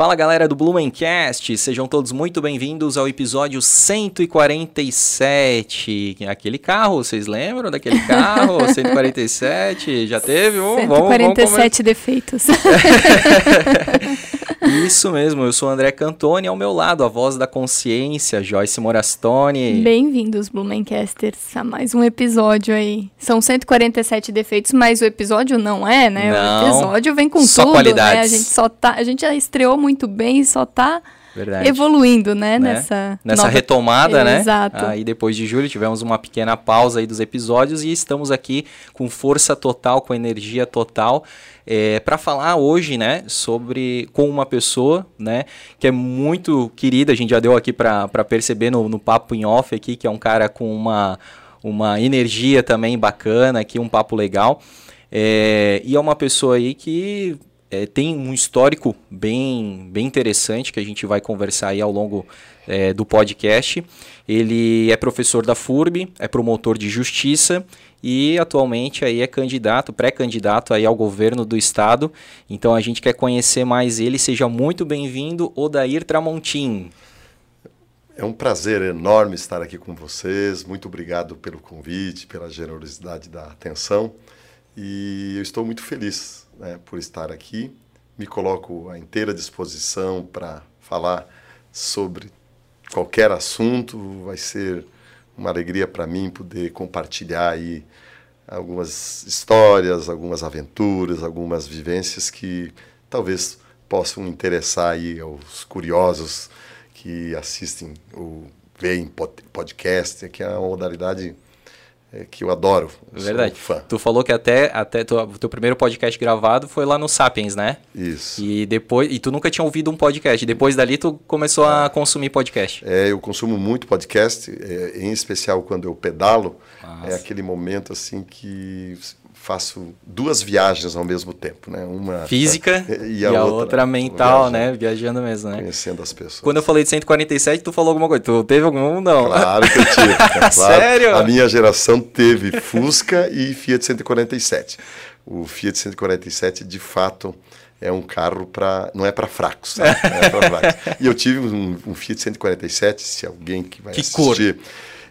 Fala galera do Blumencast, sejam todos muito bem-vindos ao episódio 147. Aquele carro, vocês lembram daquele carro? 147, já teve? Um, 147 vamos, vamos defeitos. Isso mesmo, eu sou o André Cantoni, ao meu lado a voz da consciência, Joyce Morastoni. Bem-vindos, Blumencasters, a mais um episódio aí. São 147 defeitos, mas o episódio não é, né? Não, o episódio vem com só tudo, qualidades. né? A gente só tá, a gente já estreou muito bem e só tá Verdade. evoluindo, né? né? Nessa, Nessa nova... retomada, né? Exato. Aí depois de julho tivemos uma pequena pausa aí dos episódios e estamos aqui com força total, com energia total. É, para falar hoje, né, sobre com uma pessoa, né, que é muito querida, a gente já deu aqui para perceber no, no papo em off aqui, que é um cara com uma, uma energia também bacana, aqui um papo legal. É, e é uma pessoa aí que é, tem um histórico bem, bem interessante que a gente vai conversar aí ao longo é, do podcast. Ele é professor da FURB, é promotor de justiça e atualmente aí é candidato, pré-candidato aí ao governo do estado. Então a gente quer conhecer mais ele. Seja muito bem-vindo, Odair Tramontim. É um prazer enorme estar aqui com vocês. Muito obrigado pelo convite, pela generosidade da atenção. E eu estou muito feliz né, por estar aqui. Me coloco à inteira disposição para falar sobre qualquer assunto. Vai ser uma alegria para mim poder compartilhar aí algumas histórias, algumas aventuras, algumas vivências que talvez possam interessar aí aos curiosos que assistem ou veem podcast, que é uma modalidade que eu adoro. Eu Verdade. fã. Tu falou que até, até o teu primeiro podcast gravado foi lá no Sapiens, né? Isso. E depois e tu nunca tinha ouvido um podcast. Depois dali tu começou é. a consumir podcast. É, eu consumo muito podcast, é, em especial quando eu pedalo. Nossa. É aquele momento assim que faço duas viagens ao mesmo tempo, né? Uma física e a, e a outra, outra, mental, né? Viajando mesmo, né? Conhecendo as pessoas. Quando eu falei de 147, tu falou alguma coisa. Tu teve algum? Não. Claro que eu tive. Né? Claro. Sério? A minha geração teve Fusca e Fiat 147. O Fiat 147, de fato, é um carro para não é para fracos, né? é fracos. E eu tive um, um, Fiat 147, se alguém que vai que assistir, cor?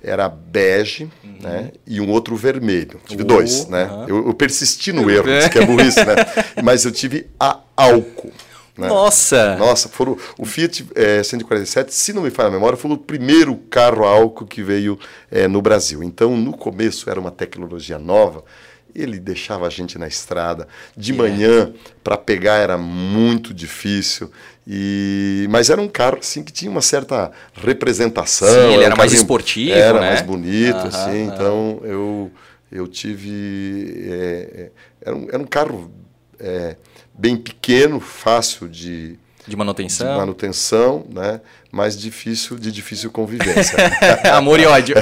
Era bege, uhum. né? E um outro vermelho. Tive oh, dois, né? Uhum. Eu, eu, persisti no erro, que é burrice, né? Mas eu tive a álcool. Né? Nossa! Nossa, foram, o Fiat é, 147, se não me falha a memória, foi o primeiro carro a álcool que veio é, no Brasil. Então, no começo, era uma tecnologia nova ele deixava a gente na estrada. De yeah. manhã, para pegar era muito difícil. E, mas era um carro assim, que tinha uma certa representação. Sim, ele era, mais esportivo, Era né? mais bonito, assim. Então, eu, eu tive... É, é, era, um, era um carro é, bem pequeno, fácil de de manutenção. De manutenção, né? Mas difícil, de difícil convivência. Amor e ódio.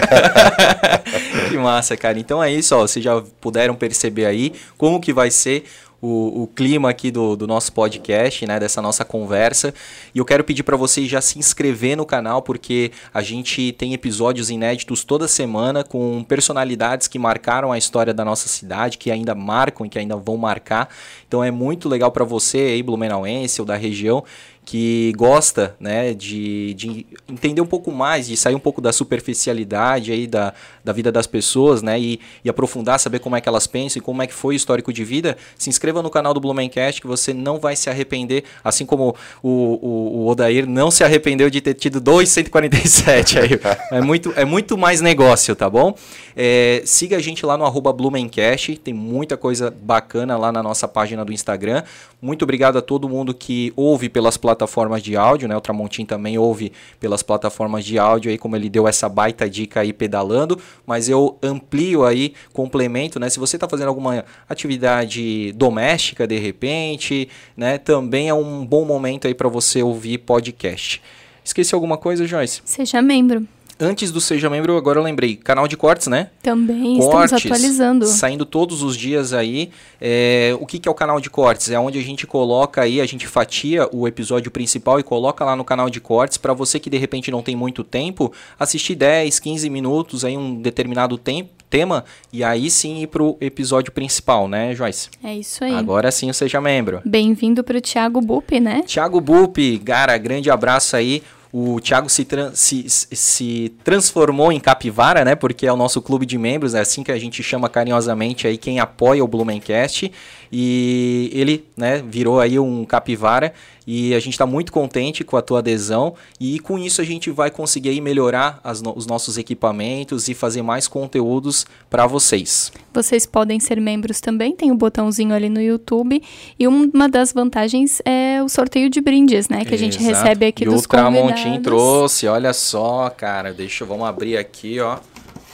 que massa, cara. Então é isso, ó. Vocês já puderam perceber aí como que vai ser o, o clima aqui do, do nosso podcast, né, dessa nossa conversa. E eu quero pedir para vocês já se inscrever no canal, porque a gente tem episódios inéditos toda semana com personalidades que marcaram a história da nossa cidade, que ainda marcam e que ainda vão marcar. Então é muito legal para você aí, blumenauense ou da região, que gosta né, de, de entender um pouco mais, de sair um pouco da superficialidade aí da, da vida das pessoas né, e, e aprofundar, saber como é que elas pensam e como é que foi o histórico de vida, se inscreva no canal do Blumencast que você não vai se arrepender, assim como o, o, o Odair não se arrependeu de ter tido dois 147 aí. É muito, é muito mais negócio, tá bom? É, siga a gente lá no arroba Blumencast, tem muita coisa bacana lá na nossa página do Instagram. Muito obrigado a todo mundo que ouve pelas plataformas plataformas de áudio, né? O Tramontim também ouve pelas plataformas de áudio aí, como ele deu essa baita dica aí pedalando, mas eu amplio aí, complemento, né? Se você está fazendo alguma atividade doméstica de repente, né? Também é um bom momento aí para você ouvir podcast. Esqueci alguma coisa, Joyce? Seja membro antes do Seja Membro, agora eu lembrei, canal de cortes, né? Também, cortes, estamos atualizando. Saindo todos os dias aí. É, o que, que é o canal de cortes? É onde a gente coloca aí, a gente fatia o episódio principal e coloca lá no canal de cortes para você que de repente não tem muito tempo, assistir 10, 15 minutos aí, um determinado tempo tema e aí sim ir pro episódio principal, né, Joyce? É isso aí. Agora sim seja membro. Bem-vindo pro Thiago Bupi, né? Thiago Bupi, cara, grande abraço aí. O Thiago se, se, se, transformou em capivara, né? Porque é o nosso clube de membros, é assim que a gente chama carinhosamente aí quem apoia o Blumencast. E ele, né, virou aí um capivara e a gente está muito contente com a tua adesão e com isso a gente vai conseguir aí melhorar no os nossos equipamentos e fazer mais conteúdos para vocês. Vocês podem ser membros também, tem o um botãozinho ali no YouTube e uma das vantagens é o sorteio de brindes, né, que a gente recebe aqui e dos o Tramontim trouxe, olha só, cara, deixa, vamos abrir aqui, ó.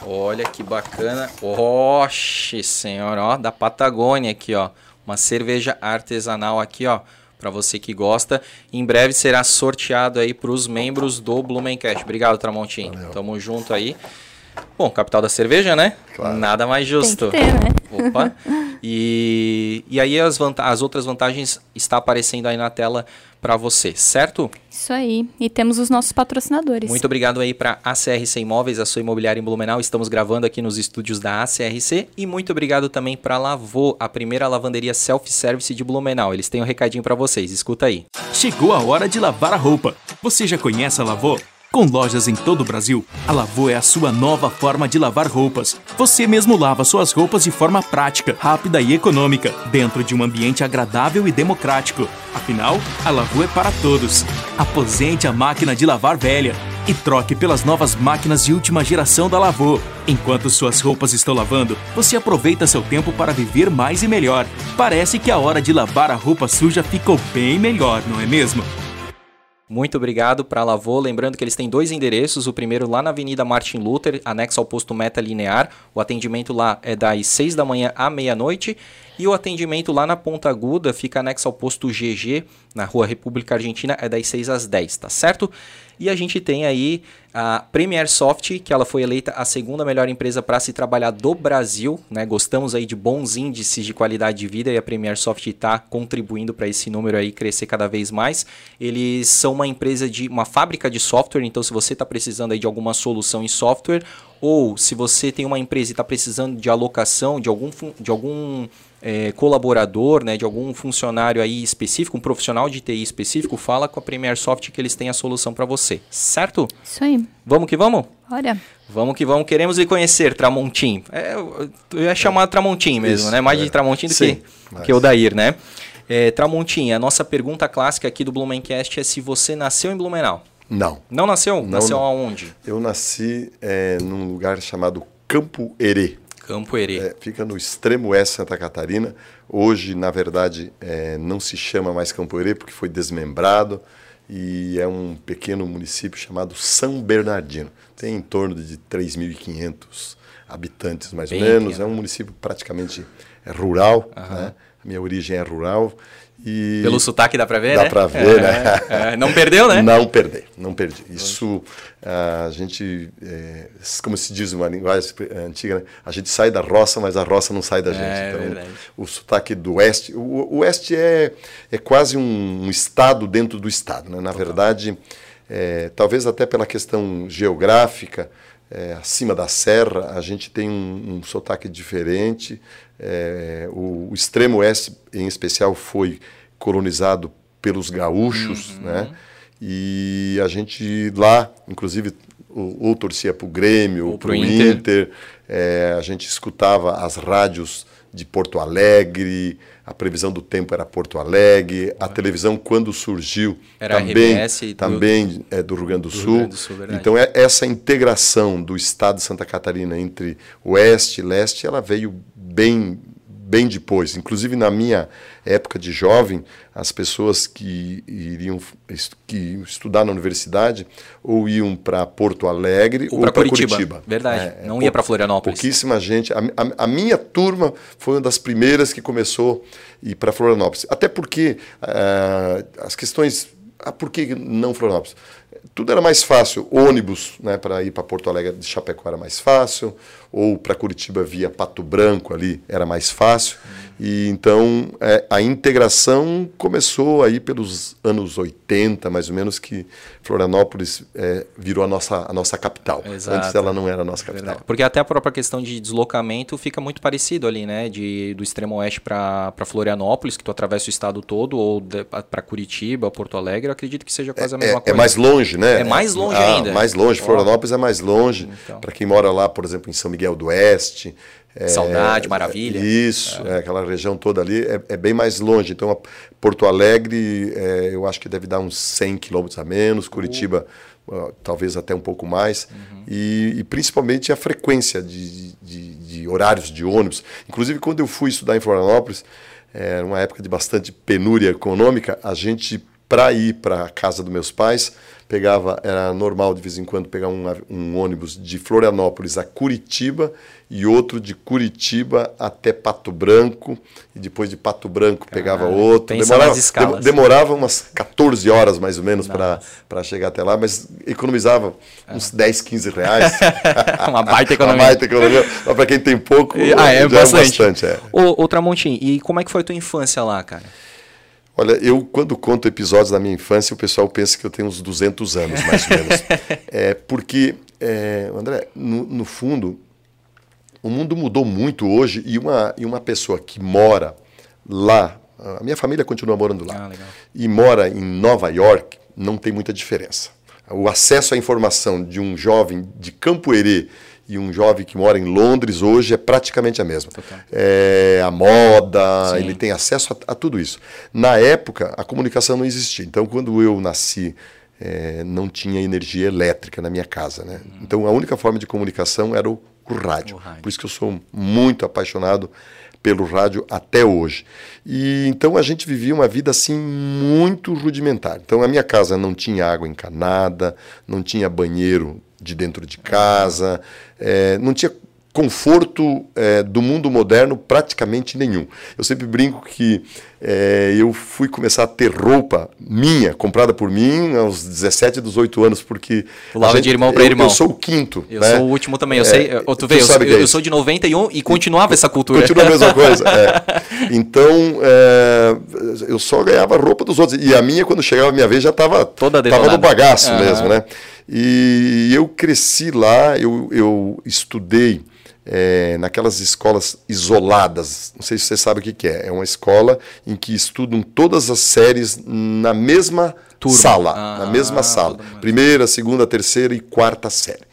Olha que bacana. Oxe, senhor, ó, da Patagônia aqui, ó. Uma cerveja artesanal aqui, ó para você que gosta. Em breve será sorteado aí para os membros do Blumencast. Obrigado, Tramontim. Valeu. Tamo junto aí. Bom, capital da cerveja, né? Claro. Nada mais justo. Tem que ter, né? Opa. E, e aí as, as outras vantagens está aparecendo aí na tela para você, certo? Isso aí. E temos os nossos patrocinadores. Muito obrigado aí para ACRC Imóveis, a sua imobiliária em Blumenau. Estamos gravando aqui nos estúdios da ACRC. E muito obrigado também para Lavô, a primeira lavanderia self-service de Blumenau. Eles têm um recadinho para vocês. Escuta aí. Chegou a hora de lavar a roupa. Você já conhece a Lavô? Com lojas em todo o Brasil, a Lavô é a sua nova forma de lavar roupas. Você mesmo lava suas roupas de forma prática, rápida e econômica, dentro de um ambiente agradável e democrático. Afinal, a Lavô é para todos. Aposente a máquina de lavar velha e troque pelas novas máquinas de última geração da Lavô. Enquanto suas roupas estão lavando, você aproveita seu tempo para viver mais e melhor. Parece que a hora de lavar a roupa suja ficou bem melhor, não é mesmo? Muito obrigado para a Lavô. Lembrando que eles têm dois endereços. O primeiro lá na Avenida Martin Luther, anexo ao posto Meta Linear. O atendimento lá é das 6 da manhã à meia-noite. E o atendimento lá na Ponta Aguda fica anexo ao posto GG, na Rua República Argentina, é das 6 às 10, tá certo? E a gente tem aí a Premier Soft, que ela foi eleita a segunda melhor empresa para se trabalhar do Brasil, né? Gostamos aí de bons índices de qualidade de vida e a Premier Soft está contribuindo para esse número aí crescer cada vez mais. Eles são uma empresa de uma fábrica de software, então se você está precisando aí de alguma solução em software ou se você tem uma empresa e está precisando de alocação de algum, de algum é, colaborador, né, de algum funcionário aí específico, um profissional de TI específico, fala com a Premier Soft que eles têm a solução para você, certo? Isso aí. Vamos que vamos? Olha. Vamos que vamos, queremos lhe conhecer, Tramontim. É, eu ia chamar Tramontim mesmo, Isso, né? Mais é. de Tramontim do Sim, que, mas... que o Dair, né? É, Tramontim, a nossa pergunta clássica aqui do Blumencast é se você nasceu em Blumenau. Não. Não nasceu? Não, nasceu não. aonde? Eu nasci é, num lugar chamado Campo Herê. Campo Herê. É, fica no extremo oeste de Santa Catarina. Hoje, na verdade, é, não se chama mais Campo Herê porque foi desmembrado e é um pequeno município chamado São Bernardino. Tem em torno de 3.500 habitantes, mais Bem ou menos. Pequeno. É um município praticamente rural. Uhum. Né? A minha origem é rural. E Pelo sotaque dá para ver, dá né? Dá para ver, né? é, né? É, não perdeu, né? Não perdi, não perdi. Isso, a gente, é, como se diz uma linguagem antiga, né? a gente sai da roça, mas a roça não sai da gente. É, então, verdade. o sotaque do oeste, o, o oeste é, é quase um, um, estado dentro do estado, né? Na Total. verdade, é, talvez até pela questão geográfica, é, acima da serra, a gente tem um, um sotaque diferente. É, o, o, extremo oeste, em especial, foi colonizado pelos gaúchos, uhum. né? E a gente lá, inclusive, ou, ou torcia para o Grêmio, ou para o Inter, Inter é, a gente escutava as rádios de Porto Alegre, a previsão do tempo era Porto Alegre, a televisão quando surgiu era também, RBS também do, é, do Rio Grande do, do Sul. do Sul então é, essa integração do estado de Santa Catarina entre oeste e leste, ela veio bem bem depois. Inclusive, na minha época de jovem, as pessoas que iriam que estudar na universidade ou iam para Porto Alegre ou, ou para Curitiba. Curitiba. Verdade, é, não ia para Florianópolis. Pouquíssima gente. A, a, a, minha turma foi uma das primeiras que começou a ir para Florianópolis. Até porque uh, as questões... Ah, por que não Florianópolis? tudo era mais fácil. Ônibus né, para ir para Porto Alegre de Chapecó era mais fácil, ou para Curitiba via Pato Branco ali era mais fácil. E então é, a integração começou aí pelos anos 80, mais ou menos, que Florianópolis é, virou a nossa, a nossa capital. Exato. Antes ela não era a nossa capital. Verdade. Porque até a própria questão de deslocamento fica muito parecido ali, né? De, do extremo oeste para Florianópolis, que tu atravessa o estado todo, ou para Curitiba, Porto Alegre, eu acredito que seja quase a mesma é, coisa. É mais longe, né? É mais longe ah, ainda. Mais longe. Florianópolis é mais longe. Então. Para quem mora lá, por exemplo, em São Miguel do Oeste. É, Saudade, maravilha. Isso, é. É, aquela região toda ali é, é, bem mais longe. Então, Porto Alegre, é, eu acho que deve dar uns 100 quilômetros a menos, Curitiba, uh, talvez até um pouco mais. Uhum. E, e, principalmente a frequência de, de, de, horários de ônibus. Inclusive, quando eu fui estudar em Florianópolis, era uma época de bastante penúria econômica, a gente, para ir para a casa dos meus pais, pegava, era normal de vez em quando pegar um, um ônibus de Florianópolis a Curitiba e outro de Curitiba até Pato Branco, e depois de Pato Branco pegava outro. Demorava, escalas. demorava umas 14 horas mais ou menos para chegar até lá, mas economizava ah. uns 10, 15 reais. Uma baita economia. Uma baita economia. Mas para quem tem pouco, ah, é, bastante. é bastante. É. Ô, ô Tramontim, e como é que foi a tua infância lá, cara? Olha, eu quando conto episódios da minha infância, o pessoal pensa que eu tenho uns 200 anos, mais ou menos. é, porque, é, André, no, no fundo, o mundo mudou muito hoje e uma, e uma pessoa que mora lá, a minha família continua morando lá, ah, e mora em Nova York, não tem muita diferença. O acesso à informação de um jovem de Campo Herê e um jovem que mora em Londres hoje é praticamente a mesma. É, a moda, Sim. ele tem acesso a, a, tudo isso. Na época, a comunicação não existia. Então, quando eu nasci, é, não tinha energia elétrica na minha casa. Né? Uhum. Então, a única forma de comunicação era o o rádio. o rádio. Por isso que eu sou muito apaixonado pelo rádio até hoje. E então a gente vivia uma vida assim muito rudimentar. Então a minha casa não tinha água encanada, não tinha banheiro de dentro de casa, é, não tinha conforto é, do mundo moderno praticamente nenhum. Eu sempre brinco que é, eu fui começar a ter roupa minha, comprada por mim, aos 17, 18 anos, porque. Pulava gente, de irmão para irmão. Eu sou o quinto. Eu né? sou o último também. Eu é, sei. Eu, tu vê, eu, eu, eu, sou de 91 e continuava essa cultura. Continua a mesma coisa. É. Então, é, eu só ganhava roupa dos outros. E a minha, quando chegava a minha vez, já estava tava no bagaço mesmo, né? E eu cresci lá, eu, eu estudei é, naquelas escolas isoladas. Não sei se você sabe o que, que, é. É uma escola em que estudam todas as séries na mesma Turma. sala. Ah, na mesma sala. Primeira, segunda, terceira e quarta série.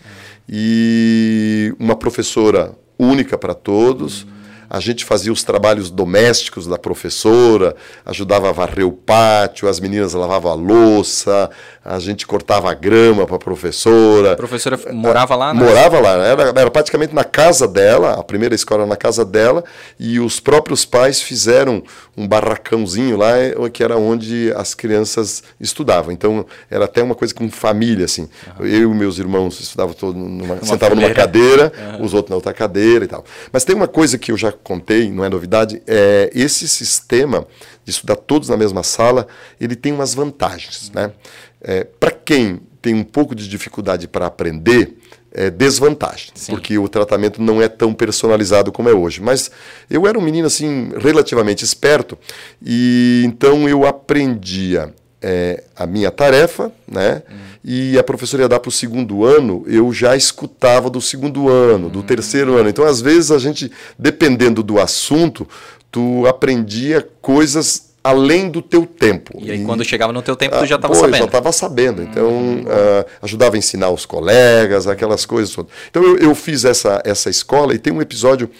E uma professora única para todos. Hum a gente fazia os trabalhos domésticos da professora, ajudava a varrer o pátio, as meninas lavavam a louça, a gente cortava a grama para a professora. A professora morava lá? Né? Morava lá, era, era praticamente na casa dela, a primeira escola na casa dela, e os próprios pais fizeram um barracãozinho lá, eh, que era onde as crianças estudavam. Então, era até uma coisa com família, assim. Uhum. Eu e meus irmãos estudavam todos, numa, sentavam numa cadeira, uhum. os outros na outra cadeira e tal. Mas tem uma coisa que eu já contei, não é novidade, é esse sistema de estudar todos na mesma sala, ele tem umas vantagens, né? É, para quem tem um pouco de dificuldade para aprender, é desvantagem, Sim. porque o tratamento não é tão personalizado como é hoje. Mas eu era um menino assim relativamente esperto e então eu aprendia é, a minha tarefa, né? Hum. E a professora ia dar para o segundo ano, eu já escutava do segundo ano, do hum. terceiro ano. Então, às vezes, a gente, dependendo do assunto, tu aprendia coisas além do teu tempo. E aí, e, quando chegava no teu tempo, tu já estava ah, sabendo. já estava sabendo. Então, hum. uh, ajudava a ensinar os colegas, aquelas coisas todas. Então, eu, eu fiz essa, essa escola e tem um episódio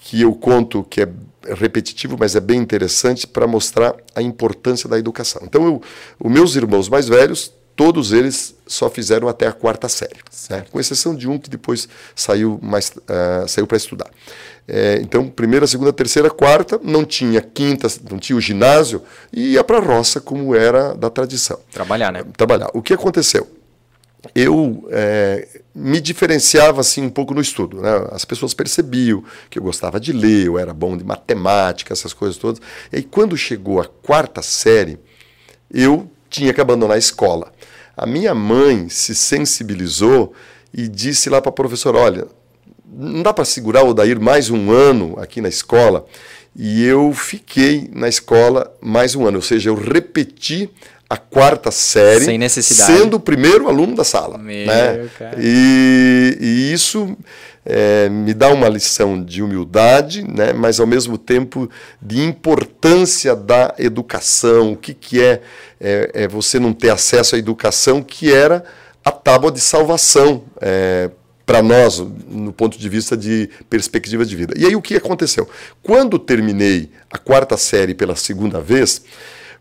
que eu conto que é repetitivo, mas é bem interessante para mostrar a importância da educação. Então, eu, os meus irmãos mais velhos, todos eles só fizeram até a quarta série, né? com exceção de um que depois saiu mais uh, saiu para estudar. É, então, primeira, segunda, terceira, quarta, não tinha quinta, não tinha o ginásio, e ia para a roça, como era da tradição. Trabalhar, né? Trabalhar. O que aconteceu? Eu é, me diferenciava assim um pouco no estudo. Né? As pessoas percebiam que eu gostava de ler, eu era bom de matemática, essas coisas todas. E aí, quando chegou a quarta série, eu tinha que abandonar a escola. a minha mãe se sensibilizou e disse lá para a professora: olha, não dá para segurar o Odair mais um ano aqui na escola. E eu fiquei na escola mais um ano, ou seja, eu repeti a quarta série, Sem necessidade. sendo o primeiro aluno da sala. Meu, né? E, e isso é, me dá uma lição de humildade, né? mas ao mesmo tempo de importância da educação. O que, que é, é, é você não ter acesso à educação, que era a tábua de salvação é, para nós, no ponto de vista de perspectiva de vida. E aí o que aconteceu? Quando terminei a quarta série pela segunda vez,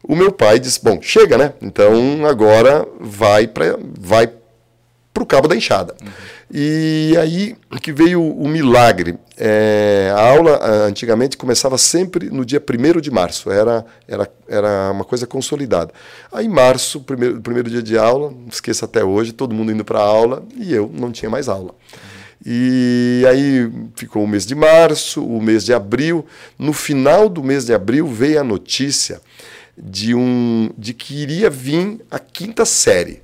o meu pai disse: Bom, chega, né? Então agora vai para vai o cabo da enxada. Uhum. E aí que veio o milagre. É, a aula antigamente começava sempre no dia 1 de março, era, era, era uma coisa consolidada. Aí, em março, primeiro, primeiro dia de aula, esqueça até hoje, todo mundo indo para aula e eu não tinha mais aula. E aí ficou o mês de março, o mês de abril. No final do mês de abril veio a notícia de, um, de que iria vir a quinta série.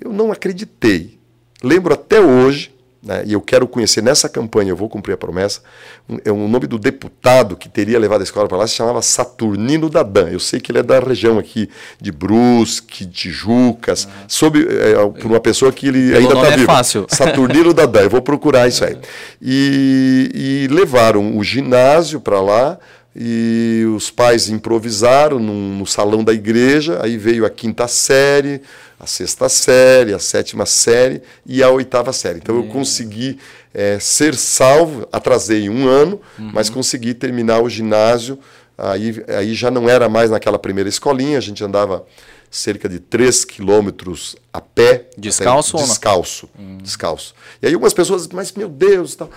Eu não acreditei. Lembro até hoje né, e eu quero conhecer nessa campanha, eu vou cumprir a promessa, um, é um nome do deputado que teria levado a escola para lá, se chamava Saturnino Dadan. Eu sei que ele é da região aqui de Brusque, Tijucas, uhum. sob, é, por uma pessoa que ele Pelo ainda está é vivo. Fácil. Saturnino Dadan, eu vou procurar isso aí. E, e levaram o ginásio para lá, e os pais improvisaram no, no salão da igreja, aí veio a quinta série, a sexta série, a sétima série e a oitava série. Então eu consegui é, ser salvo, atrasei um ano, uhum. mas consegui terminar o ginásio. Aí, aí já não era mais naquela primeira escolinha, a gente andava cerca de 3 quilômetros a pé. Descalço até, Descalço, hum. descalço. E aí algumas pessoas, mas meu Deus, tal.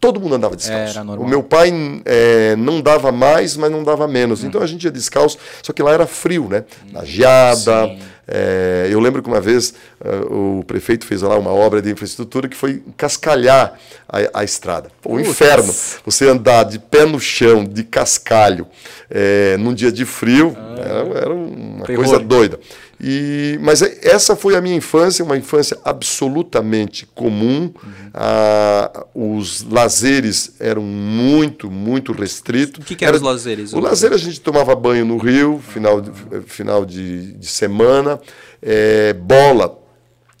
todo mundo andava descalço. o meu pai é, não dava mais, mas não dava menos. Hum. Então a gente ia descalço, só que lá era frio, né? Na geada. Sim é, eu lembro que uma vez uh, o prefeito fez lá uma obra de infraestrutura que foi cascalhar a, a estrada. O inferno. Você andar de pé no chão, de cascalho, é, num dia de frio, ah, era, era, uma terror. coisa doida. E, mas é, essa foi a minha infância, uma infância absolutamente comum. Uhum. Ah, os lazeres eram muito, muito restritos. O que, que eram os lazeres? O, lazer a gente tomava banho no rio, final de, final de, de semana, é, bola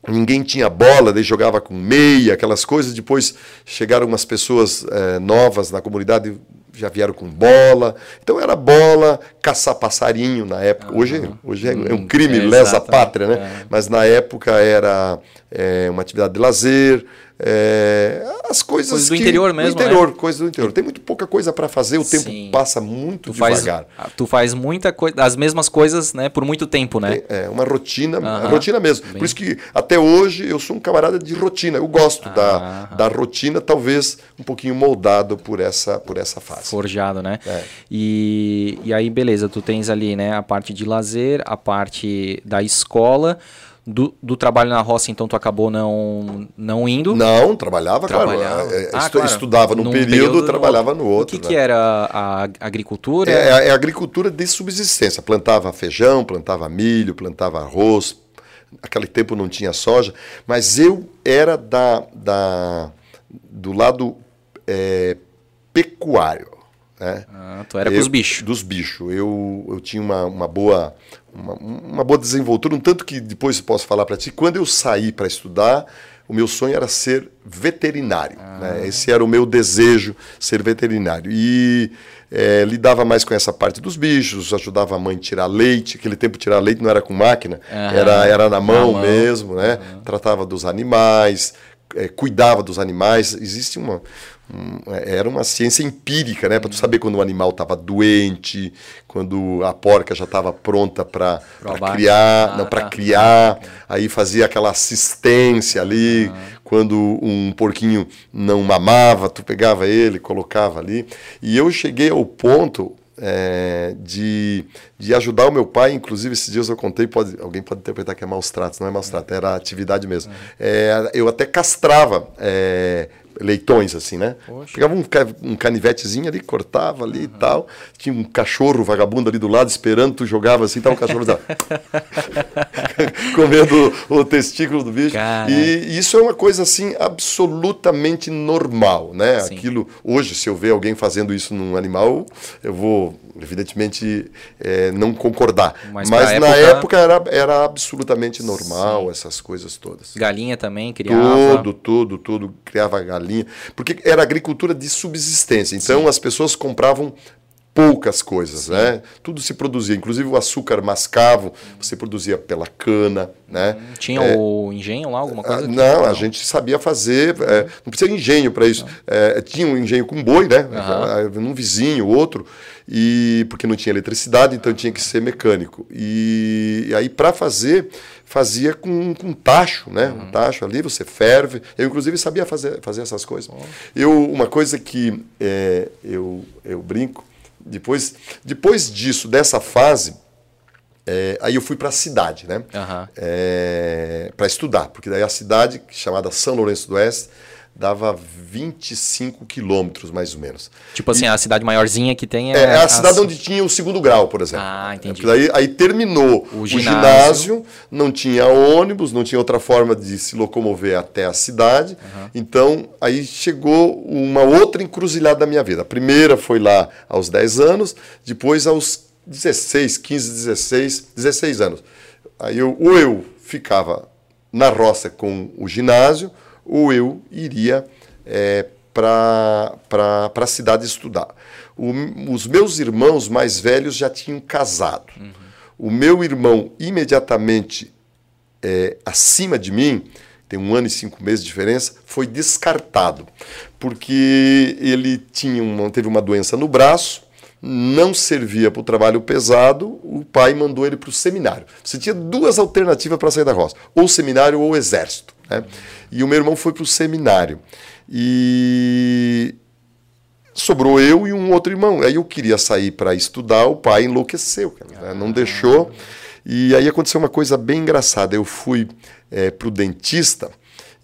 ninguém tinha bola, daí jogava com meia, aquelas coisas. Depois chegaram umas pessoas é, novas na comunidade, já vieram com bola. Então era bola, caçar passarinho na época. Uhum. Hoje, hoje é, é um crime, é, lesa pátria, né? É. Mas na época era é, uma atividade de lazer. É, as coisas do interior mesmo, do interior, né? coisas do interior. Tem muito pouca coisa para fazer, o tempo Sim. passa muito tu devagar. Faz, tu faz muita coisa, as mesmas coisas, né, por muito tempo, né? É, é uma rotina, uh -huh. rotina mesmo. Bem... Por isso que até hoje eu sou um camarada de rotina. Eu gosto uh -huh. da, da rotina, talvez um pouquinho moldado por essa por essa fase. Forjado, né? É. E, e aí, beleza, tu tens ali, né, a parte de lazer, a parte da escola. Do, do, trabalho na roça, então, tu acabou não, não indo? Não, trabalhava, trabalhava. claro. É, é, ah, estu, claro. Estudava num, num período, período, trabalhava no outro. O que, né? que era a agricultura? É, é, a agricultura de subsistência. Plantava feijão, plantava milho, plantava arroz. Naquele tempo não tinha soja. Mas eu era da, da, do lado é, pecuário. Né? Ah, tu era eu, com os bichos. Dos bichos. Eu, eu tinha uma, uma boa uma, uma boa desenvoltura, um tanto que depois posso falar para ti. Quando eu saí para estudar, o meu sonho era ser veterinário. Ah. Né? Esse era o meu desejo, ser veterinário. E é, lidava mais com essa parte dos bichos, ajudava a mãe a tirar leite. Aquele tempo tirar leite não era com máquina, era, era na mão, na mão. mesmo. Né? Tratava dos animais, é, cuidava dos animais. Existe uma, era uma ciência empírica, né, para tu saber quando o animal estava doente, quando a porca já estava pronta para criar, ah, não para tá. criar, aí fazia aquela assistência ali, ah. quando um porquinho não mamava, tu pegava ele, colocava ali, e eu cheguei ao ponto é, de, de ajudar o meu pai, inclusive esses dias eu contei, pode, alguém pode interpretar que é maus tratos, não é maus tratos, era atividade mesmo. É, eu até castrava é, leitões, assim, né? Poxa. Pegava um, um canivetezinho ali, cortava ali uhum. e tal. Tinha um cachorro vagabundo ali do lado esperando, tu jogava assim, tava o cachorro comendo o testículo do bicho. Cara. E isso é uma coisa assim absolutamente normal, né? Sim. Aquilo hoje, se eu ver alguém fazendo isso num animal, eu vou evidentemente é, não concordar. Mas, Mas época... na época era, era absolutamente normal Sim. essas coisas todas. Galinha também criava. Tudo, tudo, tudo criava galinha, porque era agricultura de subsistência. Então Sim. as pessoas compravam poucas coisas, Sim. né? Tudo se produzia, inclusive o açúcar mascavo, você produzia pela cana, né? Hum, tinha é, o engenho lá, alguma coisa? Ah, não, não, a gente sabia fazer, é, não precisa de engenho para isso. É, tinha um engenho com boi, né? Uhum. Num vizinho, outro, e porque não tinha eletricidade, então tinha que ser mecânico. E, e aí para fazer fazia com, com tacho, né? Uhum. Um tacho ali, você ferve. Eu, inclusive, sabia fazer, fazer essas coisas. Eu, uma coisa que é, eu, eu brinco, depois, depois disso, dessa fase, é, aí eu fui para a cidade, né? Uhum. É, para estudar, porque daí a cidade, chamada São Lourenço do Oeste, dava 25 quilômetros, mais ou menos. Tipo assim, e, a cidade maiorzinha que tem é... É, a cidade onde tinha o segundo grau, por exemplo. Ah, entendi. É, daí, aí terminou o ginásio. o ginásio. não tinha ônibus, não tinha outra forma de se locomover até a cidade. Uhum. Então, aí chegou uma outra encruzilhada da minha vida. A primeira foi lá aos 10 anos, depois aos 16, 15, 16, 16 anos. Aí eu, ou eu ficava na roça com o ginásio, ou eu iria é, para a cidade estudar. O, os meus irmãos mais velhos já tinham casado. Uhum. O meu irmão, imediatamente é, acima de mim, tem um ano e cinco meses de diferença, foi descartado, porque ele tinha uma, teve uma doença no braço, não servia para o trabalho pesado, o pai mandou ele para o seminário. Você tinha duas alternativas para sair da roça, ou seminário ou exército. Né? E o meu irmão foi para o seminário. E sobrou eu e um outro irmão. Aí eu queria sair para estudar, o pai enlouqueceu, né? não deixou. E aí aconteceu uma coisa bem engraçada. Eu fui é, para o dentista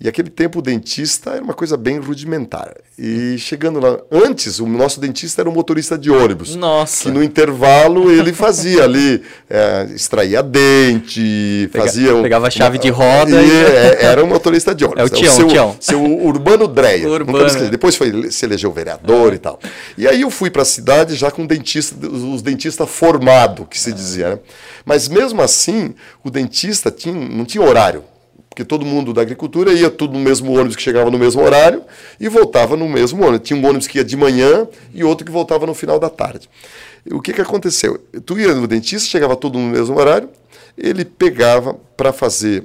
e aquele tempo o dentista era uma coisa bem rudimentar. E chegando lá, antes o nosso dentista era um motorista de ônibus. Nossa. Que no intervalo ele fazia ali, é, extraía dente, Pega, fazia. Pegava a chave uma, de roda. E, é, era um motorista de ônibus. É o Tião, é o seu, Tião. seu Urbano Dreyer. Urbano. Depois foi, se elegeu vereador e tal. E aí eu fui para a cidade já com dentista, os dentistas formado, que se dizia. Né? Mas mesmo assim, o dentista tinha, não tinha horário porque todo mundo da agricultura ia tudo no mesmo ônibus que chegava no mesmo horário e voltava no mesmo ônibus. Tinha um ônibus que ia de manhã e outro que voltava no final da tarde. O que, que aconteceu? Tu ia no dentista, chegava todo no mesmo horário, ele pegava para fazer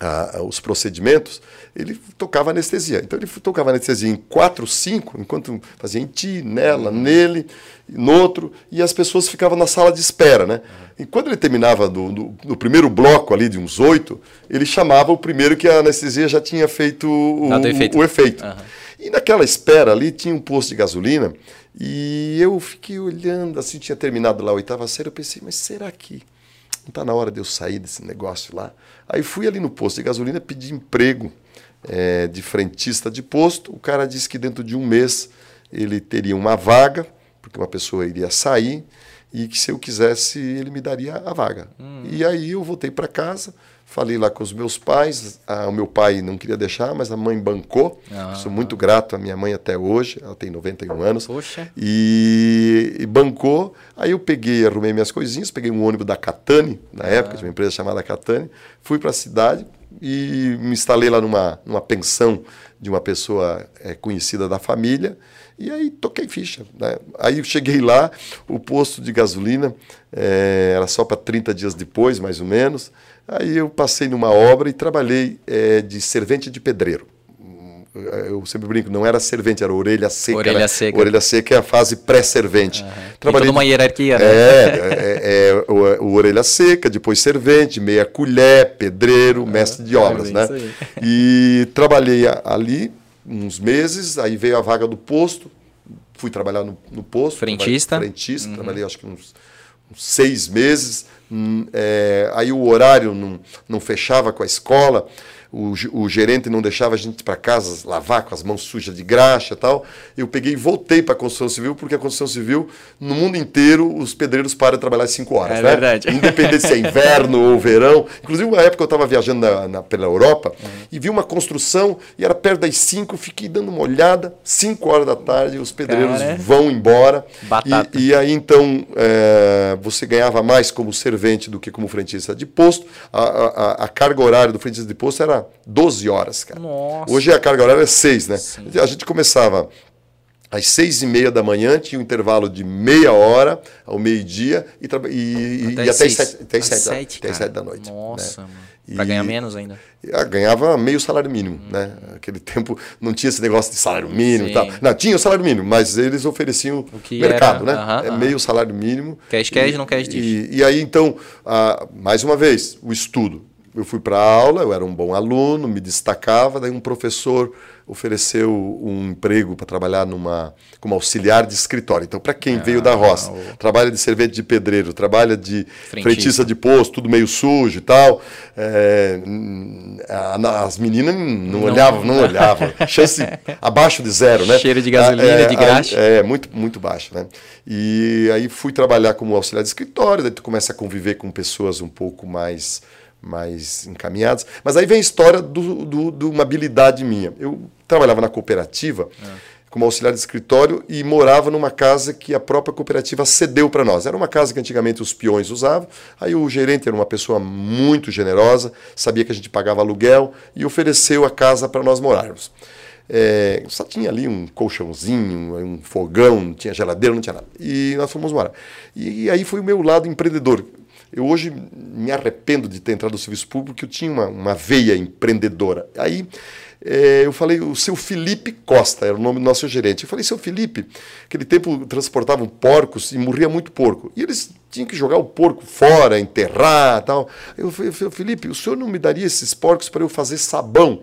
ah, os procedimentos, ele tocava anestesia. Então ele tocava anestesia em quatro, cinco, enquanto fazia em ti, nela, nele, no outro, e as pessoas ficavam na sala de espera, né? E quando ele terminava do, do, do primeiro bloco ali de uns oito, ele chamava o primeiro que a anestesia já tinha feito o, efeito. O efeito. Uhum. E naquela espera ali tinha um posto de gasolina e eu fiquei olhando, assim, tinha terminado lá a oitava série, eu pensei, mas será que não está na hora de eu sair desse negócio lá? Aí fui ali no posto de gasolina, pedi emprego é, de frentista de posto. O cara disse que dentro de um mês ele teria uma vaga, porque uma pessoa iria sair, e que se eu quisesse ele me daria a vaga. Hum. E aí eu voltei para casa, falei lá com os meus pais. Ah, o meu pai não queria deixar, mas a mãe bancou. Ah. Sou muito grato à minha mãe até hoje. Ela tem 91 anos. Poxa. E, e bancou. Aí eu peguei, arrumei minhas coisinhas, peguei um ônibus da Catane, na ah. época, de uma empresa chamada Catane, fui para a cidade e me instalei lá numa, numa pensão de uma pessoa é, conhecida da família. E aí toquei ficha. Né? Aí cheguei lá, o posto de gasolina é, era só para 30 dias depois, mais ou menos. Aí eu passei numa obra e trabalhei é, de servente de pedreiro. Eu sempre brinco, não era servente, era orelha seca. Orelha né? seca. Orelha seca é a fase pré-servente. Uhum. Trabalhei uma hierarquia, né? É, é, é o, o, orelha seca, depois servente, meia colher, pedreiro, mestre de obras, é né? E trabalhei ali uns meses, aí veio a vaga do posto, fui trabalhar no, no posto. Frentista. Frentista, uhum. trabalhei acho que uns, uns seis meses. Hum, é, aí o horário não, não fechava com a escola. O, o gerente não deixava a gente ir para casa lavar com as mãos sujas de graxa e tal. Eu peguei e voltei para a construção civil, porque a construção civil, no mundo inteiro, os pedreiros param de trabalhar cinco horas. É né? verdade. Independente se é inverno ou verão. Inclusive, uma época eu estava viajando na, na, pela Europa uhum. e vi uma construção e era perto das cinco, fiquei dando uma olhada, cinco horas da tarde, os pedreiros Cara, vão embora. Batata. E, e aí, então, é, você ganhava mais como servente do que como frentista de posto. A, a, a carga horária do frentista de posto era 12 horas, cara. Nossa. Hoje a carga horária é 6, né? Sim. A gente começava às seis e meia da manhã, tinha um intervalo de meia hora ao meio-dia e, e, até, e até, sete, até, sete, sete, até sete da noite. Nossa, né? Para ganhar menos ainda. Ah, ganhava meio salário mínimo, hum. né? Aquele tempo não tinha esse negócio de salário mínimo Sim. e tal. Não, tinha o salário mínimo, mas eles ofereciam o mercado, era, né? É meio salário mínimo. Cash cash, não cash dish. E, e aí, então, ah, mais uma vez, o estudo. Eu fui para aula, eu era um bom aluno, me destacava, daí um professor ofereceu um emprego para trabalhar numa como auxiliar de escritório. Então, para quem ah, veio da roça, o... trabalha de servente de pedreiro, trabalha de frentista, frentista de posto, tudo meio sujo e tal, é, as meninas não, não olhavam, não olhavam. Chance abaixo de zero, né? Cheiro de gasolina, é, de graxa. É, muito, muito baixo, né? E aí fui trabalhar como auxiliar de escritório, daí tu começa a conviver com pessoas um pouco mais mais encaminhadas. Mas aí vem a história de do, do, do, uma habilidade minha. Eu trabalhava na cooperativa é. como auxiliar de escritório e morava numa casa que a própria cooperativa cedeu para nós. Era uma casa que antigamente os peões usavam. Aí o gerente era uma pessoa muito generosa, sabia que a gente pagava aluguel e ofereceu a casa para nós morarmos. É, só tinha ali um colchãozinho, um fogão, não tinha geladeira, não tinha nada. E nós fomos morar. E, e aí foi o meu lado empreendedor. Eu hoje me arrependo de ter entrado no serviço público, porque eu tinha uma, uma veia empreendedora. Aí é, eu falei, o seu Felipe Costa, era o nome do nosso gerente. Eu falei, seu Felipe, aquele tempo transportavam porcos e morria muito porco. E eles tinham que jogar o porco fora, enterrar tal. Eu falei, Felipe, o senhor não me daria esses porcos para eu fazer sabão?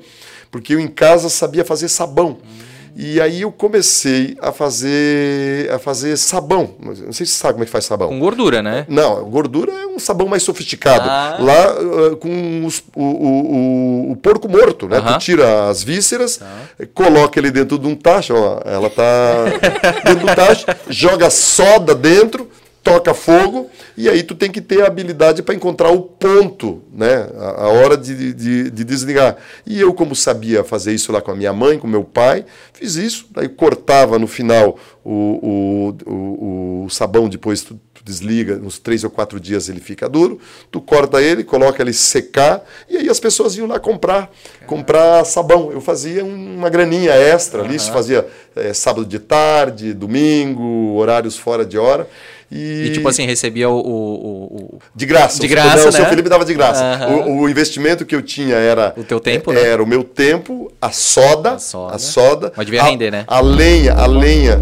Porque eu em casa sabia fazer sabão. Hum. E aí eu comecei a fazer a fazer sabão. Não sei se você sabe como é que faz sabão. Com gordura, né? Não, gordura é um sabão mais sofisticado. Ah. Lá uh, com os, o, o, o, porco morto, né? Uh -huh. Tu tira as vísceras, ah. coloca ele dentro de um tacho, ó, ela tá dentro do tacho, joga soda dentro, toca fogo e aí tu tem que ter a habilidade para encontrar o ponto, né? A, a hora de, de, de, desligar. E eu, como sabia fazer isso lá com a minha mãe, com meu pai, fiz isso. Daí cortava no final o, o, o, o sabão, depois tu, tu, desliga, uns três ou quatro dias ele fica duro. Tu corta ele, coloca ele secar e aí as pessoas iam lá comprar, comprar sabão. Eu fazia uma graninha extra ali, isso fazia é, sábado de tarde, domingo, horários fora de hora. E, e, tipo assim, recebia o, o, o, De graça. De graça, não, né? O seu Felipe dava de graça. Uhum. O, o, investimento que eu tinha era... O teu tempo, né? Era o meu tempo, a soda. A soda. A soda Mas devia a, render, né? A lenha, a lenha...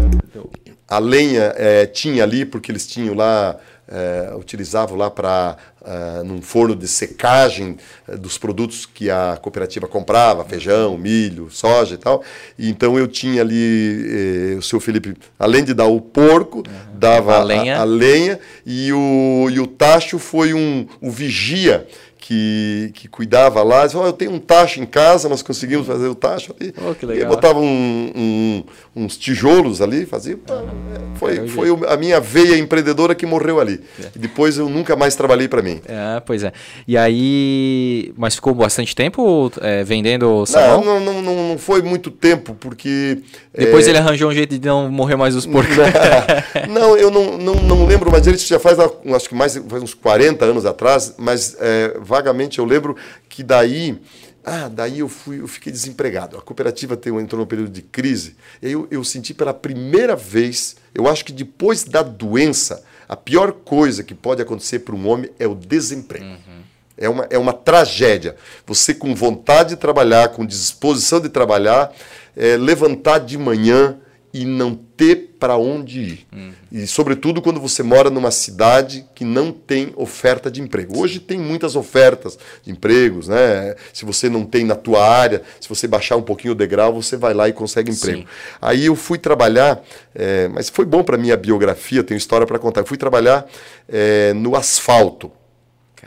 A lenha é, tinha ali, porque eles tinham lá é, utilizavam lá para uh, num forno de secagem uh, dos produtos que a cooperativa comprava, feijão, milho, soja e tal. E, então eu tinha ali eh, o seu Felipe, além de dar o porco, uhum. dava a lenha. A, a lenha, e o, e o tacho foi um, um vigia que, que cuidava lá, disse, oh, eu tenho um tacho em casa, nós conseguimos fazer o tacho ali. Oh, que legal. E botava um, um, uns tijolos ali, fazia. foi foi a minha veia empreendedora que morreu ali. É. E depois eu nunca mais trabalhei para mim. É, pois é. E aí. Mas ficou bastante tempo é, vendendo sabão? Não, não, não, não, foi muito tempo, porque. Depois é... ele arranjou um jeito de não morrer mais os porcos. não, eu não, não, não lembro, mas ele já faz, acho que mais faz uns 40 anos atrás, mas é, vagamente eu lembro que daí. Ah, daí eu fui, eu fiquei desempregado. A cooperativa entrou num período de crise. E aí eu, eu senti pela primeira vez, eu acho que depois da doença, a pior coisa que pode acontecer para um homem é o desemprego. Uhum. É uma, é uma tragédia. Você com vontade de trabalhar, com disposição de trabalhar, é, levantar de manhã e não ter para onde ir. Uhum. E, sobretudo, quando você mora numa cidade que não tem oferta de emprego. Hoje tem muitas ofertas de empregos, né? Se você não tem na tua área, se você baixar um pouquinho o degrau, você vai lá e consegue emprego. Sim. Aí eu fui trabalhar, é, mas foi bom para minha biografia, tenho história para contar. Eu fui trabalhar é, no asfalto.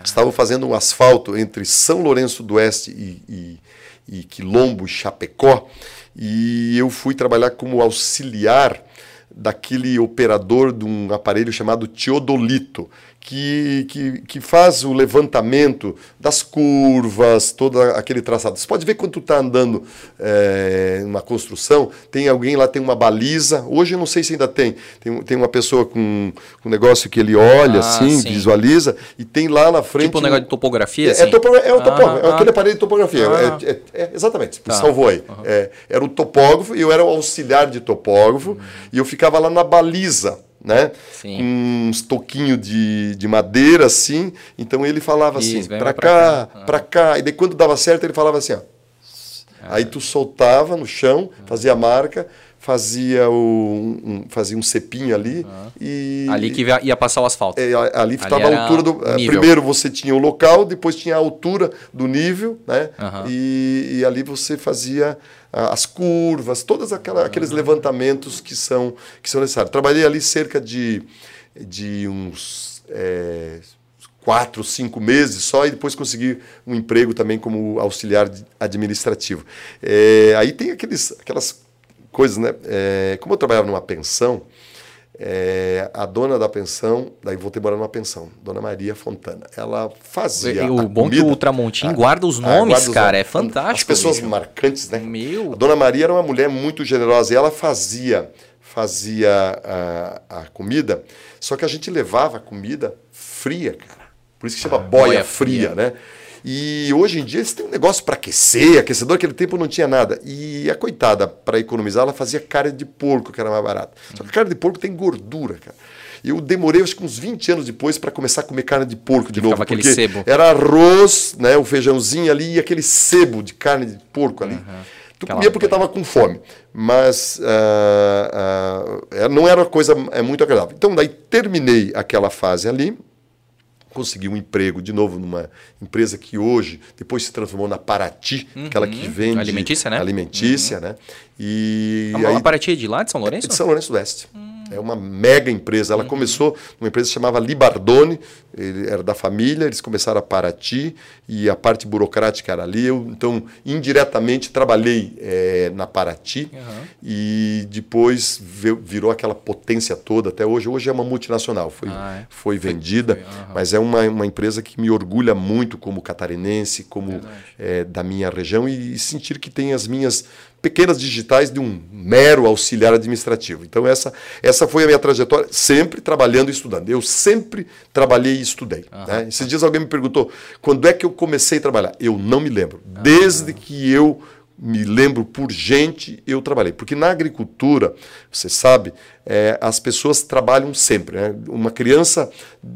Estavam fazendo um asfalto entre São Lourenço do Oeste e, e, e Quilombo Chapecó. E eu fui trabalhar como auxiliar daquele operador de um aparelho chamado Teodolito, que, que, que, faz o levantamento das curvas, todo aquele traçado. Você pode ver quando tu está andando é, numa construção, tem alguém lá, tem uma baliza. Hoje eu não sei se ainda tem. Tem, tem uma pessoa com, com um negócio que ele olha ah, assim, sim. visualiza, e tem lá na frente. Tipo um negócio de topografia? É, assim? é, topo, é o topógrafo, ah, é aquele aparelho de topografia. Ah. É, é, é, exatamente, tá. salvou aí. Uhum. era o topógrafo e eu era o auxiliar de topógrafo, uhum. e eu ficava lá na baliza né? Sim. Com uns toquinhos de, de madeira, assim. Então ele falava Isso, assim, para cá, para cá. cá. E daí quando dava certo, ele falava assim, ó. Ah. Aí tu soltava no chão, fazia a marca, fazia, o, um, fazia um cepinho ali ah. e... Ali que ia passar o asfalto. É, ali estava a altura do... É, primeiro você tinha o local, depois tinha a altura do nível, né? E, e ali você fazia as curvas, todos aqueles levantamentos que são, que são necessários. Trabalhei ali cerca de, de uns é, quatro, cinco meses só e depois consegui um emprego também como auxiliar administrativo. É, aí tem aqueles, aquelas coisas, né? É, como eu trabalhava numa pensão, é, a dona da pensão, daí voltei morar numa pensão, Dona Maria Fontana. Ela fazia. O bom comida, que o Ultramontim guarda os nomes, guarda os cara, nomes. é fantástico. As pessoas mesmo. marcantes, né? Meu. A Dona Maria era uma mulher muito generosa e ela fazia fazia a, a comida, só que a gente levava a comida fria, cara. Por isso que chama ah, boia, boia fria, fria, né? E hoje em dia eles têm um negócio para aquecer, aquecedor, aquele tempo não tinha nada. E a coitada, para economizar, ela fazia carne de porco, que era mais barato. Só que a carne de porco tem gordura, cara. Eu demorei acho que uns 20 anos depois para começar a comer carne de porco de novo. Porque sebo. era arroz, né, o feijãozinho ali e aquele sebo de carne de porco ali. Uhum. Tu Aquela comia porque estava com fome, mas uh, uh, não era coisa é, muito agradável. Então, daí terminei aquela fase ali, consegui um emprego de novo numa empresa que hoje depois se transformou na Paraty, uhum. aquela que vende alimentícia, né? Alimentícia, uhum. né? E a, aí, a Paraty é de lá de São Lourenço? É de São Lourenço do Oeste. Uhum. É uma mega empresa. Ela uhum. começou numa empresa que chamava Libardone, ele era da família, eles começaram a Paraty e a parte burocrática era ali. Eu, então, indiretamente, trabalhei é, na Paraty uhum. e depois virou aquela potência toda até hoje. Hoje é uma multinacional, foi, ah, é? foi vendida, foi, uhum. mas é uma, uma empresa que me orgulha muito como catarinense, como é, da minha região e, e sentir que tem as minhas pequenas digitais de um mero auxiliar administrativo. Então essa, essa foi a minha trajetória, sempre trabalhando e estudando. Eu sempre trabalhei e estudei. Uhum. Né? Esses dias alguém me perguntou quando é que eu comecei a trabalhar. Eu não me lembro. Uhum. Desde que eu me lembro por gente, eu trabalhei. Porque na agricultura, você sabe, é, as pessoas trabalham sempre. Né? Uma criança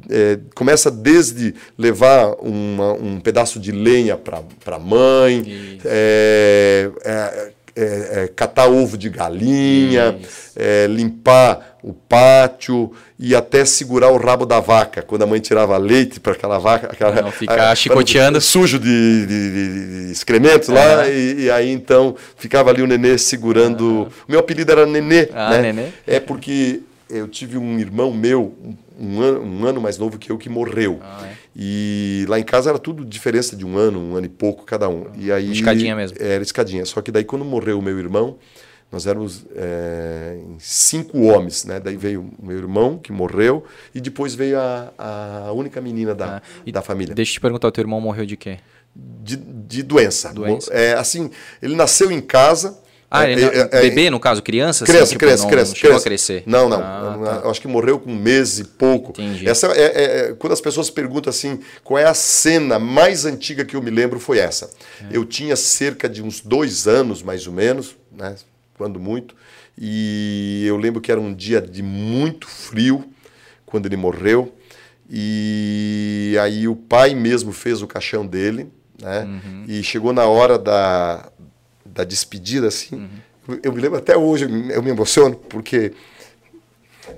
é, começa desde levar uma, um pedaço de lenha para a mãe, é, é é, catar ovo de galinha, é, limpar o pátio e até segurar o rabo da vaca, quando a mãe tirava leite para aquela vaca. Aquela, Não ficar a, chicoteando. Sujo de, de, de excrementos lá, e, e, aí então ficava ali o nenê segurando. O meu apelido era Nenê. Ah, né? Nenê. É porque eu tive um irmão meu, um ano, um ano mais novo que eu, que morreu. Ah, é? E lá em casa era tudo diferença de um ano, um ano e pouco cada um. E aí, escadinha mesmo. Era escadinha. Só que daí quando morreu o meu irmão, nós éramos é, cinco homens, né? Daí veio o meu irmão, que morreu, e depois veio a, a única menina da, ah, da família. Deixa eu te perguntar, o teu irmão morreu de quê? De, de doença. doença. É, assim, ele nasceu em casa ah, é, é, é, bebê, no caso, criança? Criança, assim, tipo, criança, não, criança. Não chegou a crescer? Não, não. Ah, tá. Acho que morreu com um mês e pouco. Entendi. Essa é, é, é, quando as pessoas perguntam assim, qual é a cena mais antiga que eu me lembro, foi essa. É. Eu tinha cerca de uns dois anos, mais ou menos, né, quando muito, e eu lembro que era um dia de muito frio, quando ele morreu, e aí o pai mesmo fez o caixão dele, né, uhum. e chegou na hora da, da despedida, assim. Uhum. Eu me lembro até hoje, eu me emociono, porque.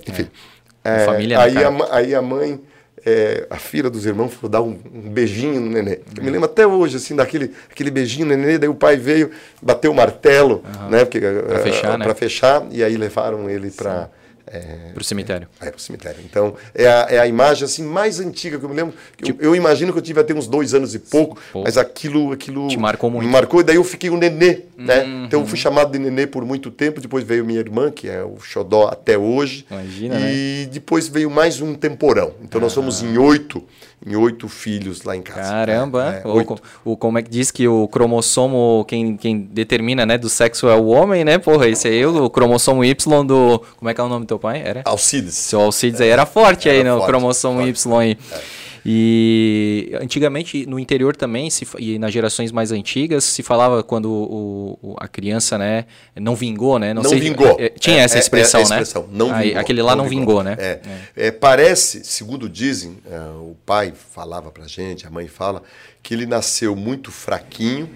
Enfim. É. É, família, né, aí, a, aí a mãe, é, a filha dos irmãos, falou dar um, um beijinho no nenê. Uhum. Eu me lembro até hoje, assim, daquele aquele beijinho no nenê. Daí o pai veio, bateu o martelo, uhum. né? Porque, pra, fechar, uh, né? fechar, e aí levaram ele para É, para o cemitério. É, para o cemitério. Então, é a, é a imagem assim mais antiga que eu me lembro. Tipo, eu, eu, imagino que eu tive até uns dois anos e pouco, mas aquilo, aquilo te marcou muito. Me marcou, e daí eu fiquei um nenê, né? Uhum. Então eu fui chamado de nenê por muito tempo, depois veio minha irmã, que é o xodó até hoje. Imagina, E né? depois veio mais um temporão. Então nós somos em oito em oito filhos lá em casa. Caramba! É, o, o, como é que diz que o cromossomo, quem, quem determina, né, do sexo é o homem, né? Porra, esse aí, o cromossomo Y do... Como é que é o nome do teu pai? Era? Alcides. Seu Alcides aí era forte era aí, né? Forte, o cromossomo forte. Y aí. É. E antigamente no interior também, se, e nas gerações mais antigas, se falava quando o, o, a criança né, não vingou, né? Não, não sei, vingou. É, tinha essa expressão, é, é, é expressão, né? Não vingou, aquele lá não, não vingou, vingou, né? É. é. parece, segundo dizem, o pai falava pra gente, a mãe fala, que ele nasceu muito fraquinho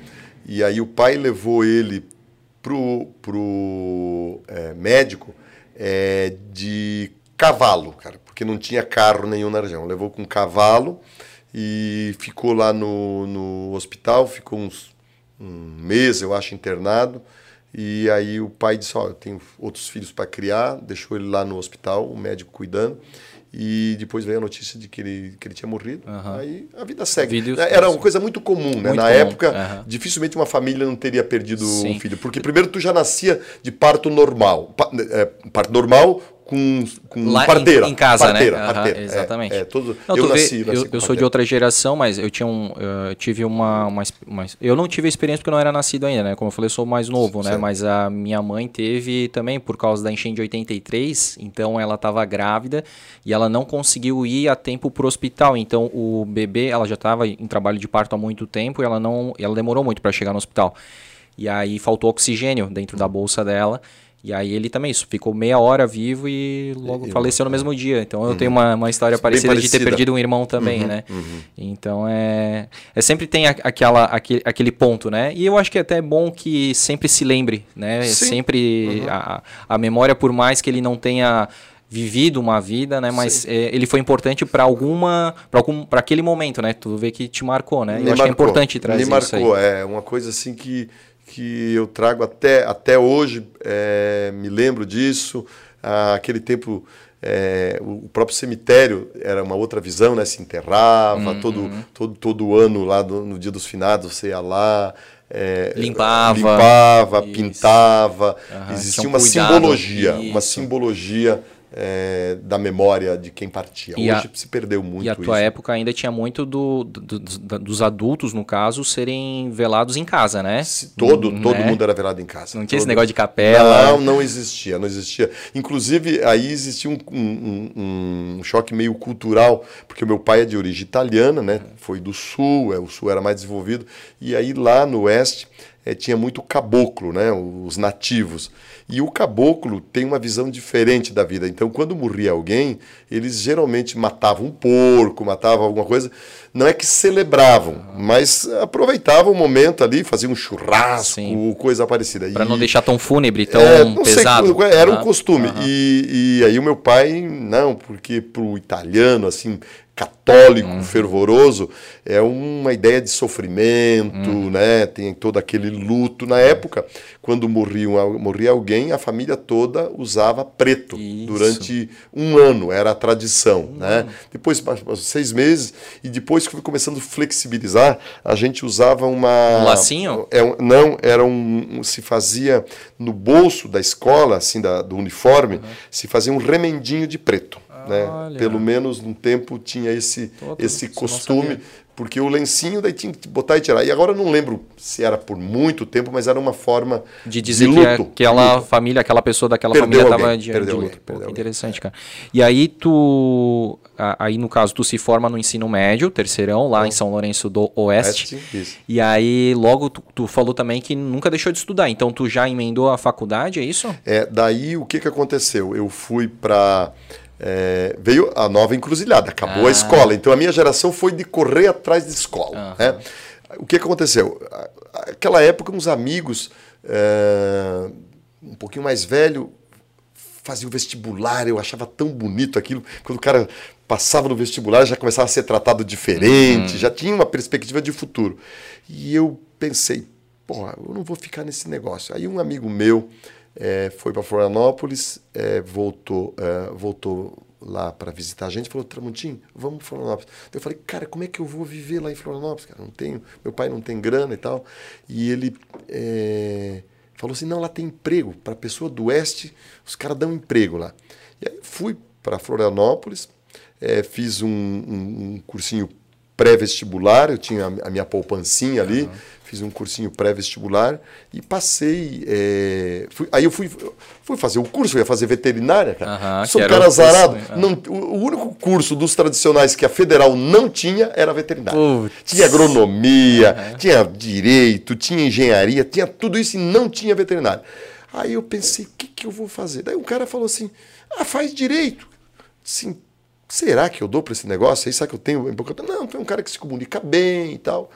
e aí o pai levou ele pro, pro médico de cavalo, cara, porque não tinha carro nenhum na região. Levou com cavalo e ficou lá no, no hospital, ficou uns, um mês, eu acho, internado. E aí o pai disse, ó, eu tenho outros filhos para criar, deixou ele lá no hospital, o médico cuidando. E depois veio a notícia de que ele, que ele tinha morrido. Uhum. Aí a vida segue. Vídeos, Era uma coisa muito comum, né? Muito Na comum. época, uhum. dificilmente uma família não teria perdido Sim. um filho. Porque primeiro tu já nascia de parto normal. É, parto normal com, com Lá parteira. Em, em casa, parteira, né? Parteira, uhum, exatamente. É, é, todo, não, eu, nasci, vê, nasci eu, eu sou de outra geração, mas eu tinha um, eu tive uma, uma, uma, Eu não tive experiência porque eu não era nascido ainda, né? Como eu falei, eu sou mais novo, né? Mas a minha mãe teve também por causa da enchente de 83, então ela estava grávida e ela não conseguiu ir a tempo pro hospital. Então o bebê, ela já estava em trabalho de parto há muito tempo e ela não, ela demorou muito para chegar no hospital. E aí faltou oxigênio dentro da bolsa dela. E aí ele também isso, ficou meia hora vivo e logo e, faleceu no mesmo dia. Então eu uhum. tenho uma, uma história parecida, parecida, de ter perdido um irmão também, uhum, né? Uhum. Então é, é sempre tem a, aquela, aquele, aquele ponto, né? E eu acho que é até bom que sempre se lembre, né? Sim. Sempre uhum. a, a memória, por mais que ele não tenha vivido uma vida, né? Mas é, ele foi importante para alguma, para algum, para aquele momento, né? Tu vê que te marcou, né? Me eu acho que é importante trazer Me marcou, é uma coisa assim que que eu trago até, até hoje, é, me lembro disso. Ah, aquele tempo, é, o próprio cemitério era uma outra visão, né? Se enterrava, uhum. todo, todo, todo ano lá no, no, dia dos finados você ia lá. É, limpava, limpava pintava. Uhum. Existia um uma simbologia, isso. uma simbologia é, da memória de quem partia. E Hoje a, se perdeu muito E a tua isso. época ainda tinha muito do, do, do, dos adultos, no caso, serem velados em casa, né? todo todo né? mundo era velado em casa. Não tinha todo... esse negócio de capela? Não, não existia, não existia. Inclusive, aí existia um, um, um choque meio cultural, porque o meu pai é de origem italiana, né? Foi do sul, é, o sul era mais desenvolvido, e aí lá no oeste é, tinha muito caboclo, né? Os nativos. E o caboclo tem uma visão diferente da vida. Então, quando morria alguém, eles geralmente matavam um porco, matavam alguma coisa. Não é que celebravam, mas aproveitavam o momento ali, faziam um churrasco, Sim. coisa parecida. Para não deixar tão fúnebre, tão é, pesado. Sei, era um costume. Uhum. E, e aí o meu pai, não, porque para o italiano, assim, católico uhum. fervoroso é uma ideia de sofrimento, uhum. né? Tem todo aquele luto na época quando morria, morria alguém, a família toda usava preto Isso. durante um ano, era a tradição, um né? Depois seis meses e depois que foi começando a flexibilizar, a gente usava uma um lacinho? É, não, era um, se fazia no bolso da escola, assim da, do uniforme, uhum. se fazia um remendinho de preto. Né? Pelo menos um tempo tinha esse, esse costume, porque o lencinho daí tinha que botar e tirar. E agora eu não lembro se era por muito tempo, mas era uma forma de dizer de luto, que aquela luto. família, aquela pessoa daquela perdeu família estava de, perdeu de luto. Alguém, Pô, interessante, cara. E aí tu, aí no caso tu se forma no ensino médio, terceirão, lá em São Lourenço do Oeste. Oeste e aí logo tu, tu, falou também que nunca deixou de estudar. Então tu já emendou a faculdade, é isso? É, daí o que que aconteceu? Eu fui para é, veio a nova encruzilhada, acabou ah. a escola. Então a minha geração foi de correr atrás de escola. Uhum. Né? O que, que aconteceu? Aquela época, uns amigos, é, um pouquinho mais velho, faziam vestibular, eu achava tão bonito aquilo. Quando o cara passava no vestibular, já começava a ser tratado diferente, uhum. já tinha uma perspectiva de futuro. E eu pensei, porra, eu não vou ficar nesse negócio. Aí um amigo meu é, foi para Florianópolis, é, voltou, é, voltou lá para visitar a gente, falou, Tramontim, vamos para Florianópolis. Eu falei, cara, como é que eu vou viver lá em Florianópolis? Cara, não tenho, meu pai não tem grana e tal. E ele é, falou assim, não, lá tem emprego, para pessoa do oeste, os caras dão emprego lá. E aí fui para Florianópolis, é, fiz um, um, um cursinho pré-vestibular, eu tinha a minha poupancinha ali, uhum fiz um cursinho pré-vestibular e passei. É, fui, aí eu fui, fui fazer o curso, eu ia fazer veterinária, cara. Uhum, Sou um cara azarado. Não, o, único curso dos tradicionais que a federal não tinha era veterinária. Putz. Tinha agronomia, uhum. tinha direito, tinha engenharia, tinha tudo isso e não tinha veterinária. Aí eu pensei, o que, que eu vou fazer? Daí o cara falou assim: ah, faz direito. Sim, será que eu dou para esse negócio? Aí será que eu tenho? Não, tem um cara que se comunica bem e tal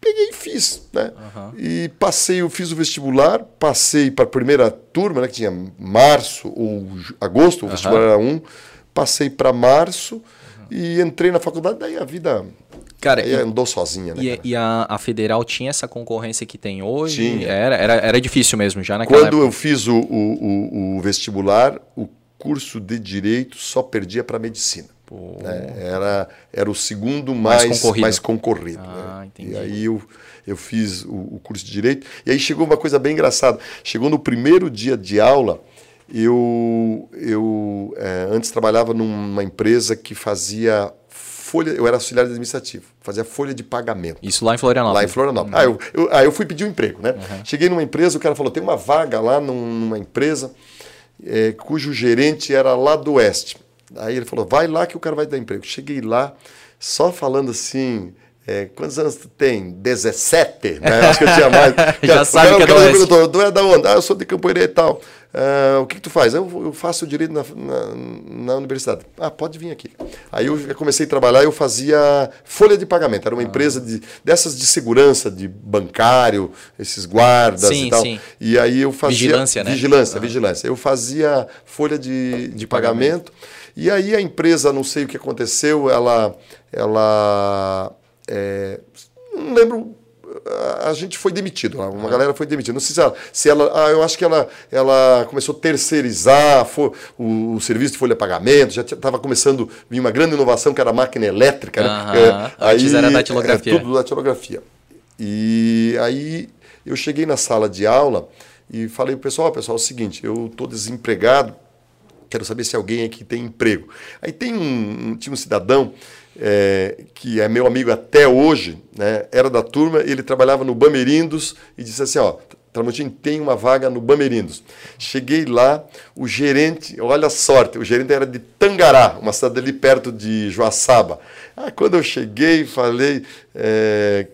peguei e fiz, né? Uhum. E passei, eu fiz o vestibular, passei para a primeira turma, né, que tinha março ou agosto, o uhum. vestibular era um, passei para março uhum. e entrei na faculdade, daí a vida Cara, e, andou sozinha, né? E, e a, a, Federal tinha essa concorrência que tem hoje? Tinha. Era, era, era difícil mesmo já naquela Quando época. eu fiz o, o, o, vestibular, o curso de Direito só perdia para Medicina. Né? Era, era o segundo mais, mais concorrido. Mais concorrido ah, né? E aí eu, eu fiz o, o, curso de Direito. E aí chegou uma coisa bem engraçada. Chegou no primeiro dia de aula, eu, eu é, antes trabalhava numa empresa que fazia folha, eu era auxiliar administrativo, fazia folha de pagamento. Isso lá em Florianópolis? Lá em Florianópolis. Uhum. Aí, eu, eu, aí eu fui pedir um emprego, né? Uhum. Cheguei numa empresa, o cara falou, tem uma vaga lá numa empresa é, cujo gerente era lá do oeste. Aí ele falou, vai lá que o cara vai dar emprego. Cheguei lá, só falando assim, é, quantos anos tu tem? 17, né? Acho que eu tinha mais. Já sabe que é do perguntou, tu é da onde? Ah, eu sou de Campoeira e tal. Ah, o que, que, tu faz? Eu, eu faço direito na, na, na, universidade. Ah, pode vir aqui. Aí eu comecei a trabalhar, eu fazia folha de pagamento. Era uma ah. empresa de, dessas de segurança, de bancário, esses guardas sim, e tal. Sim. E aí eu fazia... Vigilância, né? Vigilância, ah. vigilância. Eu fazia folha de, de, pagamento. E aí a empresa, não sei o que aconteceu, ela... ela é, não lembro a gente foi demitido, uma galera foi demitida. Não sei se ela, se ela ah, eu acho que ela, ela começou a terceirizar for, o, o, serviço de folha de pagamento, já estava começando vir uma grande inovação que era a máquina elétrica. Né? É, aí, era datilografia. É, tudo datilografia. E aí eu cheguei na sala de aula e falei para o pessoal, oh, pessoal, é o seguinte, eu estou desempregado, quero saber se alguém aqui tem emprego. Aí tem um, tinha um cidadão é, que é meu amigo até hoje, né, era da turma, ele trabalhava no Bamerindos e disse assim, ó, Tramontim tem uma vaga no Bamerindos. Cheguei lá, o gerente, olha a sorte, o gerente era de Tangará, uma cidade ali perto de Joaçaba. Ah, quando eu cheguei, falei, é,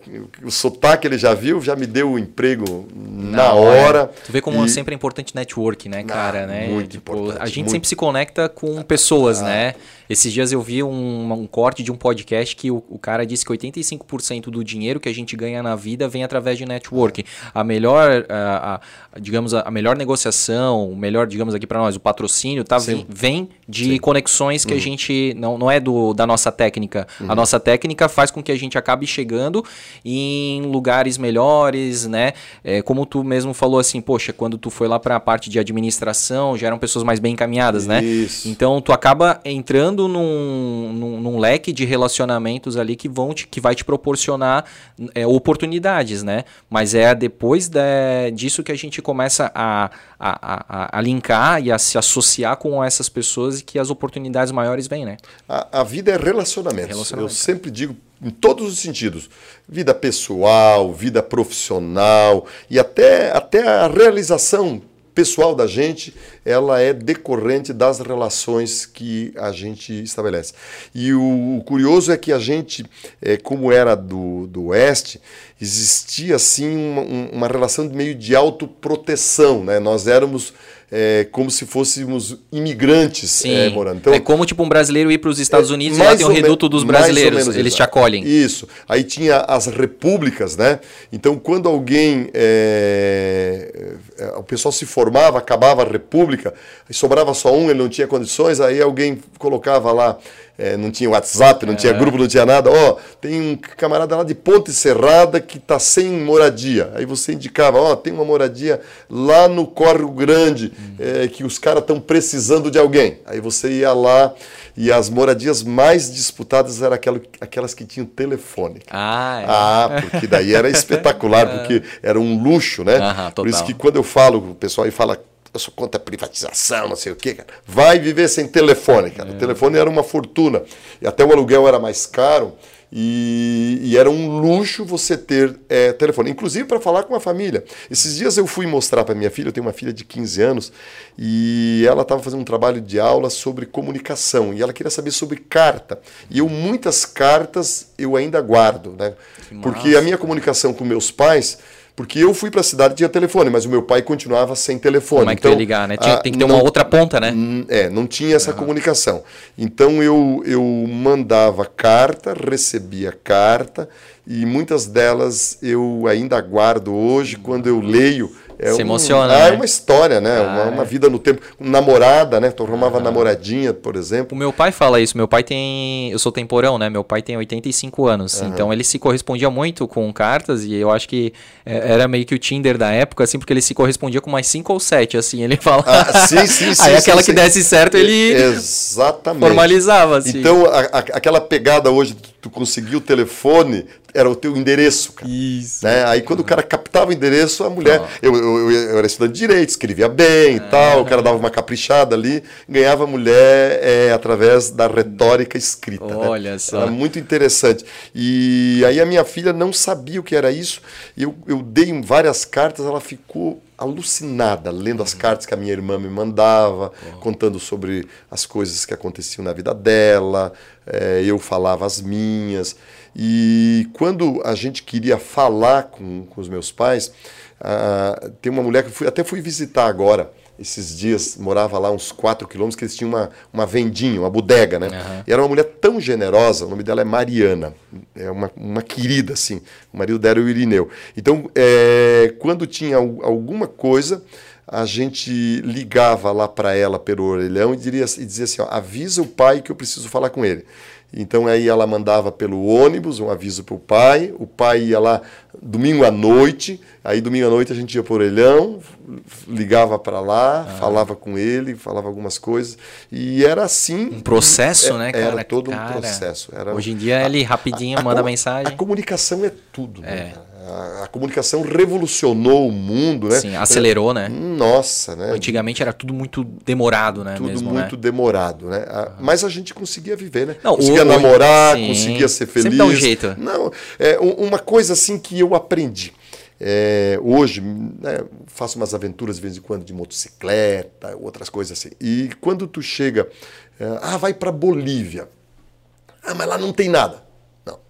o sotaque ele já viu, já me deu o emprego na, na hora. Tu vê como e... sempre é importante network, né, cara? Ah, né? Muito tipo, importante. A gente muito... sempre se conecta com pessoas, ah. né? Esses dias eu vi um, um corte de um podcast que o, o cara disse que 85% do dinheiro que a gente ganha na vida vem através de network. A melhor, a, a, digamos, a melhor negociação, o melhor, digamos aqui para nós, o patrocínio, tá, vem, vem de Sim. conexões que uhum. a gente, não, não é do, da nossa técnica. Uhum. A nossa técnica faz com que a gente acabe chegando em lugares melhores, né? É, como tu mesmo falou assim, poxa, quando tu foi lá para a parte de administração, já eram pessoas mais bem encaminhadas, né? Isso. Então tu acaba entrando entrando num, num, num, leque de relacionamentos ali que vão te, que vai te proporcionar é, oportunidades, né? Mas é depois de, disso que a gente começa a, a, a, a, linkar e a se associar com essas pessoas e que as oportunidades maiores vêm, né? A, a vida é relacionamento. relacionamento. Eu sempre digo em todos os sentidos. Vida pessoal, vida profissional e até, até a realização pessoal da gente, ela é decorrente das relações que a gente estabelece. E o, o curioso é que a gente, é, como era do, do Oeste, existia assim uma, uma relação meio de autoproteção. Né? Nós éramos é, como se fôssemos imigrantes é, morando. Então, é como tipo um brasileiro ir para os Estados é, Unidos e lá tem o reduto dos brasileiros, eles te acolhem. Isso. Aí tinha as repúblicas, né? Então quando alguém, é, é, o pessoal se formava, acabava a república, sobrava só um, ele não tinha condições, aí alguém colocava lá é, não tinha WhatsApp, não é. tinha grupo, não tinha nada. Ó, oh, tem um camarada lá de Ponte Serrada que está sem moradia. Aí você indicava, ó, oh, tem uma moradia lá no Córrego Grande, hum. é, que os caras estão precisando de alguém. Aí você ia lá e as moradias mais disputadas eram aquelas, aquelas que tinham telefone. Ah, é. ah, porque daí era espetacular, porque era um luxo, né? Por isso que quando eu falo, o pessoal aí fala eu sou contra a privatização, não sei o quê, cara. Vai viver sem telefone, cara. É. O telefone era uma fortuna. E até o aluguel era mais caro. E, e era um luxo você ter é, telefone, inclusive para falar com a família. Esses dias eu fui mostrar para minha filha, eu tenho uma filha de 15 anos, e ela estava fazendo um trabalho de aula sobre comunicação, e ela queria saber sobre carta. E eu, muitas cartas, eu ainda guardo, né? Porque a minha comunicação com meus pais porque eu fui para a cidade e tinha telefone, mas o meu pai continuava sem telefone. Como é que então, ligar, né? Tinha, a, tem que ter não, uma outra ponta, né? É, não tinha essa uhum. comunicação. Então eu, eu mandava carta, recebia carta, e muitas delas eu ainda guardo hoje, quando eu leio é Se um, emociona. Ah, é né? uma história, né? Ah, uma, uma, é. vida no tempo. Namorada, né? Tu arrumava ah. namoradinha, por exemplo. O meu pai fala isso. Meu pai tem. Eu sou temporão, né? Meu pai tem 85 anos. Uhum. Então ele se correspondia muito com cartas e eu acho que é, era meio que o Tinder da época, assim, porque ele se correspondia com mais 5 ou 7, assim. Ele fala. Ah, sim, sim, sim. Aí sim, aquela sim, que desse certo, ele. Exatamente. Formalizava, assim. Então, a, a, aquela pegada hoje, tu conseguiu o telefone, era o teu endereço, cara. Isso. Né? Aí quando o cara captava o endereço, a mulher. Eu, eu, eu, era estudante de direito, escrevia bem e tal, o cara dava uma caprichada ali, ganhava mulher é, através da retórica escrita. Né? Olha né? só. Era muito interessante. E aí a minha filha não sabia o que era isso, eu, eu dei várias cartas, ela ficou alucinada lendo as cartas que a minha irmã me mandava, contando sobre as coisas que aconteciam na vida dela, é, eu falava as minhas. E quando a gente queria falar com, com os meus pais, uh, tem uma mulher que fui, até fui visitar agora, esses dias, morava lá uns 4 quilômetros, que eles tinham uma, uma vendinha, uma bodega, né? Uhum. E era uma mulher tão generosa, o nome dela é Mariana, é uma, uma querida, assim. O marido dela é o Irineu. Então, é, quando tinha alguma coisa, a gente ligava lá para ela pelo orelhão e, diria, e dizia assim: ó, avisa o pai que eu preciso falar com ele. Então aí ela mandava pelo ônibus um aviso para o pai, o pai ia lá domingo à noite, aí domingo à noite a gente ia por orelhão, ligava para lá, ah. falava com ele, falava algumas coisas e era assim. Um processo, é, né, cara? Era todo cara, um processo. Era, hoje em dia ele rapidinho a, manda a, mensagem. A comunicação é tudo, né? A, a, comunicação revolucionou o mundo, né? Sim, acelerou, né? Nossa, né? Antigamente era tudo muito demorado, né? Tudo mesmo, muito né? demorado, né? Mas a gente conseguia viver, né? Não, conseguia o, namorar, sim. conseguia ser feliz. Sempre dá um jeito. Não, é uma coisa assim que eu aprendi. É, hoje né, faço umas aventuras de vez em quando de motocicleta, outras coisas assim. E quando tu chega, é, ah, vai para Bolívia. Ah, mas lá não tem nada.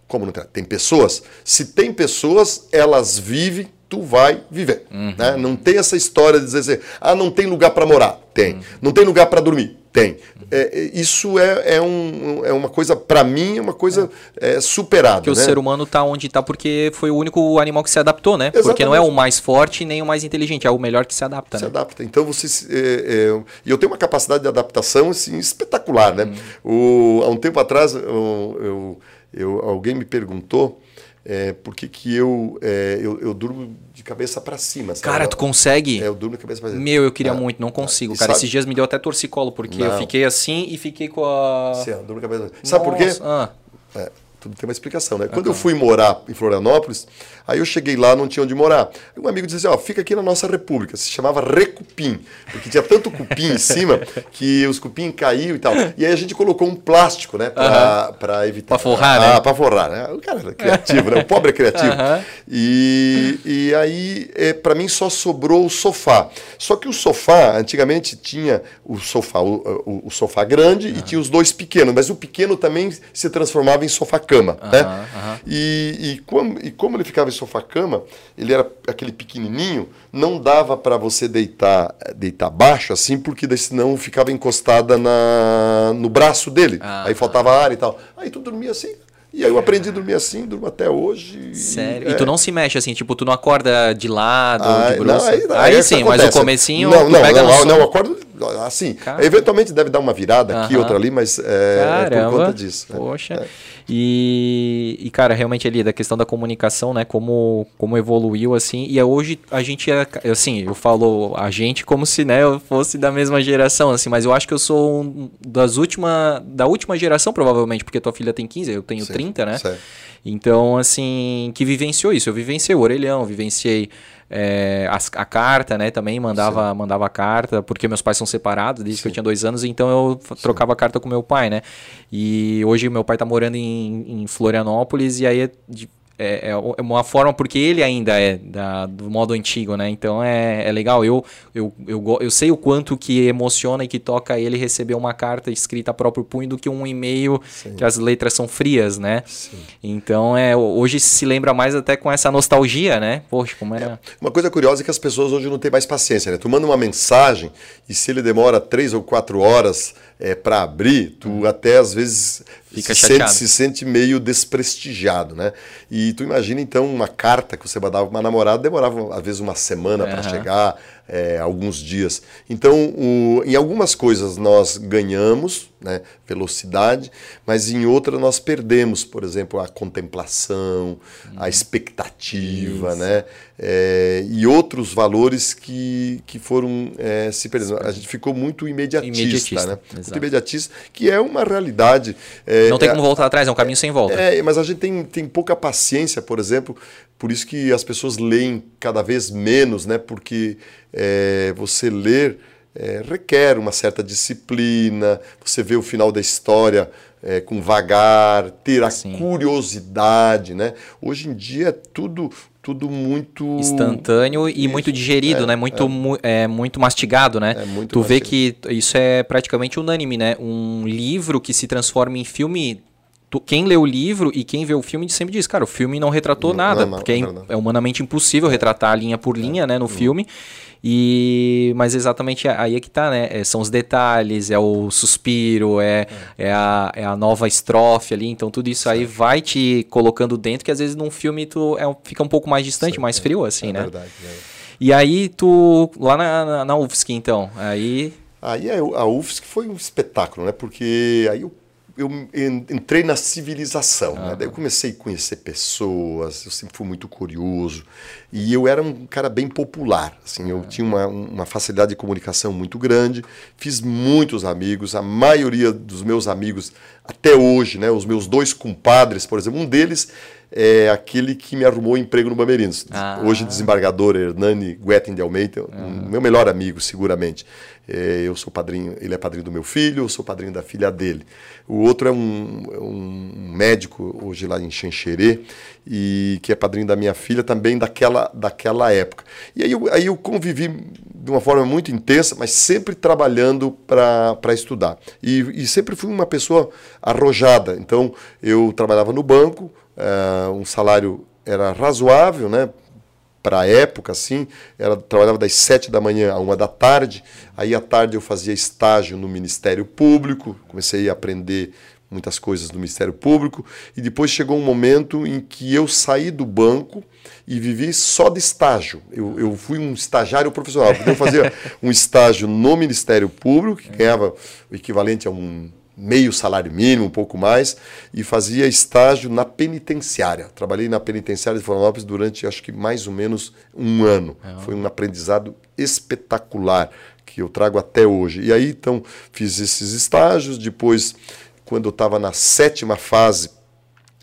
Como não tem? Tem pessoas? Se tem pessoas, elas vivem, tu vai viver. Uhum. Né? Não tem essa história de dizer assim, ah, não tem lugar para morar. Tem. Uhum. Não tem lugar para dormir. Tem. É, é, isso é, é, um, é uma coisa, para mim, é uma coisa é. superada. Que né? o ser humano está onde está porque foi o único animal que se adaptou, né? Exatamente. Porque não é o mais forte nem o mais inteligente, é o melhor que se adapta. Se né? adapta. Então você. É, é, e eu tenho uma capacidade de adaptação assim, espetacular, né? Uhum. O, há um tempo atrás, eu, eu eu, alguém me perguntou é, por que, que eu, é, eu, eu durmo de cabeça para cima. Sabe? Cara, tu consegue? É, eu durmo de cabeça para cima. Meu, eu queria ah, muito, não consigo. Cara, sabe? esses dias me deu até torcicolo, porque não. eu fiquei assim e fiquei com a. Sim, eu durmo de cabeça. Sabe por quê? Ah. É, tudo tem uma explicação, né? Quando eu fui morar em Florianópolis, aí eu cheguei lá, não tinha onde morar. Um amigo dizia assim, ó, fica aqui na nossa república. Se chamava Recupim, porque tinha tanto cupim em cima que os cupim caíam e tal. E aí a gente colocou um plástico, né, pra, uhum. pra evitar... Pra forrar, né? Ah, pra forrar, né? O cara é criativo, né? O pobre é criativo. Uhum. E, e aí, é, para mim, só sobrou o sofá. Só que o sofá, antigamente tinha o sofá, o, o, o sofá grande uhum. e tinha os dois pequenos, mas o pequeno também se transformava em sofá-cama, né? E, e, como, e como ele ficava em sofá-cama, ele era aquele pequenininho, não dava para você deitar deitar baixo assim, porque senão ficava encostada na, no braço dele. Aí faltava ar e tal. Aí tu dormia assim, e aí eu aprendi a dormir assim, durmo até hoje. Sério? E, é... tu não se mexe assim, tipo, tu não acorda de lado, ah, de? Não, aí, aí, aí sim, acontece. mas o comecinho não, não, pega não, não, não, eu acordo assim, Caramba. eventualmente deve dar uma virada aqui, outra ali, mas é, é por conta disso. Né? Poxa. É. E, e, cara, realmente ali, da questão da comunicação, né? Como, como evoluiu, assim. E hoje a gente é, assim, eu falo a gente como se, né, eu fosse da mesma geração, assim. Mas eu acho que eu sou um das últimas, da última geração, provavelmente, porque tua filha tem 15, eu tenho Sim, 30, né? Certo. Então, assim, que vivenciou isso. Eu vivenciei o orelhão, vivenciei é, a, a, carta, né? Também mandava, mandava carta, porque meus pais são separados desde Sim. que eu tinha dois anos, então eu Sim. trocava carta com meu pai, né? E hoje meu pai está morando em, em Florianópolis, e aí é é, é, é, uma forma, porque ele ainda é da, do modo antigo, né? Então é, é legal. Eu, eu, eu, eu sei o quanto que emociona e que toca ele receber uma carta escrita a próprio punho do que um e-mail que as letras são frias, né? Sim. Então é, hoje se lembra mais até com essa nostalgia, né? Poxa, como era. É. Uma coisa curiosa é que as pessoas hoje não têm mais paciência, né? Tu manda uma mensagem e se ele demora três ou quatro horas é, para abrir, tu hum. até às vezes Fica se, sente, se sente meio desprestigiado, né? E tu imagina então uma carta que você mandava para uma namorada, demorava às vezes uma semana para chegar, é, alguns dias. Então, o, em algumas coisas nós ganhamos né, velocidade, mas em outras nós perdemos, por exemplo, a contemplação, a uhum. expectativa, né, é, e outros valores que, que foram é, se perdendo. A gente ficou muito imediatista, imediatista né? Muito imediatista, que é uma realidade. É, Não tem como voltar atrás, é um caminho sem volta. É, mas a gente tem, tem pouca paciência, por exemplo, por isso que as pessoas leem cada vez menos, né? Porque é, você ler é, requer uma certa disciplina, você vê o final da história é, com vagar, ter a Sim. curiosidade, né? Hoje em dia é tudo tudo muito instantâneo e isso. muito digerido, é, né? Muito é. Mu é. muito mastigado, né? É muito tu mastigado. vê que isso é praticamente unânime, né? Um livro que se transforma em filme Tu, quem lê o livro e quem vê o filme sempre diz, cara, o filme não retratou não, nada, não, não, porque é, é, humanamente impossível retratar linha por linha, né, no filme. E mas exatamente aí é que tá, né? É, são os detalhes, é o suspiro, é, é. é, a, é a nova estrofe ali, então tudo isso aí vai te colocando dentro, que às vezes num filme tu é, fica um pouco mais distante, mais frio, assim, é né? Verdade, é. E aí tu, lá na, na, na UFSC, então, aí... Aí a UFSC foi um espetáculo, né? Porque aí eu eu entrei na civilização. Né? Daí eu comecei a conhecer pessoas, eu sempre fui muito curioso. E eu era um cara bem popular. Assim, eu tinha uma, uma facilidade de comunicação muito grande, fiz muitos amigos. A maioria dos meus amigos, até hoje, né, os meus dois compadres, por exemplo, um deles é aquele que me arrumou emprego no Bamerinos. Ah. Hoje desembargador Hernani Guetin de Almeida, ah. meu melhor amigo, seguramente. É, eu sou padrinho, ele é padrinho do meu filho, eu sou padrinho da filha dele. O outro é um, um médico hoje lá em Xanxerê, e que é padrinho da minha filha também daquela, daquela época. E aí eu, aí eu convivi de uma forma muito intensa, mas sempre trabalhando para estudar. E, e sempre fui uma pessoa arrojada. Então eu trabalhava no banco, uh, um salário era razoável, né? Para a época, assim, era, trabalhava das sete da manhã a uma da tarde. Aí à tarde eu fazia estágio no Ministério Público, comecei a aprender muitas coisas do Ministério Público. E depois chegou um momento em que eu saí do banco e vivi só de estágio. Eu, eu fui um estagiário profissional, porque eu fazia um estágio no Ministério Público, que ganhava o equivalente a um meio salário mínimo, um pouco mais, e fazia estágio na penitenciária. Trabalhei na penitenciária de Florianópolis durante, acho que mais ou menos um ano. É. Foi um aprendizado espetacular que eu trago até hoje. E aí, então, fiz esses estágios. Depois, quando eu estava na sétima fase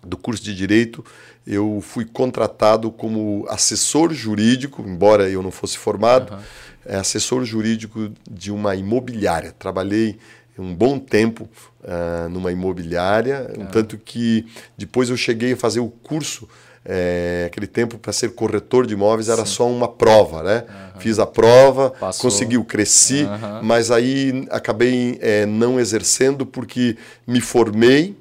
do curso de Direito, eu fui contratado como assessor jurídico, embora eu não fosse formado, uhum. assessor jurídico de uma imobiliária. Trabalhei um bom tempo uh, numa imobiliária, um tanto que depois eu cheguei a fazer o curso é, aquele tempo para ser corretor de imóveis era Sim. só uma prova, né? Uhum. Fiz a prova, Passou. conseguiu, cresci, uhum. mas aí acabei é, não exercendo porque me formei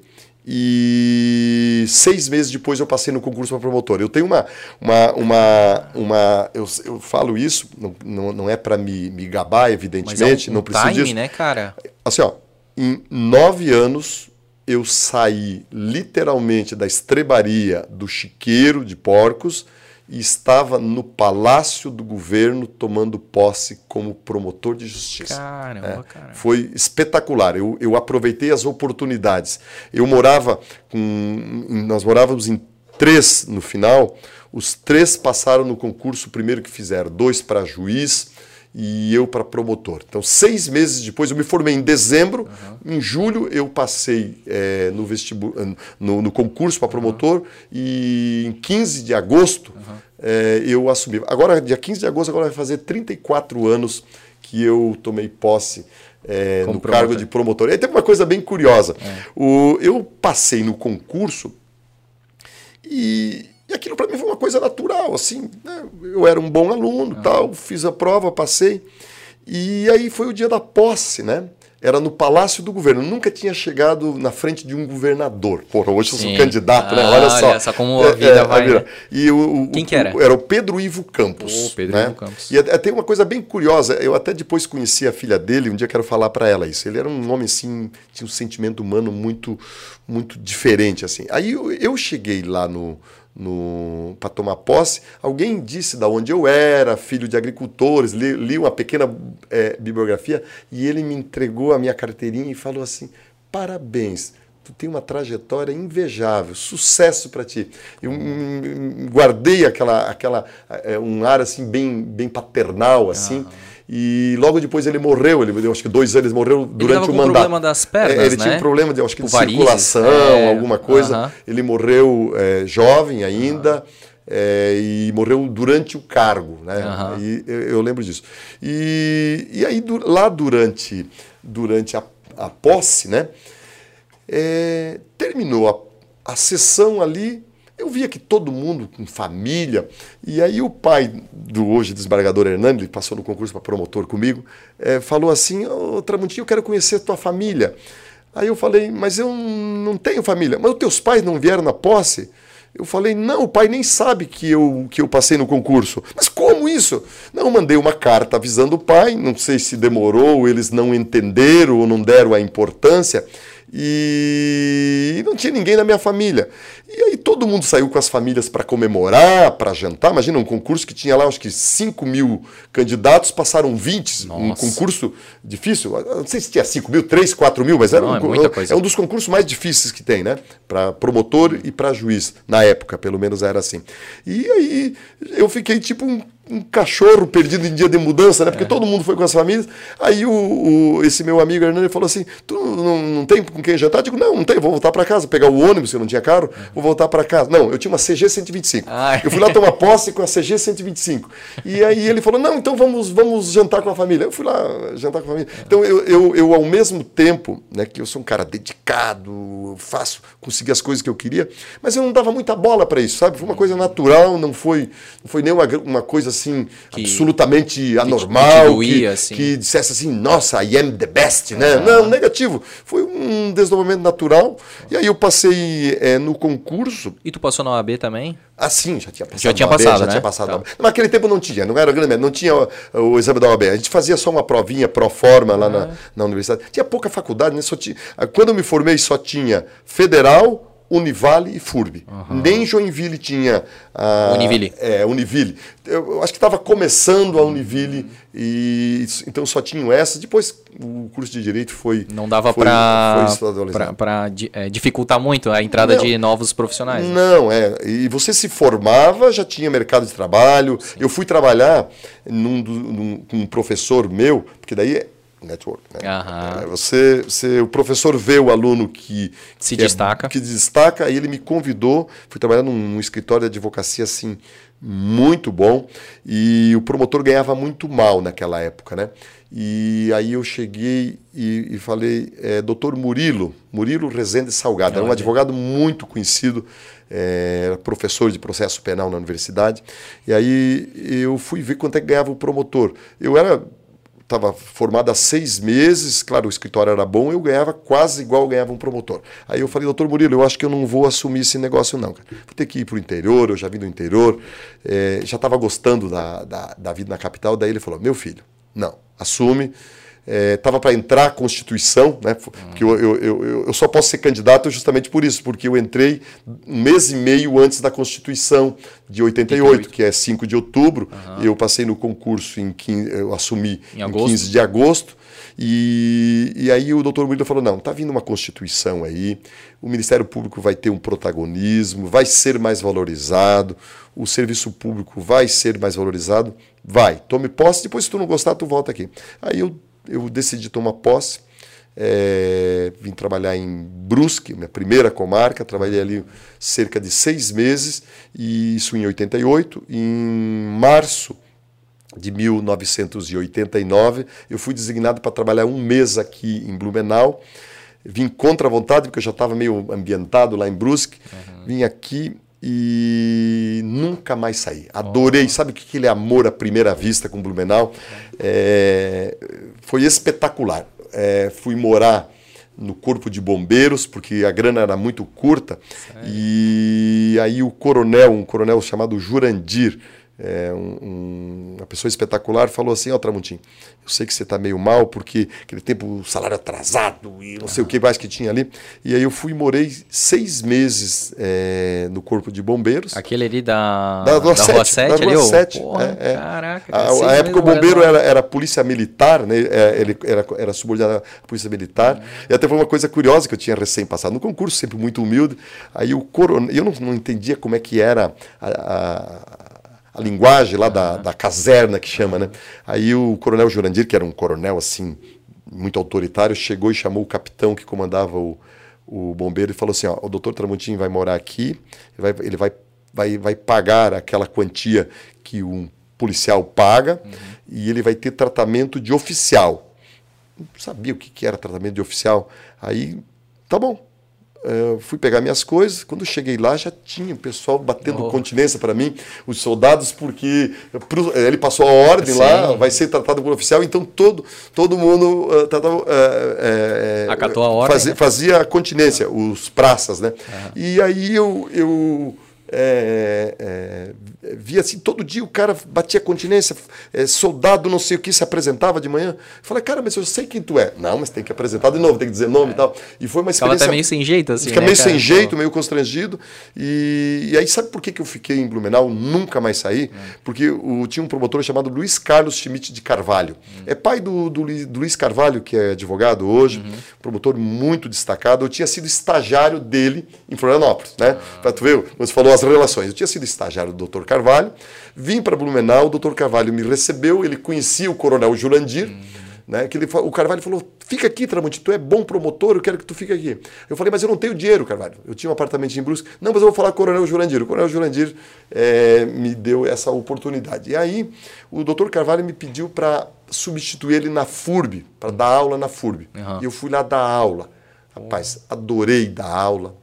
e seis meses depois eu passei no concurso para promotor. Eu tenho uma. uma, uma, uma eu, eu falo isso, não, não, não é para me, me gabar, evidentemente, é um, não preciso time, disso. né, cara? Assim, ó, em nove anos eu saí literalmente da estrebaria do chiqueiro de porcos e estava no Palácio do Governo tomando posse como promotor de justiça. Caramba, é, caramba. Foi espetacular. Eu, eu aproveitei as oportunidades. Eu morava com. Nós morávamos em três no final. Os três passaram no concurso primeiro que fizeram, dois para juiz e eu para promotor. Então, seis meses depois, eu me formei em dezembro, uhum. em julho eu passei é, no, vestibu no, no concurso para promotor uhum. e em 15 de agosto uhum. é, eu assumi. Agora, dia 15 de agosto, agora vai fazer 34 anos que eu tomei posse é, no promotor. cargo de promotor. E aí tem uma coisa bem curiosa. É. O, eu passei no concurso e e aquilo para mim foi uma coisa natural, assim. Né? Eu era um bom aluno, ah. tal, fiz a prova, passei. E aí foi o dia da posse, né? Era no Palácio do Governo. Eu nunca tinha chegado na frente de um governador. Porra, hoje Sim. eu sou candidato, né? ah, né? Olha só. Olha só como a vida é, é, vai. Né? E o, Quem que era? O, era o Pedro Ivo Campos. Oh, Pedro né? Ivo Campos. E tem uma coisa bem curiosa. Eu até depois conheci a filha dele. Um dia quero falar para ela isso. Ele era um homem assim, tinha um sentimento humano muito, muito diferente assim. Aí eu, eu cheguei lá no para tomar posse, alguém disse da onde eu era, filho de agricultores, li, li uma pequena é, bibliografia e ele me entregou a minha carteirinha e falou assim: parabéns, tu tem uma trajetória invejável, sucesso para ti. Eu guardei aquela, aquela é, um ar assim bem, bem paternal assim. Uhum. E logo depois ele morreu, ele acho que dois anos, ele morreu durante ele o mandato. problema das pernas, é, ele né? tinha um problema de, acho que de circulação, é, alguma coisa. Uh -huh. Ele morreu é, jovem ainda. Uh -huh. É, e morreu durante o cargo, né? Uhum. E eu, eu, lembro disso. E, e aí lá durante, durante a, a posse, né? É, terminou a, a sessão ali, eu via que todo mundo com família, e aí o pai do hoje desembargador Hernando, ele passou no concurso para promotor comigo, é, falou assim, ô oh, Tramontinho, eu quero conhecer a tua família. Aí eu falei, mas eu não tenho família. Mas os teus pais não vieram na posse? Eu falei, não, o pai nem sabe que eu, que eu passei no concurso. Mas como isso? Não, mandei uma carta avisando o pai, não sei se demorou, eles não entenderam ou não deram a importância e não tinha ninguém na minha família. E aí todo mundo saiu com as famílias para comemorar, para jantar. Imagina um concurso que tinha lá, acho que 5 mil candidatos, passaram 20. Nossa. Um concurso difícil. Não sei se tinha 5 mil, 3, 4 mil, mas era não, um, é, é um dos concursos mais difíceis que tem, né? Para promotor e para juiz. Na época, pelo menos era assim. E aí eu fiquei tipo um um cachorro perdido em dia de mudança, né? Porque é. todo mundo foi com as famílias. Aí o, o esse meu amigo Hernani falou assim: Tu não, não tem com quem jantar? Eu digo: Não, não tem, vou voltar para casa, pegar o ônibus, que eu não tinha carro, vou voltar para casa. Não, eu tinha uma CG 125. Ah. Eu fui lá tomar posse com a CG 125. E aí ele falou: Não, então vamos, vamos jantar com a família. Eu fui lá jantar com a família. Então eu, eu, eu ao mesmo tempo, né, que eu sou um cara dedicado, faço, consegui as coisas que eu queria, mas eu não dava muita bola para isso, sabe? Foi uma coisa natural, não foi, não foi nem uma, uma coisa assim que, absolutamente anormal, que, assim. que dissesse assim, nossa, I am the best, né? Não, negativo. Foi um desdobramento natural. E aí eu passei é, no concurso. E tu passou na OAB também? Ah, sim, já tinha passado. Já tinha passado, né? Já tinha passado. Tá. Naquele tempo não tinha, não era grande, não tinha o, o, exame da OAB. A gente fazia só uma provinha pro forma lá na, na universidade. Tinha pouca faculdade, né? Só tinha, quando eu me formei só tinha federal, Univale e FURB. Uhum. Nem Joinville tinha. A, Univille. É, Univille. Eu, eu acho que estava começando a Univille, e então só tinham essa. Depois o curso de Direito foi. Não dava para é, dificultar muito a entrada não, de novos profissionais. Né? Não, é. E você se formava, já tinha mercado de trabalho. Sim. Eu fui trabalhar num, num, com um professor meu, porque daí network. Né? Uhum. Você, você, o professor vê o aluno que se que destaca, é, que destaca, aí ele me convidou, fui trabalhar num, num, escritório de advocacia assim muito bom e o promotor ganhava muito mal naquela época, né? E aí eu cheguei e, e falei, é, doutor Murilo, Murilo Rezende Salgado, era um advogado muito conhecido, é, professor de processo penal na universidade. E aí eu fui ver quanto é que ganhava o promotor. Eu era estava formado há seis meses, claro, o escritório era bom, eu ganhava quase igual ganhava um promotor. Aí eu falei, doutor Murilo, eu acho que eu não vou assumir esse negócio não. Cara. Vou ter que ir para o interior, eu já vim do interior, é, já estava gostando da, da, da, vida na capital, daí ele falou, meu filho, não, assume, estava é, para entrar a Constituição, né? Porque eu, eu, eu, eu, só posso ser candidato justamente por isso, porque eu entrei um mês e meio antes da Constituição de 88, 88. que é 5 de outubro. Uhum. Eu passei no concurso em 15, eu assumi em, em 15 de agosto. E, e aí o doutor Murilo falou: não, está vindo uma Constituição aí, o Ministério Público vai ter um protagonismo, vai ser mais valorizado, o serviço público vai ser mais valorizado. Vai, tome posse, depois se tu não gostar, tu volta aqui. Aí eu, eu decidi tomar posse. É, vim trabalhar em Brusque, minha primeira comarca, trabalhei ali cerca de seis meses, e isso em 88. Em março de 1989. Eu fui designado para trabalhar um mês aqui em Blumenau. Vim contra a vontade, porque eu já estava meio ambientado lá em Brusque. Uhum. Vim aqui e nunca mais saí. Adorei. Oh. Sabe o que aquele amor à primeira vista com Blumenau? É, foi espetacular. É, fui morar no corpo de bombeiros, porque a grana era muito curta. Sério? E aí o coronel, um coronel chamado Jurandir, é, um, um, uma pessoa espetacular, falou assim: Ó, oh, Tramontim, eu sei que você está meio mal, porque aquele tempo o salário atrasado e não sei o que mais que tinha ali. E aí eu fui e morei seis meses é, no Corpo de Bombeiros. Aquele ali da, da, Rua, da 7, Rua 7? Da Rua ali, 7 Porra, é, é. Caraca. A, a época o bombeiro era, era polícia militar, né? É, ele era, era subordinado à polícia militar. E até foi uma coisa curiosa que eu tinha recém passado no concurso, sempre muito humilde. Aí o coronel, eu não, não entendia como é que era a, a a linguagem lá da, da caserna que chama, né? Aí o coronel Jurandir, que era um coronel assim, muito autoritário, chegou e chamou o capitão que comandava o, o bombeiro e falou assim: ó, o doutor Tramontim vai morar aqui, ele vai, ele vai, vai, vai pagar aquela quantia que um policial paga uhum. e ele vai ter tratamento de oficial. Não sabia o que, que era tratamento de oficial. Aí, tá bom, Uh, fui pegar minhas coisas. Quando cheguei lá, já tinha o pessoal batendo oh. continência para mim, os soldados, porque pro, ele passou a ordem Sim. lá, vai ser tratado por oficial, então todo, todo mundo uh, tratava, uh, acatou a ordem. Fazia, né? fazia a continência, os praças, né? Uhum. E aí eu, eu é, é, via assim, todo dia o cara batia continência, é, soldado não sei o que se apresentava de manhã. Eu falei, cara, mas eu sei quem tu é. Não, mas tem que apresentar de novo, tem que dizer nome e tal. E foi uma experiência... Ficava até meio sem jeito, assim, Fica né, meio cara? sem jeito, meio constrangido. E, e, aí sabe por que, que eu fiquei em Blumenau, nunca mais saí? Porque o, tinha um promotor chamado Luiz Carlos Schmidt de Carvalho. Hum. É pai do, do, do, Luiz Carvalho, que é advogado hoje, uhum. promotor muito destacado. Eu tinha sido estagiário dele em Florianópolis, né? Ah. Pra tu ver, você falou as relações. Eu tinha sido estagiário do Dr. Carvalho, vim para Blumenau, o Dr. Carvalho me recebeu, ele conhecia o coronel Jurandir, né, que ele, o Carvalho falou, fica aqui, Tramonte, tu é bom promotor, eu quero que tu fique aqui. Eu falei, mas eu não tenho dinheiro, Carvalho. Eu tinha um apartamento em Brusque. Não, mas eu vou falar com o coronel Jurandir. O coronel Jurandir é, me deu essa oportunidade. E aí, o doutor Carvalho me pediu para substituir ele na FURB, para dar aula na FURB. Uhum. E eu fui lá dar aula. Rapaz, adorei dar aula,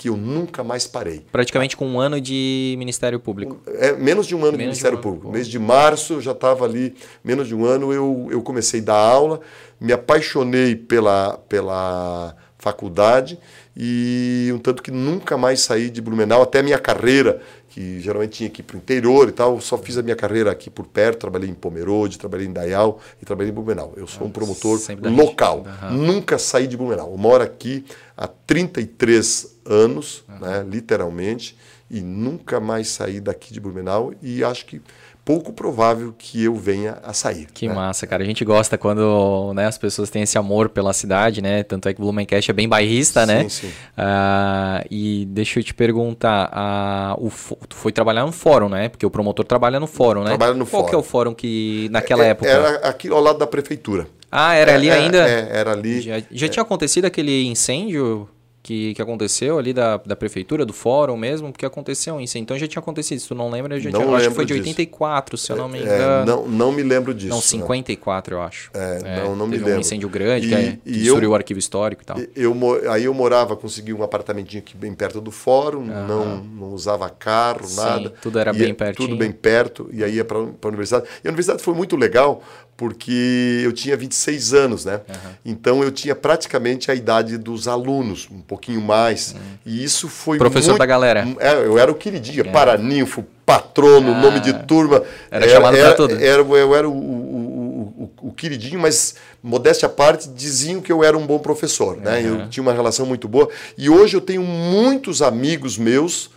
que eu nunca mais parei. Praticamente com um ano de Ministério Público. É, menos de um ano menos de Ministério de um Público. Ano. Mês de março eu já estava ali, menos de um ano eu, eu comecei a dar aula, me apaixonei pela, pela faculdade e um tanto que nunca mais saí de Blumenau, até a minha carreira, que geralmente tinha que ir para o interior e tal, só fiz a minha carreira aqui por perto, trabalhei em Pomerode, trabalhei em Dayal e trabalhei em Blumenau. Eu sou um promotor local, uhum. nunca saí de Blumenau. Eu moro aqui há 33 anos, uhum. né, literalmente, e nunca mais saí daqui de Blumenau e acho que pouco provável que eu venha a sair. Que né? massa, cara. A gente gosta quando né, as pessoas têm esse amor pela cidade, né? Tanto é que o Blumencast é bem bairrista, sim, né? Sim. Uh, e deixa eu te perguntar, uh, o, tu foi trabalhar no fórum, né? Porque o promotor trabalha no fórum, né? Trabalha no Qual fórum. que é o fórum que naquela é, época? Era aqui ao lado da prefeitura. Ah, era ali é, ainda? É, era ali. Já, já tinha acontecido aquele incêndio? Que, que aconteceu ali da, da prefeitura, do fórum mesmo, porque aconteceu isso. Então já tinha acontecido. Se tu não lembra, já não tinha, acho que foi de 84, disso. se eu não me é, engano. É, não, não me lembro disso. Não, 54, né? eu acho. É, é, não, não me lembro. um incêndio grande, e, que, é, que destruiu o arquivo histórico e tal. Eu, aí eu morava, consegui um apartamentinho aqui bem perto do fórum, não, não usava carro, Sim, nada. tudo era bem pertinho. Tudo bem perto, e aí ia para a universidade. E a universidade foi muito legal, porque eu tinha 26 anos, né? Uhum. Então eu tinha praticamente a idade dos alunos, um pouquinho mais. Uhum. E isso foi Professor muito, da galera. É, eu era o queridinho, é. paraninfo, patrono, ah, nome de turma. Era, era chamado para tudo. Era, eu era o, o, o, o queridinho, mas modéstia à parte, diziam que eu era um bom professor, né? Eu tinha uma relação muito boa. E hoje eu tenho muitos amigos meus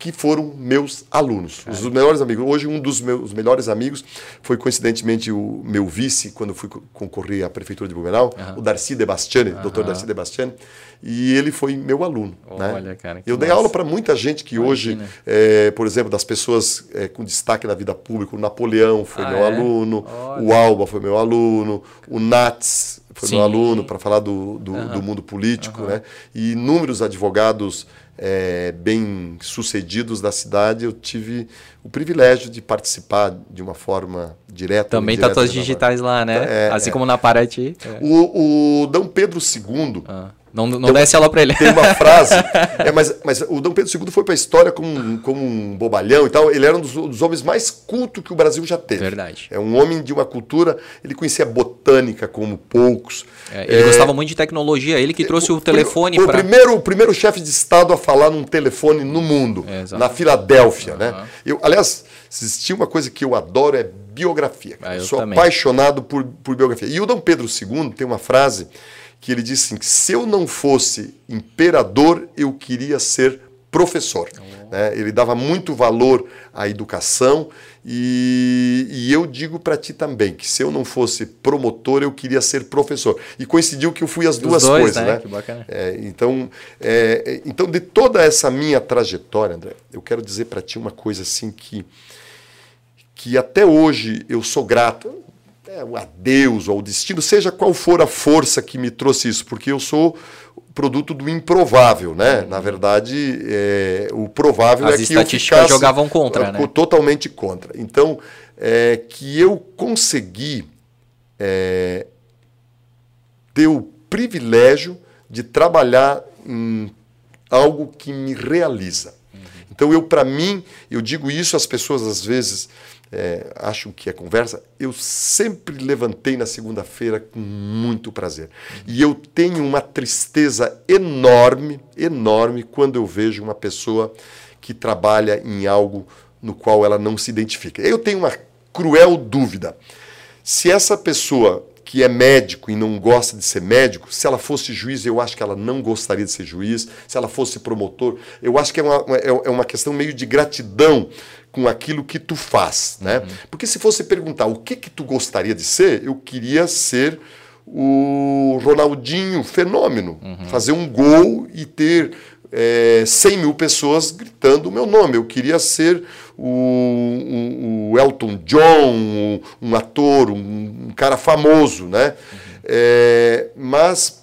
que foram meus alunos, os melhores amigos. Hoje, um dos meus melhores amigos foi, coincidentemente, o meu vice, quando fui concorrer à Prefeitura de Blumenau, uhum. o Darcy De Bastiani, uhum. doutor Darcy De Bastiani, e ele foi meu aluno. Né? Olha, né? cara, Eu dei aula para muita gente que Imagina. hoje, é, por exemplo, das pessoas é, com destaque na vida pública, o Napoleão foi ah, meu é? aluno, Olha. o Alba foi meu aluno, o Nats foi Sim. meu aluno para falar do, do, uhum. do, mundo político, né? E inúmeros advogados é, bem sucedidos da cidade, eu tive o privilégio de participar de uma forma direta. Também tá todas digitais lá, né? É, assim é. como na Paraty. O, o Dom Pedro II. Ah não, não desce ela para ele. Tem uma frase. é, mas, mas o Dom Pedro II foi para a história como, como um bobalhão e tal. Ele era um dos, dos, homens mais cultos que o Brasil já teve. Verdade. É um homem de uma cultura. Ele conhecia botânica como poucos. É, ele é, gostava muito de tecnologia. Ele que trouxe o, o telefone para. O primeiro, o primeiro chefe de Estado a falar num telefone no mundo, é, na Filadélfia. Uhum. Né? Eu, aliás, existia uma coisa que eu adoro é biografia. Ah, eu sou também. apaixonado por, por biografia. E o Dom Pedro II tem uma frase que ele disse assim: se eu não fosse imperador, eu queria ser professor. Oh. Né? Ele dava muito valor à educação e, e eu digo para ti também que se eu não fosse promotor, eu queria ser professor. E coincidiu que eu fui as Os duas dois, coisas. Né? né? Que bacana. É, então, é, então, de toda essa minha trajetória, André, eu quero dizer para ti uma coisa assim que que até hoje eu sou grato é, a Deus ou ao destino, seja qual for a força que me trouxe isso, porque eu sou produto do improvável, né? Na verdade, é, o provável As é que eu ficasse jogavam contra, né? totalmente contra. Então, é, que eu consegui é, ter o privilégio de trabalhar em algo que me realiza. Uhum. Então, eu para mim, eu digo isso às pessoas às vezes é, acham que é conversa, eu sempre levantei na segunda-feira com muito prazer. E eu tenho uma tristeza enorme, enorme, quando eu vejo uma pessoa que trabalha em algo no qual ela não se identifica. Eu tenho uma cruel dúvida. Se essa pessoa que é médico e não gosta de ser médico, se ela fosse juiz, eu acho que ela não gostaria de ser juiz. Se ela fosse promotor, eu acho que é uma, é, é uma questão meio de gratidão com aquilo que tu faz, né? Uhum. Porque se fosse perguntar o que que tu gostaria de ser, eu queria ser o Ronaldinho fenômeno, uhum. fazer um gol e ter é, 100 mil pessoas gritando o meu nome. Eu queria ser o, o, o Elton John, um, um ator, um, um, cara famoso, né? Uhum. É, mas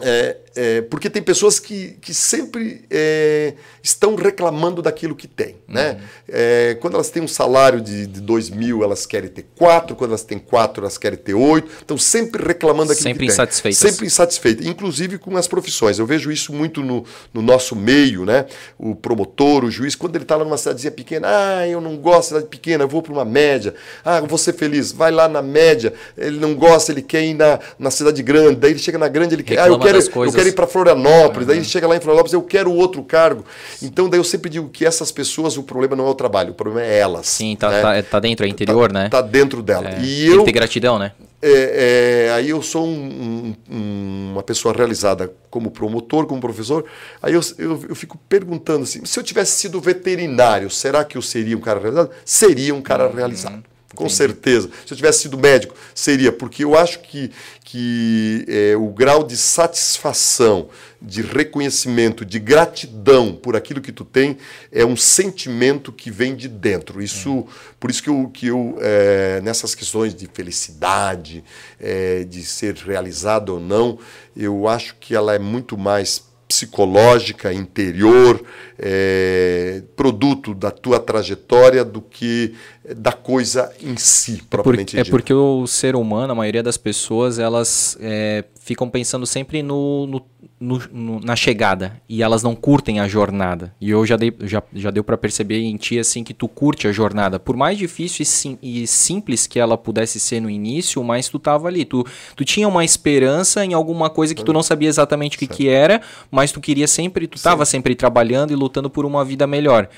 é, é, porque tem pessoas que, que sempre é, estão reclamando daquilo que têm. Né? Uhum. É, quando elas têm um salário de, de 2 mil, elas querem ter quatro. Quando elas têm quatro, elas querem ter oito. Estão sempre reclamando daquilo sempre que insatisfeitas. Sempre insatisfeitas. Inclusive com as profissões. Eu vejo isso muito no, no nosso meio. Né? O promotor, o juiz, quando ele está lá numa cidadezinha pequena, ah, eu não gosto de cidade pequena, eu vou para uma média. Ah, vou ser feliz. Vai lá na média. Ele não gosta, ele quer ir na, na cidade grande. Daí ele chega na grande, ele quer. Reclama ah, eu quero, eu quero ir para Florianópolis. Uhum. Daí chega lá em Florianópolis, eu quero outro cargo. Então daí eu sempre digo que essas pessoas, o problema não é o trabalho, o problema é elas. Sim, tá, né? tá, tá, dentro, é interior, tá, né? Tá dentro dela. É, e eu, ter gratidão, né? É, é, aí eu sou um, um, uma pessoa realizada como promotor, como professor. Aí eu, eu, eu, fico perguntando assim: se eu tivesse sido veterinário, será que eu seria um cara realizado? Seria um cara uhum. realizado. Com Entendi. certeza. Se eu tivesse sido médico, seria, porque eu acho que, que é, o grau de satisfação, de reconhecimento, de gratidão por aquilo que tu tem é um sentimento que vem de dentro. Isso, por isso que eu, que eu é, nessas questões de felicidade, é, de ser realizado ou não, eu acho que ela é muito mais psicológica, interior, é, produto da tua trajetória do que da coisa em si, propriamente é, por, é porque o ser humano, a maioria das pessoas, elas é, ficam pensando sempre no, no, no, no, na chegada e elas não curtem a jornada. E eu já, dei, já, já deu para perceber em ti assim que tu curte a jornada. Por mais difícil e, sim, e, simples que ela pudesse ser no início, mas tu tava ali. Tu, tu tinha uma esperança em alguma coisa que tu não sabia exatamente o que, que era, mas tu queria sempre, tu estava sempre trabalhando e lutando por uma vida melhor.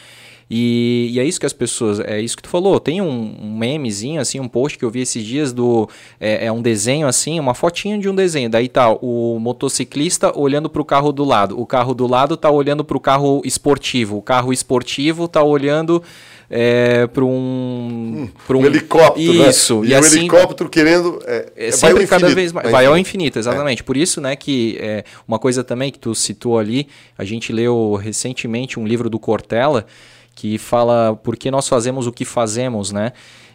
E, e, é isso que as pessoas, é isso que tu falou. Tem um, um memezinho, assim, um post que eu vi esses dias do. É, é, um desenho assim, uma fotinha de um desenho. Daí tá o motociclista olhando pro carro do lado. O carro do lado tá olhando pro carro esportivo. O carro esportivo tá olhando é, para um, um, um helicóptero. Né? Isso. Né? E, e assim, o helicóptero querendo. É, é sempre cada vez mais. Vai, vai ao infinito, exatamente. É. Por isso, né, que é, uma coisa também que tu citou ali, a gente leu recentemente um livro do Cortella que fala por que nós fazemos o que fazemos, né?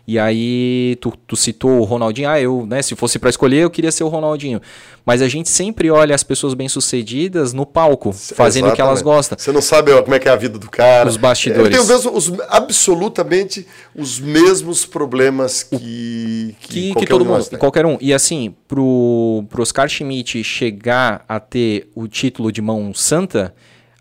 E aí tu, tu citou o Ronaldinho, ah, eu, né, se fosse para escolher, eu queria ser o Ronaldinho. Mas a gente sempre olha as pessoas bem-sucedidas no palco, fazendo Exatamente. o que elas gostam. Você não sabe como é que é a vida do cara. Os bastidores. Eu tenho mesmo, os, absolutamente os mesmos problemas que que, que, que todo mundo, qualquer um. E assim, pro, pro Oscar Schmidt chegar a ter o título de mão santa,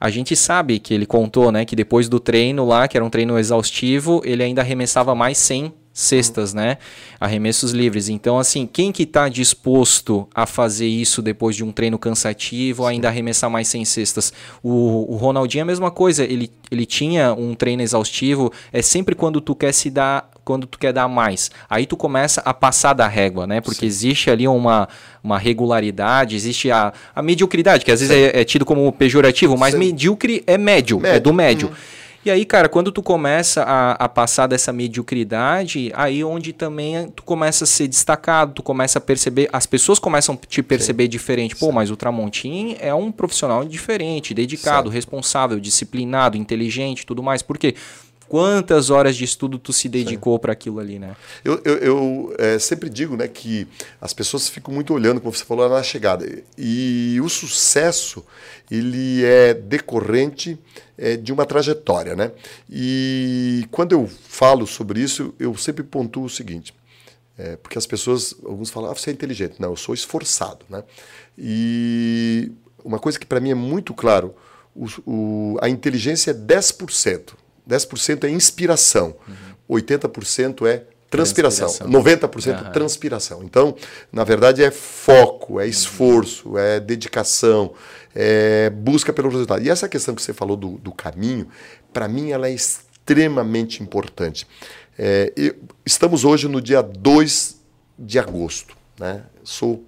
a gente sabe que ele contou, né, que depois do treino lá, que era um treino exaustivo, ele ainda arremessava mais 100 cestas, uhum. né? Arremessos livres. Então, assim, quem que está disposto a fazer isso depois de um treino cansativo, ainda arremessar mais 100 cestas? O, o Ronaldinho é a mesma coisa. Ele, ele tinha um treino exaustivo. É sempre quando tu quer se dar quando tu quer dar mais. Aí tu começa a passar da régua, né? Porque Sim. existe ali uma, uma regularidade, existe a, a mediocridade, que às vezes é, é, tido como pejorativo, mas Sim. medíocre é médio, médio. é do médio. Uhum. E aí, cara, quando tu começa a, a passar dessa mediocridade, aí onde também tu começa a ser destacado, tu começa a perceber, as pessoas começam a te perceber Sim. diferente. Pô, mas o Tramontim é um profissional diferente, dedicado, Sim. responsável, disciplinado, inteligente tudo mais. Por quê? Quantas horas de estudo tu se dedicou para aquilo ali, né? Eu, eu, eu é, sempre digo, né, que as pessoas ficam muito olhando, como você falou, na chegada. E o sucesso, ele é decorrente é, de uma trajetória, né? E quando eu falo sobre isso, eu sempre pontuo o seguinte, é, porque as pessoas, alguns falam, ah, você é inteligente. Não, eu sou esforçado, né? E uma coisa que para mim é muito claro, o, o, a inteligência é 10%. 10% é inspiração, uhum. 80% é transpiração, transpiração. 90% uhum. transpiração. Então, na verdade, é foco, é esforço, uhum. é dedicação, é busca pelo resultado. E essa questão que você falou do, do caminho, para mim, ela é extremamente importante. É, eu, estamos hoje no dia 2 de agosto. Né? Sou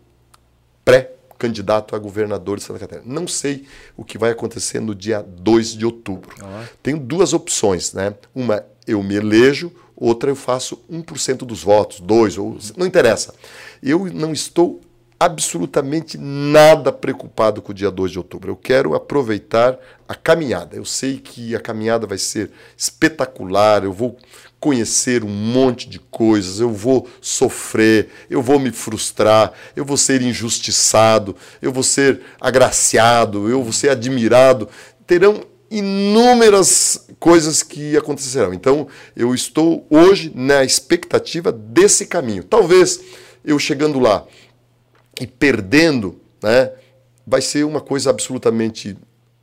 pré candidato a governador de Santa Catarina. Não sei o que vai acontecer no dia 2 de outubro. Tenho duas opções, né? Uma, eu me elejo, outra eu faço 1% dos votos, dois, ou não interessa. Eu não estou absolutamente nada preocupado com o dia 2 de outubro. Eu quero aproveitar a caminhada. Eu sei que a caminhada vai ser espetacular, eu vou conhecer um monte de coisas, eu vou sofrer, eu vou me frustrar, eu vou ser injustiçado, eu vou ser agraciado, eu vou ser admirado. Terão inúmeras coisas que acontecerão. Então, eu estou hoje na expectativa desse caminho. Talvez eu chegando lá e perdendo, né, vai ser uma coisa absolutamente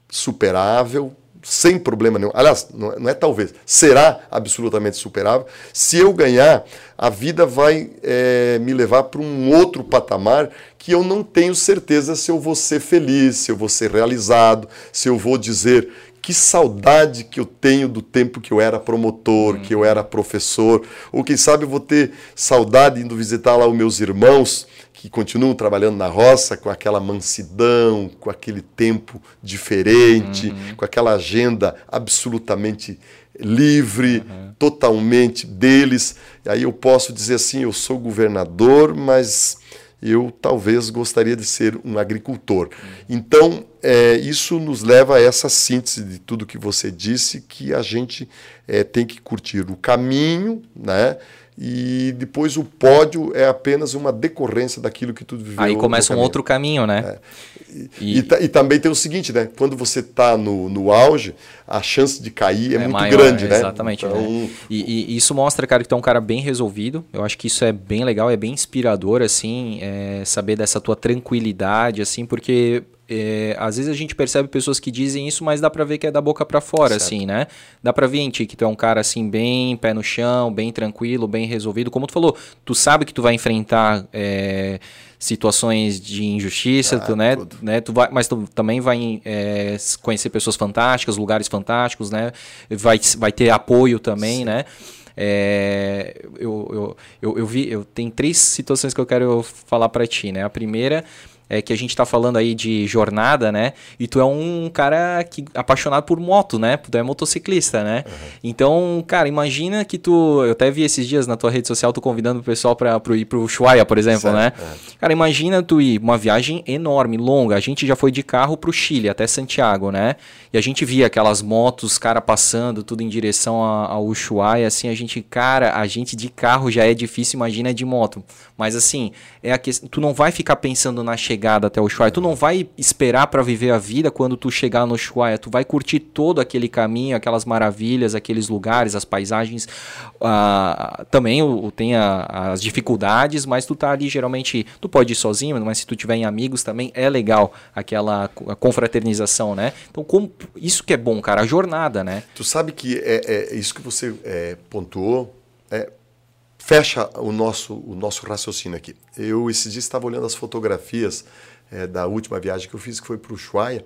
superável, sem problema nenhum. Aliás, não é, não é, talvez, será absolutamente superável. Se eu ganhar, a vida vai é, me levar para um outro patamar que eu não tenho certeza se eu vou ser feliz, se eu vou ser realizado, se eu vou dizer que saudade que eu tenho do tempo que eu era promotor, hum. que eu era professor, ou quem sabe eu vou ter saudade indo visitar lá os meus irmãos que continuam trabalhando na roça com aquela mansidão, com aquele tempo diferente, uhum. com aquela agenda absolutamente livre, uhum. totalmente deles. E aí eu posso dizer assim: eu sou governador, mas eu talvez gostaria de ser um agricultor. Uhum. Então, é, isso nos leva a essa síntese de tudo que você disse, que a gente é, tem que curtir o caminho, né? E depois o pódio é apenas uma decorrência daquilo que tu viveu. Aí começa um outro caminho, né? É. E, e, e, também tem o seguinte, né? Quando você está no, no auge, a chance de cair é, é muito maior, grande, né? Exatamente. Então... Né? E, e, isso mostra, cara, que tu é um cara bem resolvido. Eu acho que isso é bem legal, é bem inspirador, assim, é, saber dessa tua tranquilidade, assim, porque é, às vezes a gente percebe pessoas que dizem isso, mas dá pra ver que é da boca para fora, certo. assim, né? Dá pra ver em ti que tu é um cara, assim, bem pé no chão, bem tranquilo, bem resolvido. Como tu falou, tu sabe que tu vai enfrentar... É, situações de injustiça, ah, tu, né, né, tu vai, mas tu também vai é, conhecer pessoas fantásticas, lugares fantásticos, né, vai, vai ter apoio também, Sim. né. É, eu, eu, eu, eu, vi, eu tenho três situações que eu quero falar para ti, né. A primeira é, que a gente tá falando aí de jornada, né? E tu é um cara que apaixonado por moto, né? Tu é motociclista, né? Uhum. Então, cara, imagina que tu. Eu até vi esses dias na tua rede social tu convidando o pessoal para ir pro Ushuaia, por exemplo, certo, né? É. Cara, imagina tu ir uma viagem enorme, longa. A gente já foi de carro pro Chile, até Santiago, né? E a gente via aquelas motos, cara passando, tudo em direção ao Ushuaia, assim, a gente, cara, a gente de carro já é difícil, imagina de moto. Mas assim, é a questão, tu não vai ficar pensando na chegada até o Ushuaia, tu não vai esperar para viver a vida quando tu chegar no Ushuaia, tu vai curtir todo aquele caminho, aquelas maravilhas, aqueles lugares, as paisagens. Uh, também o, tem a, as dificuldades, mas tu tá ali geralmente, tu pode ir sozinho, mas se tu tiver em amigos também é legal aquela confraternização, né? Então, como isso que é bom, cara, a jornada, né? Tu sabe que é, é isso que você é, pontuou, é, fecha o nosso, o nosso raciocínio aqui. Eu, esses dias, estava olhando as fotografias é, da última viagem que eu fiz, que foi para o Ushuaia,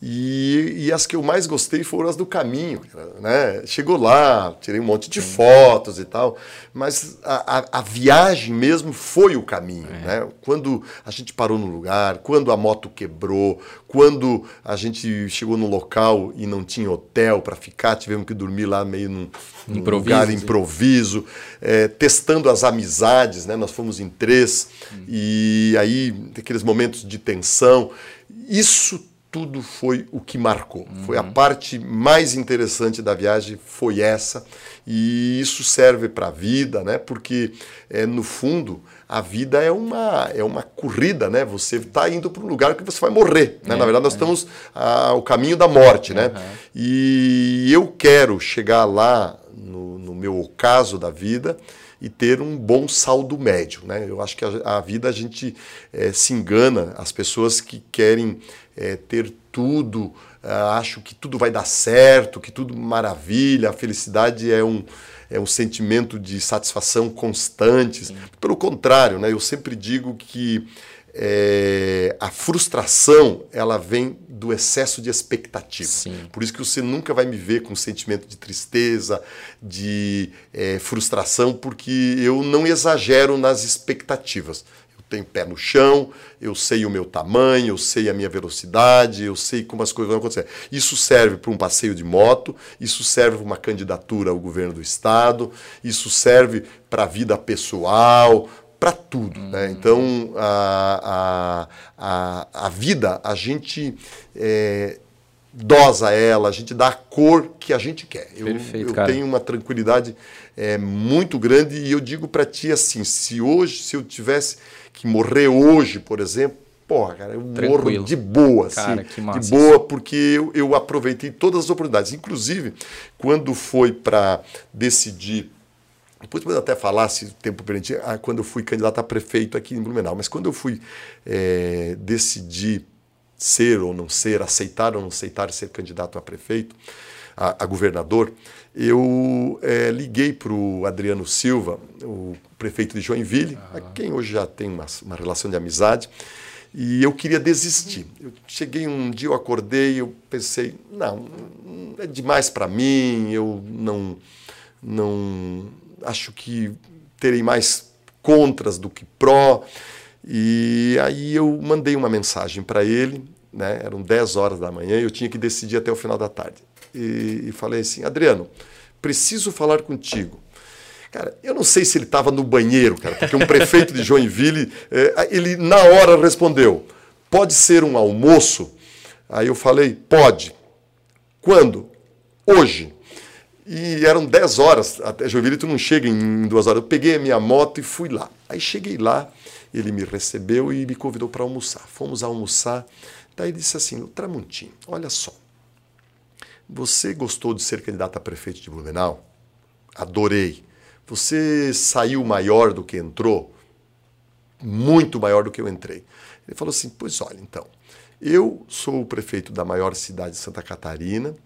e, e, as que eu mais gostei foram as do caminho. Né? Chegou lá, tirei um monte de fotos e tal, mas a, a, a viagem mesmo foi o caminho. É. Né? Quando a gente parou no lugar, quando a moto quebrou, quando a gente chegou no local e não tinha hotel para ficar, tivemos que dormir lá meio num, num lugar improviso, é, testando as amizades, né? nós fomos em três, hum. e aí aqueles momentos de tensão. Isso tudo foi o que marcou. Uhum. Foi a parte mais interessante da viagem, foi essa. E isso serve para a vida, né? Porque, é, no fundo, a vida é uma, é uma corrida, né? Você está indo para um lugar que você vai morrer. Né? É, Na verdade, nós é. estamos ao caminho da morte, né? Uhum. E eu quero chegar lá, no, no meu caso da vida, e ter um bom saldo médio. Né? Eu acho que a, a vida a gente é, se engana, as pessoas que querem é, ter tudo, é, acho que tudo vai dar certo, que tudo maravilha, a felicidade é um, é um sentimento de satisfação constante. Sim. Pelo contrário, né? eu sempre digo que é, a frustração ela vem do excesso de expectativa. Sim. Por isso que você nunca vai me ver com um sentimento de tristeza, de é, frustração, porque eu não exagero nas expectativas. Tenho pé no chão, eu sei o meu tamanho, eu sei a minha velocidade, eu sei como as coisas vão acontecer. Isso serve para um passeio de moto, isso serve para uma candidatura ao governo do estado, isso serve para a vida pessoal, para tudo. Uhum. Né? Então, a, a, a, a, vida, a gente é, dosa ela, a gente dá a cor que a gente quer. Eu, Perfeito, eu tenho uma tranquilidade é, muito grande e eu digo para ti assim, se hoje, se eu tivesse que morrer hoje, por exemplo, porra, cara, eu Tranquilo. morro de boa, cara, assim, de boa, porque eu, eu aproveitei todas as oportunidades. Inclusive, quando foi para decidir depois podemos até falar, se o tempo permitir, ah, quando eu fui candidato a prefeito aqui em Blumenau. Mas quando eu fui é, decidir ser ou não ser, aceitar ou não aceitar ser candidato a prefeito, a, a governador, eu é, liguei para o Adriano Silva, o prefeito de Joinville, uhum. a quem hoje já tem uma, uma relação de amizade, e eu queria desistir. Eu cheguei um dia, eu acordei, eu pensei, não, é demais para mim, eu não, não acho que terei mais contras do que pró. E aí eu mandei uma mensagem para ele, né? eram 10 horas da manhã, eu tinha que decidir até o final da tarde. E, e falei assim: Adriano, preciso falar contigo. Cara, eu não sei se ele estava no banheiro, cara, porque um prefeito de Joinville, é, ele na hora respondeu: pode ser um almoço? Aí eu falei: pode. Quando? Hoje. E eram 10 horas, até Joinville tu não chega em duas horas. Eu peguei a minha moto e fui lá. Aí cheguei lá, ele me recebeu e me convidou para almoçar. Fomos almoçar. Daí disse assim: Tramontim, olha só. Você gostou de ser candidato a prefeito de Blumenau? Adorei. Você saiu maior do que entrou? Muito maior do que eu entrei. Ele falou assim: Pois olha, então, eu sou o prefeito da maior cidade de Santa Catarina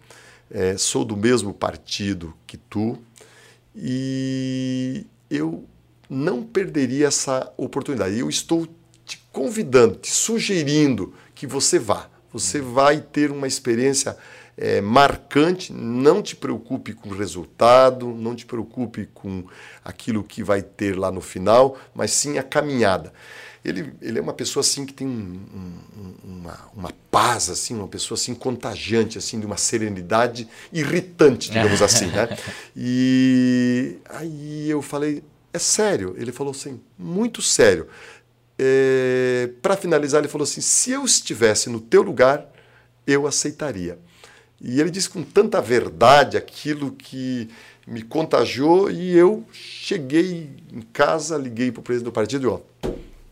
é, sou do mesmo partido que tu e eu não perderia essa oportunidade. Eu estou te convidando, te sugerindo que você vá. Você vai ter uma experiência é, marcante. Não te preocupe com o resultado, não te preocupe com aquilo que vai ter lá no final, mas sim a caminhada. Ele, ele é uma pessoa assim que tem um, um, uma, uma paz, assim, uma pessoa assim contagiante, assim, de uma serenidade irritante, digamos assim, né? E aí eu falei, é sério? Ele falou assim, muito sério. É, Para finalizar, ele falou assim: se eu estivesse no teu lugar, eu aceitaria. E ele disse com tanta verdade aquilo que me contagiou e eu cheguei em casa, liguei para o presidente do partido e ó,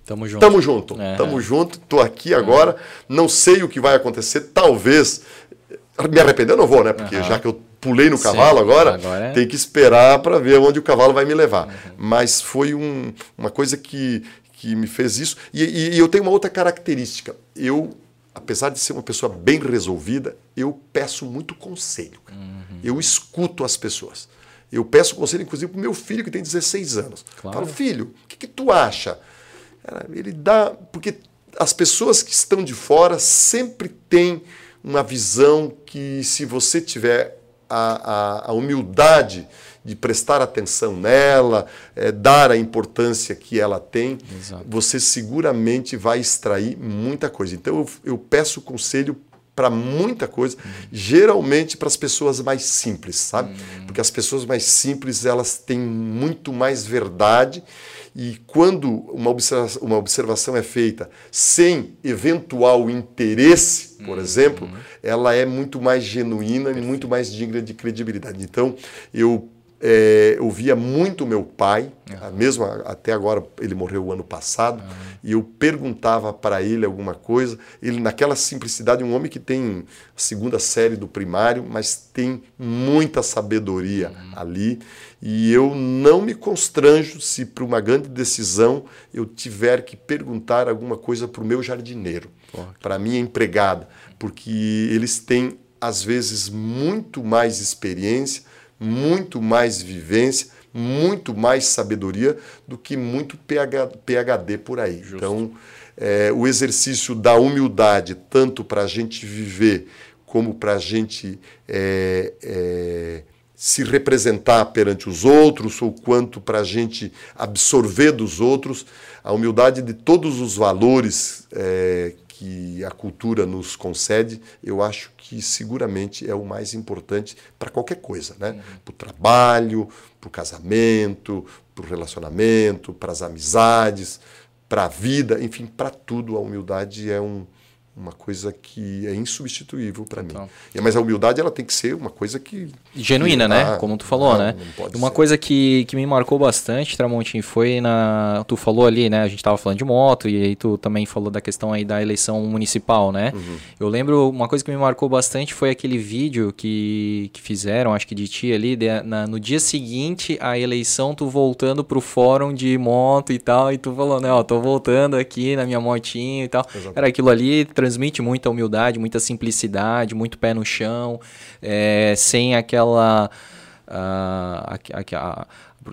Tamo junto. Tamo junto. É. Tamo junto. Tô aqui agora. Não sei o que vai acontecer. Talvez me arrepender eu não vou, né? Porque uhum. já que eu pulei no Sim, cavalo agora, agora é... tem que esperar para ver onde o cavalo vai me levar. Uhum. Mas foi um, uma coisa que, que me fez isso. E, e, e eu tenho uma outra característica. Eu apesar de ser uma pessoa bem resolvida, eu peço muito conselho. Uhum. Eu escuto as pessoas. Eu peço conselho, inclusive, para o meu filho, que tem 16 anos. Claro. Falo, filho, o que, que tu acha? Ele dá. Porque as pessoas que estão de fora sempre têm uma visão que, se você tiver a, a, a humildade de prestar atenção nela, é, dar a importância que ela tem, Exato. você seguramente vai extrair muita coisa. Então eu, eu peço conselho para muita coisa, uhum. geralmente para as pessoas mais simples, sabe? Uhum. Porque as pessoas mais simples elas têm muito mais verdade e quando uma observação, uma observação é feita sem eventual interesse, por uhum. exemplo, ela é muito mais genuína e muito mais digna de credibilidade. Então eu é, eu via muito meu pai, uhum. mesmo até agora ele morreu o ano passado, uhum. e eu perguntava para ele alguma coisa. Ele, naquela simplicidade, um homem que tem a segunda série do primário, mas tem muita sabedoria uhum. ali. E eu não me constranjo se, para uma grande decisão, eu tiver que perguntar alguma coisa para o meu jardineiro, para a minha empregada, porque eles têm, às vezes, muito mais experiência muito mais vivência, muito mais sabedoria do que muito PhD por aí. Justo. Então, é, o exercício da humildade, tanto para a gente viver como para a gente é, é, se representar perante os outros, ou quanto para a gente absorver dos outros, a humildade de todos os valores é, que a cultura nos concede, eu acho que seguramente é o mais importante para qualquer coisa, né? Uhum. Para o trabalho, para o casamento, para o relacionamento, para as amizades, para a vida, enfim, para tudo a humildade é um, uma coisa que é insubstituível para mim. Mas a humildade ela tem que ser uma coisa que genuína, que, né? Ah, Como tu falou, né? Uma ser. coisa que, que me marcou bastante, Tramontim, foi na tu falou ali, né? A gente tava falando de moto e aí tu também falou da questão aí da eleição municipal, né? Uhum. Eu lembro uma coisa que me marcou bastante foi aquele vídeo que, que fizeram, acho que de ti ali, de, na, no dia seguinte a eleição, tu voltando pro fórum de moto e tal, e tu falou, né? Ó, tô voltando aqui na minha motinha e tal. Cara, aquilo ali transmite muita humildade, muita simplicidade, muito pé no chão, é, sem aquela. Uh, a, a,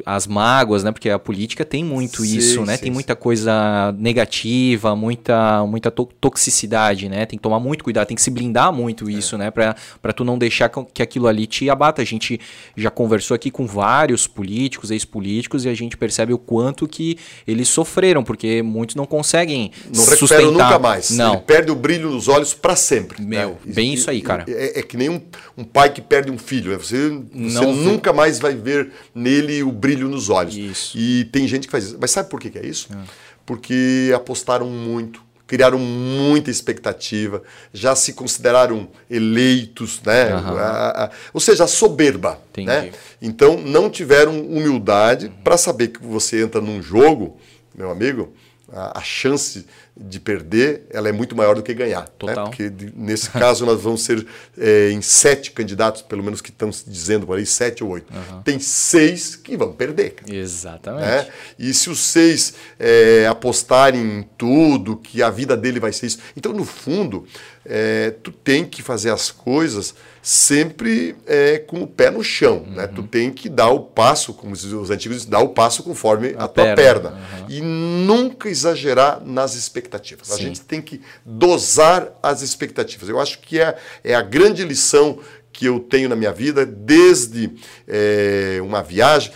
as mágoas, né? Porque a política tem muito sim, isso, né? Sim, tem muita coisa negativa, muita, muita to toxicidade, né? Tem que tomar muito cuidado, tem que se blindar muito é. isso, né? Pra, pra tu não deixar que aquilo ali te abata. A gente já conversou aqui com vários políticos, ex-políticos, e a gente percebe o quanto que eles sofreram, porque muitos não conseguem não sustentar. nunca mais. Não. Ele perde o brilho nos olhos para sempre. Meu, né? bem isso aí, cara. É, é, que nem um, um, pai que perde um filho. Né? Você, você nunca mais vai ver nele o brilho nos olhos. Isso. E tem gente que faz isso. Mas sabe por que, que é isso? É. Porque apostaram muito, criaram muita expectativa, já se consideraram eleitos, né? Uhum. A, a, ou seja, soberba. Né? Então não tiveram humildade uhum. para saber que você entra num jogo, meu amigo, a, a chance de perder ela é muito maior do que ganhar. Né? Total. Né? Porque nesse caso nós vamos ser é, em sete candidatos, pelo menos que estão dizendo por aí, sete ou oito. Uhum. Tem seis que vão perder. Cara. Exatamente. Né? E se os seis é, apostarem em tudo, que a vida dele vai ser isso. Então, no fundo, é, tu tem que fazer as coisas sempre é, com o pé no chão. Uhum. Né? Tu tem que dar o passo, como os antigos dizem, dar o passo conforme a, a tua perna. perna. Uhum. E nunca exagerar nas expectativas. Sim. A gente tem que dosar as expectativas. Eu acho que é, é a grande lição que eu tenho na minha vida, desde é, uma viagem.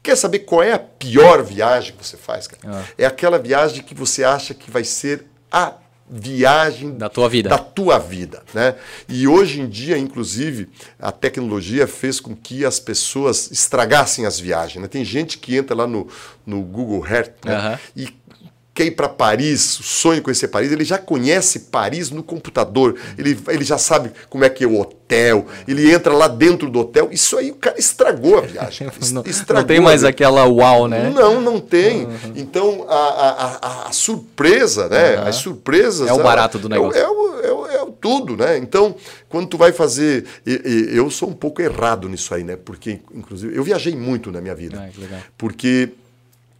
Quer saber qual é a pior viagem que você faz, cara? Ah. É aquela viagem que você acha que vai ser a viagem da tua vida. Da tua vida, né? E hoje em dia, inclusive, a tecnologia fez com que as pessoas estragassem as viagens. Né? Tem gente que entra lá no, no Google Earth né? uhum. e quer ir para Paris, o sonho de conhecer Paris, ele já conhece Paris no computador, ele, ele já sabe como é que é o hotel, ele entra lá dentro do hotel, isso aí o cara estragou a viagem. não, estragou não tem mais aquela uau, né? Não, não tem. Uhum. Então, a, a, a, surpresa, né? Uhum. As surpresas... É o barato do negócio. É, o, é, é o tudo, né? Então, quando tu vai fazer... eu sou um pouco errado nisso aí, né? Porque, inclusive, eu viajei muito na minha vida. Ah, porque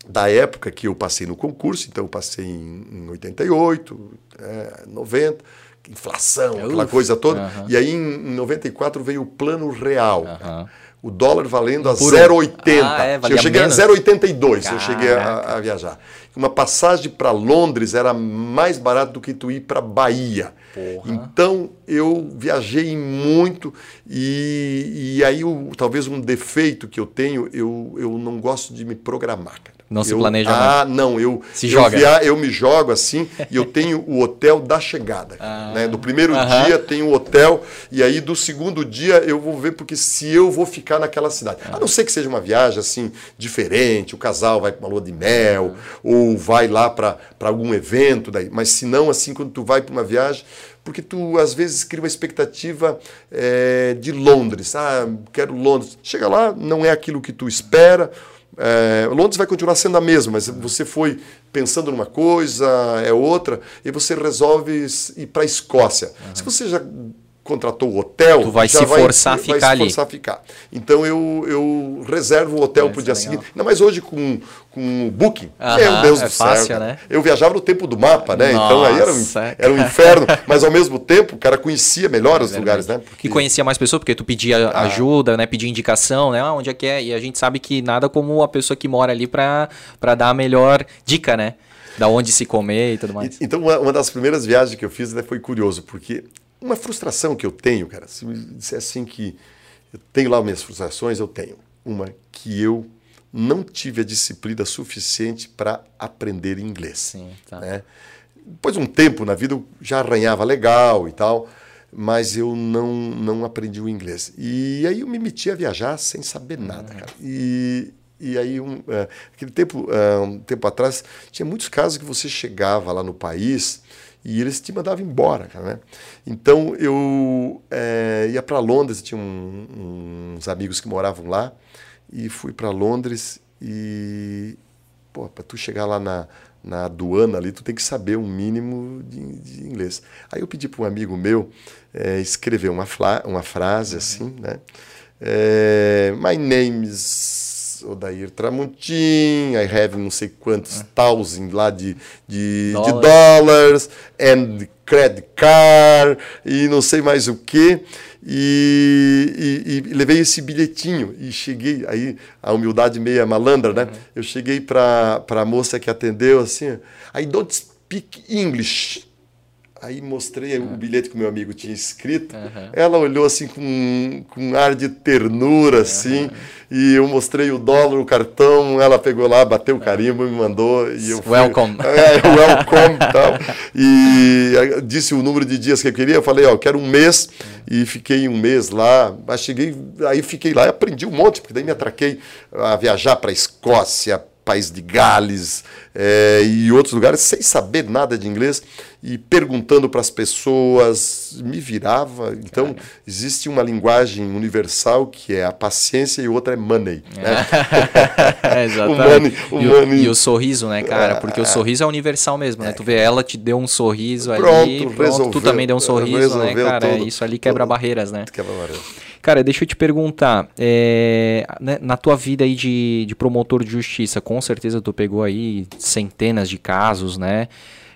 da época que eu passei no concurso, então eu passei em, em 88, é, 90, inflação, aquela coisa toda. Uh -huh. E aí em, em 94 veio o plano real. Uh -huh. O dólar valendo a 0,80. Ah, é, eu cheguei menos. a 0,82, eu cheguei a, a, viajar. Uma passagem para Londres era mais barato do que tu ir para Bahia. Porra. Então eu viajei muito e, e aí o, talvez um defeito que eu tenho, eu, eu não gosto de me programar. Não eu, se planeja Ah, não, eu, se eu, joga. Via, eu me jogo assim e eu tenho o hotel da chegada. Ah, né? Do primeiro uh -huh. dia tem o hotel e aí do segundo dia eu vou ver porque se eu vou ficar naquela cidade. Ah. A não ser que seja uma viagem assim diferente, o casal vai para uma lua de mel ah. ou vai lá para algum evento daí, mas se não assim quando tu vai para uma viagem porque tu às vezes cria uma expectativa é, de Londres. Ah, quero Londres. Chega lá, não é aquilo que tu espera é, Londres vai continuar sendo a mesma, mas você foi pensando numa coisa, é outra, e você resolve ir para a Escócia. Uhum. Se você já contratou o hotel, tu vai se forçar a ficar vai ali. Se forçar a ficar. Então eu, eu reservo o hotel para o dia é seguinte. Ainda mais hoje com, com o Booking. Meu Deus é do céu. Fácil, né? Eu viajava no tempo do mapa, né? Nossa, então aí era um, era um inferno, mas ao mesmo tempo o cara conhecia melhor é os lugares, né? Porque... E conhecia mais pessoas, porque tu pedia ah. ajuda, né? Pedia indicação, né? Ah, onde é que é? E a gente sabe que nada como a pessoa que mora ali para dar a melhor dica, né? Da onde se comer e tudo mais. então, uma, uma das primeiras viagens que eu fiz né, foi curioso, porque uma frustração que eu tenho, cara, se me disser assim que eu tenho lá minhas frustrações, eu tenho. Uma que eu não tive a disciplina suficiente para aprender inglês. Sim, tá. Né? Depois de um tempo na vida eu já arranhava legal e tal, mas eu não, não aprendi o inglês. E aí eu me meti a viajar sem saber nada, uhum. cara. E, e aí, um, uh, aquele tempo, uh, um tempo atrás, tinha muitos casos que você chegava lá no país e eles te mandavam embora, cara, né? Então eu é, ia para Londres, tinha um, uns amigos que moravam lá e fui para Londres e pô, para tu chegar lá na, na aduana ali, tu tem que saber um mínimo de, de inglês. Aí eu pedi para um amigo meu é, escrever uma, uma frase assim, né? É, My name is Odair Tramontim, I have não sei quantos é. thousand lá de, de, de dólares, and credit card, e não sei mais o que. E, e, e, levei esse bilhetinho e cheguei, aí a humildade meia malandra, né? Uhum. Eu cheguei para a moça que atendeu assim, I don't speak English. Aí mostrei uhum. o bilhete que o meu amigo tinha escrito. Uhum. Ela olhou assim com, com um ar de ternura, assim. E eu mostrei o dólar, o cartão. Ela pegou lá, bateu o carimbo, me mandou. E eu fui, welcome. É, welcome e tal. E disse o número de dias que eu queria. Eu falei, ó, quero um mês. E fiquei um mês lá. Mas cheguei, aí fiquei lá e aprendi um monte, porque daí me atraquei a viajar para a Escócia, País de Gales é, e outros lugares, sem saber nada de inglês e perguntando para as pessoas, me virava. Então, Cara. existe uma linguagem universal que é a paciência e outra é money. Né? É, exatamente. o money, o e, money. O, e, o, sorriso, né, cara? Porque o é. sorriso é universal mesmo, né? É. Tu vê, ela te deu um sorriso pronto, ali, pronto, resolveu, tu também deu um sorriso, né, cara? Tudo, isso ali quebra tudo, barreiras, né? Quebra barreiras. Cara, deixa eu te perguntar, é, né, na tua vida aí de, de promotor de justiça, com certeza tu pegou aí centenas de casos, né?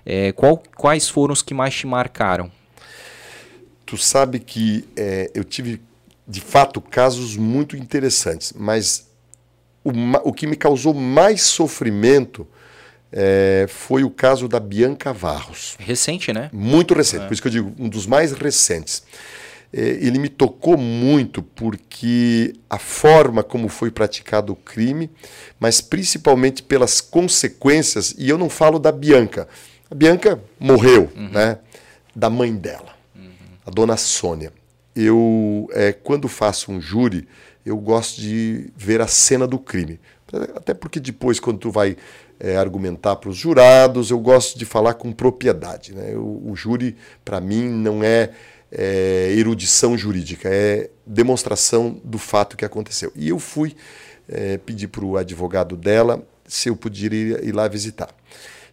É, qual, quais foram os que mais te marcaram? Tu sabe que é, eu tive, de fato, casos muito interessantes, mas o, o que me causou mais sofrimento é, foi o caso da Bianca Varros. Recente, né? Muito recente, é. por isso que eu digo, um dos mais recentes. É, ele me tocou muito porque a forma como foi praticado o crime, mas principalmente pelas consequências, e eu não falo da Bianca. A Bianca morreu, uhum. né? Da mãe dela, uhum. a dona Sônia. Eu, é, quando faço um júri, eu gosto de ver a cena do crime. Até porque depois, quando tu vai é, argumentar para os jurados, eu gosto de falar com propriedade. Né? O, o júri, para mim, não é, é, erudição jurídica, é demonstração do fato que aconteceu. E eu fui é, pedir para o advogado dela se eu poderia ir lá visitar.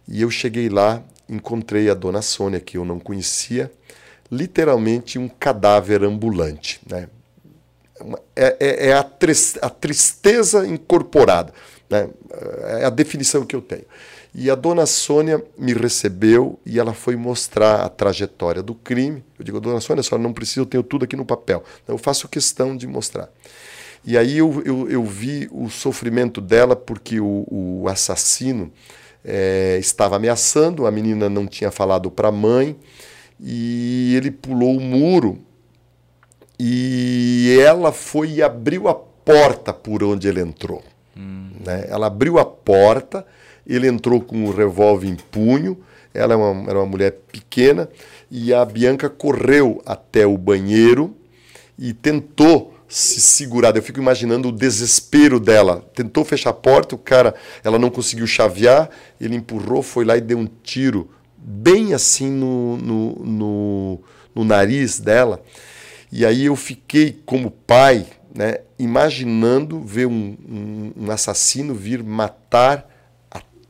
E eu cheguei lá, encontrei a dona Sônia, que eu não conhecia, literalmente um cadáver ambulante. Né? É, é, é a, tristeza incorporada. Né? É a definição que eu tenho. E a dona Sônia me recebeu e ela foi mostrar a trajetória do crime. Eu digo, dona Sônia, a senhora não precisa, eu tenho tudo aqui no papel. Eu faço questão de mostrar. E aí eu, eu, eu vi o sofrimento dela porque o, o assassino é, estava ameaçando, a menina não tinha falado para a mãe e ele pulou o muro e ela foi e abriu a porta por onde ele entrou. Hum. Né? Ela abriu a porta, ele entrou com o revólver em punho, ela é uma, era uma mulher pequena, e a Bianca correu até o banheiro e tentou se segurar. Eu fico imaginando o desespero dela. Tentou fechar a porta, o cara, ela não conseguiu chavear, ele empurrou, foi lá e deu um tiro bem assim no, no, no, no nariz dela. E aí eu fiquei como pai, né, imaginando ver um, um, um, assassino vir matar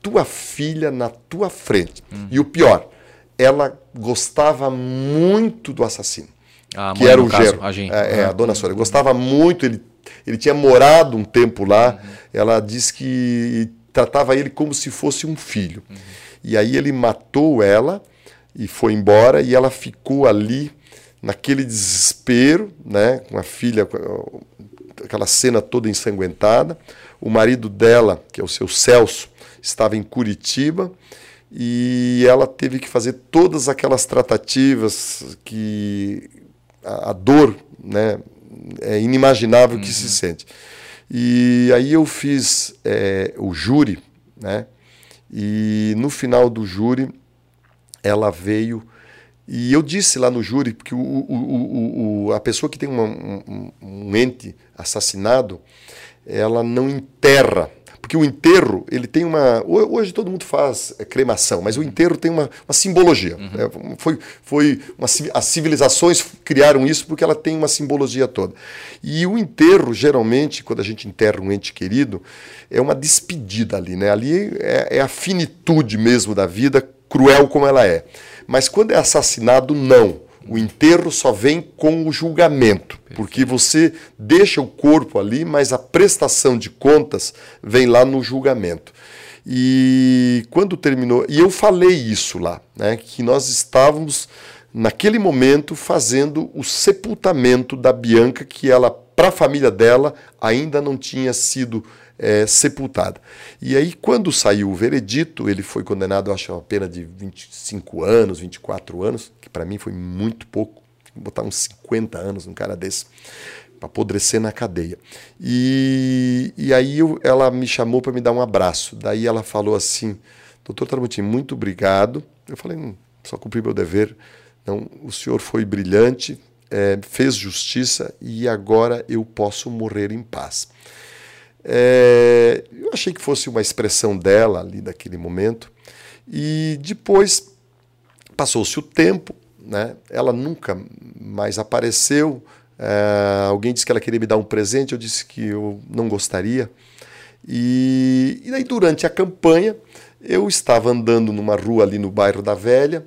tua filha na tua frente. Uhum. E o pior, ela gostava muito do assassino, a que era o caso, a, gente. É, é, a dona Sônia. Gostava muito, ele, ele tinha morado um tempo lá. Uhum. Ela disse que tratava ele como se fosse um filho. Uhum. E aí ele matou ela e foi embora e ela ficou ali naquele desespero, né, com a filha, aquela cena toda ensanguentada. O marido dela, que é o seu Celso, estava em Curitiba e ela teve que fazer todas aquelas tratativas que a, a dor, né, é inimaginável uhum. que se uhum. sente. E aí eu fiz é, o júri, né? E no final do júri ela veio e eu disse lá no júri que o, o, o, a pessoa que tem uma, um, um, ente assassinado, ela não enterra. Porque o enterro, ele tem uma. Hoje todo mundo faz é, cremação, mas o enterro tem uma, uma simbologia. Uhum. É, foi, foi uma, as civilizações criaram isso porque ela tem uma simbologia toda. E o enterro, geralmente, quando a gente enterra um ente querido, é uma despedida ali. Né? Ali é, é a finitude mesmo da vida, cruel como ela é. Mas quando é assassinado, não. O enterro só vem com o julgamento, porque você deixa o corpo ali, mas a prestação de contas vem lá no julgamento. E quando terminou, e eu falei isso lá, né, que nós estávamos naquele momento fazendo o sepultamento da Bianca, que ela para a família dela ainda não tinha sido é, sepultada. E aí, quando saiu o veredito, ele foi condenado, acho, a uma pena de 25 anos, 24 anos, que para mim foi muito pouco. Botar uns 50 anos num cara desse, para apodrecer na cadeia. E, e aí eu, ela me chamou para me dar um abraço. Daí ela falou assim: Doutor Tramontim, muito obrigado. Eu falei: hum, só cumpri meu dever. Não, o senhor foi brilhante, é, fez justiça e agora eu posso morrer em paz. É, eu achei que fosse uma expressão dela ali daquele momento. E depois passou-se o tempo, né? ela nunca mais apareceu. É, alguém disse que ela queria me dar um presente, eu disse que eu não gostaria. E, e aí, durante a campanha, eu estava andando numa rua ali no bairro da Velha.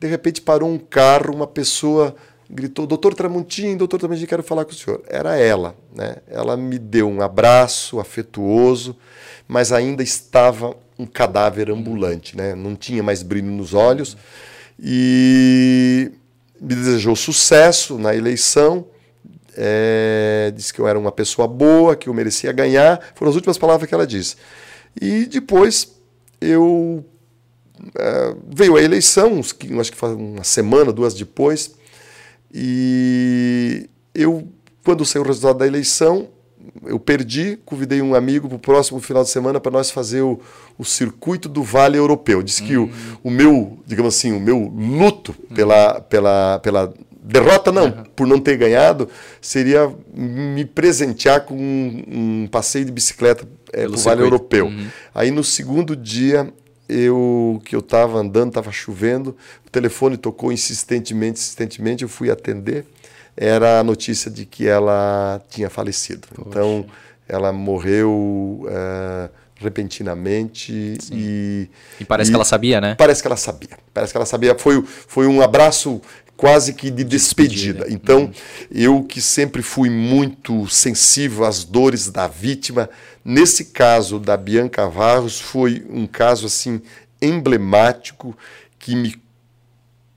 De repente parou um carro, uma pessoa gritou: Doutor Tramontim, doutor Tramontim, quero falar com o senhor. Era ela. Né? Ela me deu um abraço afetuoso, mas ainda estava um cadáver ambulante. Né? Não tinha mais brilho nos olhos. E me desejou sucesso na eleição. É, disse que eu era uma pessoa boa, que eu merecia ganhar. Foram as últimas palavras que ela disse. E depois eu uh, veio a eleição, acho que uma semana, duas depois, e eu, quando saiu o resultado da eleição, eu perdi, convidei um amigo para o próximo final de semana para nós fazer o, o circuito do Vale Europeu. Disse que o, uhum. o meu, digamos assim, o meu luto pela, pela, pela derrota não, uhum. por não ter ganhado, seria me presentear com um, um passeio de bicicleta é, para o Vale Europeu. Uhum. Aí no segundo dia eu que eu estava andando, estava chovendo, o telefone tocou insistentemente, insistentemente, eu fui atender era a notícia de que ela tinha falecido. Poxa. Então, ela morreu é, repentinamente e, e parece e, que ela sabia, né? Parece que ela sabia. Parece que ela sabia. Foi, foi um abraço quase que de despedida. despedida. Então, uhum. eu que sempre fui muito sensível às dores da vítima, nesse caso da Bianca Varros foi um caso assim emblemático que me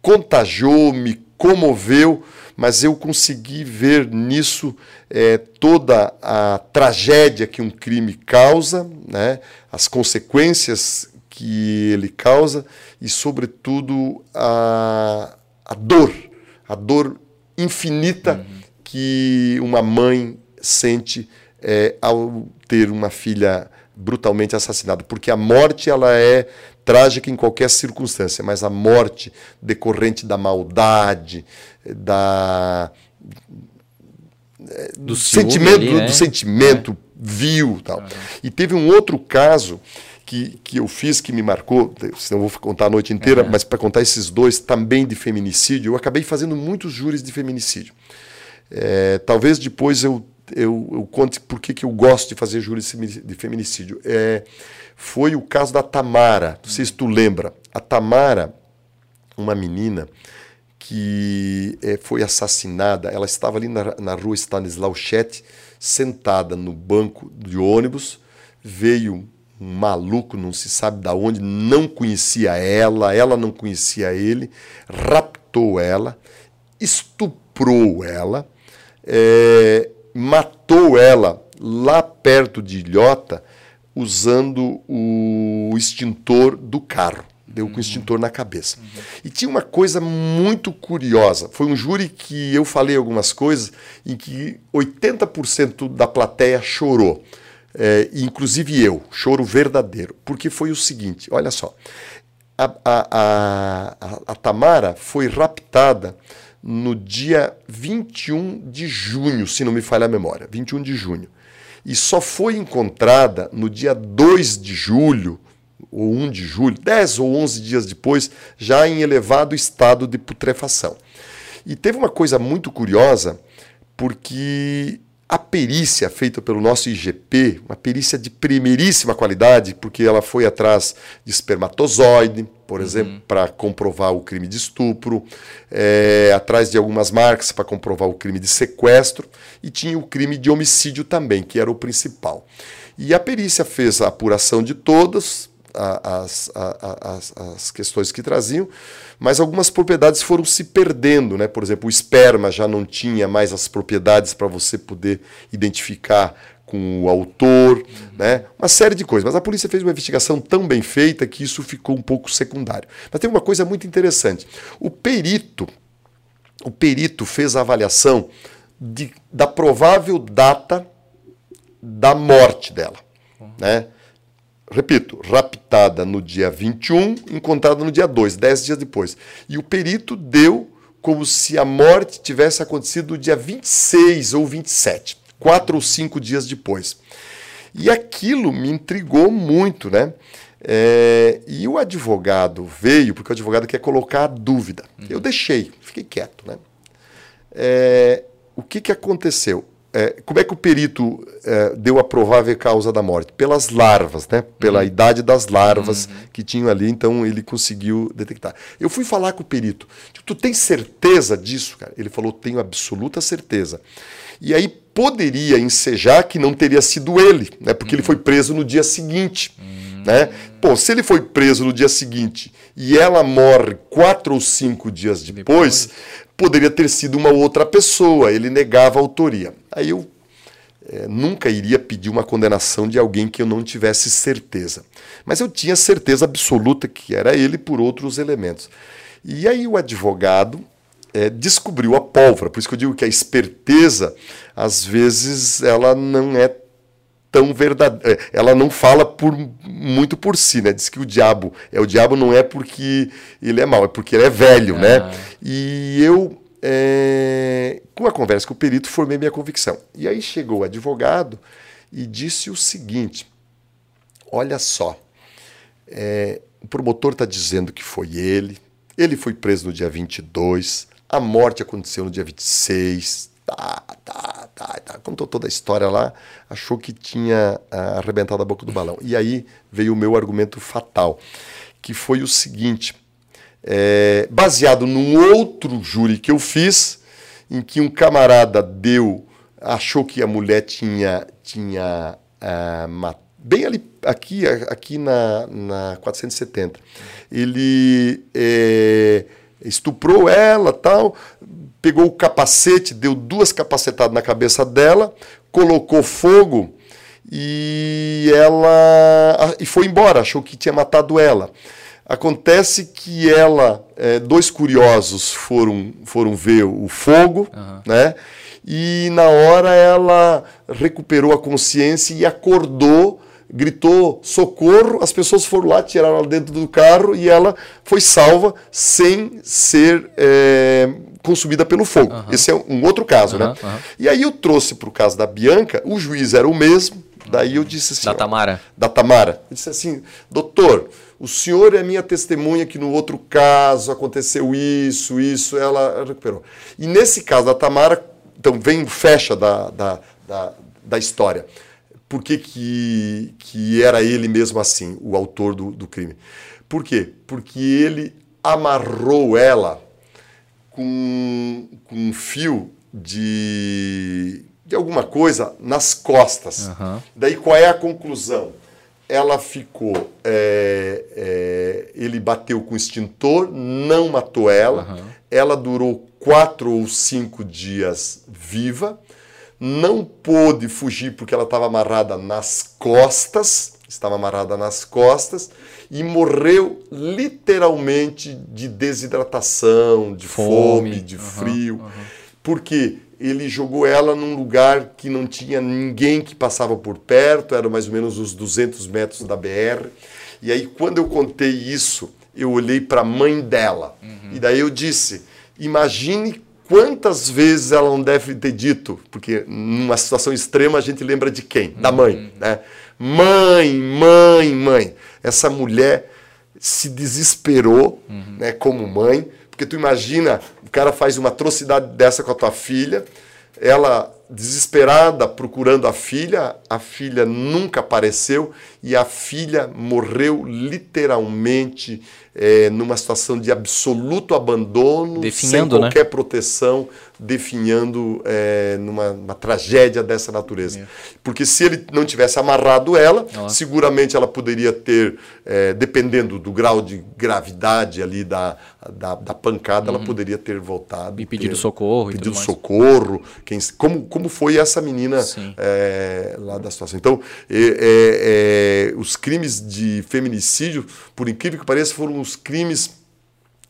contagiou, me comoveu mas eu consegui ver nisso é, toda a tragédia que um crime causa, né, as consequências que ele causa e, sobretudo, a, a dor, a dor infinita uhum. que uma mãe sente é, ao ter uma filha brutalmente assassinada, porque a morte ela é trágica em qualquer circunstância, mas a morte decorrente da maldade, da do sentimento, ali, né? do sentimento é. vil, tal. E teve um outro caso que, que eu fiz que me marcou, senão vou contar a noite inteira, uhum. mas para contar esses dois também de feminicídio, eu acabei fazendo muitos júris de feminicídio. É, talvez depois eu, eu, eu conte por que, que eu gosto de fazer júris de feminicídio. É, foi o caso da Tamara, não sei se tu lembra. A Tamara, uma menina que é, foi assassinada, ela estava ali na, na rua Stanislau Chet, sentada no banco de ônibus, veio um maluco, não se sabe de onde, não conhecia ela, ela não conhecia ele, raptou ela, estuprou ela, é, matou ela lá perto de Ilhota, usando o extintor do carro. Deu com o extintor na cabeça. Uhum. E tinha uma coisa muito curiosa. Foi um júri que eu falei algumas coisas em que 80% da plateia chorou. É, inclusive eu, choro verdadeiro. Porque foi o seguinte: olha só. A, a, a, a Tamara foi raptada no dia 21 de junho, se não me falha a memória. 21 de junho e só foi encontrada no dia 2 de julho, ou 1 de julho, 10 ou 11 dias depois, já em elevado estado de putrefação. E teve uma coisa muito curiosa, porque a perícia feita pelo nosso IGP, uma perícia de primeiríssima qualidade, porque ela foi atrás de espermatozoide, por uhum. exemplo, para comprovar o crime de estupro, é, atrás de algumas marcas para comprovar o crime de sequestro, e tinha o crime de homicídio também, que era o principal. E a perícia fez a apuração de todas, as, as, as, questões que traziam, mas algumas propriedades foram se perdendo. Né? Por exemplo, o esperma já não tinha mais as propriedades para você poder identificar com o autor, né? uma série de coisas. Mas a polícia fez uma investigação tão bem feita que isso ficou um pouco secundário. Mas tem uma coisa muito interessante. O perito, o perito fez a avaliação de, da provável data da morte dela. Né? Repito, raptada no dia 21, encontrada no dia 2, 10 dias depois. E o perito deu como se a morte tivesse acontecido no dia 26 ou 27, quatro ou cinco dias depois. E aquilo me intrigou muito, né? É, e o advogado veio, porque o advogado quer colocar a dúvida. Uhum. Eu deixei, fiquei quieto, né? É, o que, que aconteceu? É, como é que o perito é, deu a provável causa da morte? Pelas larvas, né? Pela uhum. idade das larvas uhum. que tinham ali, então ele conseguiu detectar. Eu fui falar com o perito. Tu tem certeza disso, cara? Ele falou: tenho absoluta certeza. E aí poderia ensejar que não teria sido ele, né? Porque uhum. ele foi preso no dia seguinte. Uhum. Né? Pô, se ele foi preso no dia seguinte e ela morre quatro ou cinco dias depois, depois poderia ter sido uma outra pessoa, ele negava a autoria. Aí eu é, nunca iria pedir uma condenação de alguém que eu não tivesse certeza. Mas eu tinha certeza absoluta que era ele por outros elementos. E aí o advogado é, descobriu a pólvora. Por isso que eu digo que a esperteza, às vezes, ela não é tão verdadeira. É, ela não fala por, muito por si, né? Diz que o diabo é o diabo não é porque ele é mau, é porque ele é velho, né? ah. né? E eu é, com a conversa com o perito, formei minha convicção. E aí chegou o advogado e disse o seguinte: olha só, é, o promotor está dizendo que foi ele, ele foi preso no dia 22, a morte aconteceu no dia 26, tá, tá, tá, tá. Contou toda a história lá, achou que tinha ah, arrebentado a boca do balão. E aí veio o meu argumento fatal, que foi o seguinte é, baseado num outro júri que eu fiz, em que um camarada deu, achou que a mulher tinha, tinha uh, bem ali, aqui, aqui na, na 470. Ele é, estuprou ela, tal, pegou o capacete, deu duas capacetadas na cabeça dela, colocou fogo e ela e foi embora, achou que tinha matado ela. Acontece que ela, é, dois curiosos foram, foram ver o fogo, uhum. né? E na hora ela recuperou a consciência e acordou, gritou socorro. As pessoas foram lá, tiraram ela dentro do carro e ela foi salva sem ser é, consumida pelo fogo. Uhum. Esse é um outro caso, uhum, né? E aí eu trouxe para o caso da Bianca, o juiz era o mesmo. Daí eu disse assim. Da Tamara. Da Tamara. Eu disse assim, doutor o senhor é minha testemunha que no outro caso aconteceu isso, isso, ela recuperou. E nesse caso da Tamara, então vem, fecha da, da, da, da história. Por que, que, que era ele mesmo assim, o autor do, do crime? Por quê? Porque ele amarrou ela com, com um fio de, de alguma coisa nas costas. Uhum. Daí qual é a conclusão? ela ficou. É, é, ele bateu com extintor, não matou ela. Uhum. Ela durou quatro ou cinco dias viva. Não pôde fugir porque ela estava amarrada nas costas. Estava amarrada nas costas e morreu literalmente de desidratação, de fome, fome de uhum, frio. Uhum. Porque ele jogou ela num lugar que não tinha ninguém que passava por perto, era mais ou menos uns 200 metros da BR. E aí, quando eu contei isso, eu olhei para a mãe dela. Uhum. E daí eu disse: imagine quantas vezes ela não deve ter dito, porque numa situação extrema a gente lembra de quem? Da mãe. Uhum. Né? Mãe, mãe, mãe. Essa mulher se desesperou uhum. né, como mãe, porque tu imagina cara faz uma atrocidade dessa com a tua filha, ela desesperada procurando a filha, a filha nunca apareceu e a filha morreu literalmente é, numa situação de absoluto abandono, Definhando, sem qualquer né? proteção, definhando é, numa tragédia dessa natureza. É. Porque se ele não tivesse amarrado ela, Nossa. seguramente ela poderia ter, é, dependendo do grau de gravidade ali da, da, da pancada, uhum. ela poderia ter voltado. E pedido ter, socorro. Pedido socorro. Quem, como, como foi essa menina é, lá da situação. Então, é, os crimes de feminicídio, por incrível que pareça, foram os crimes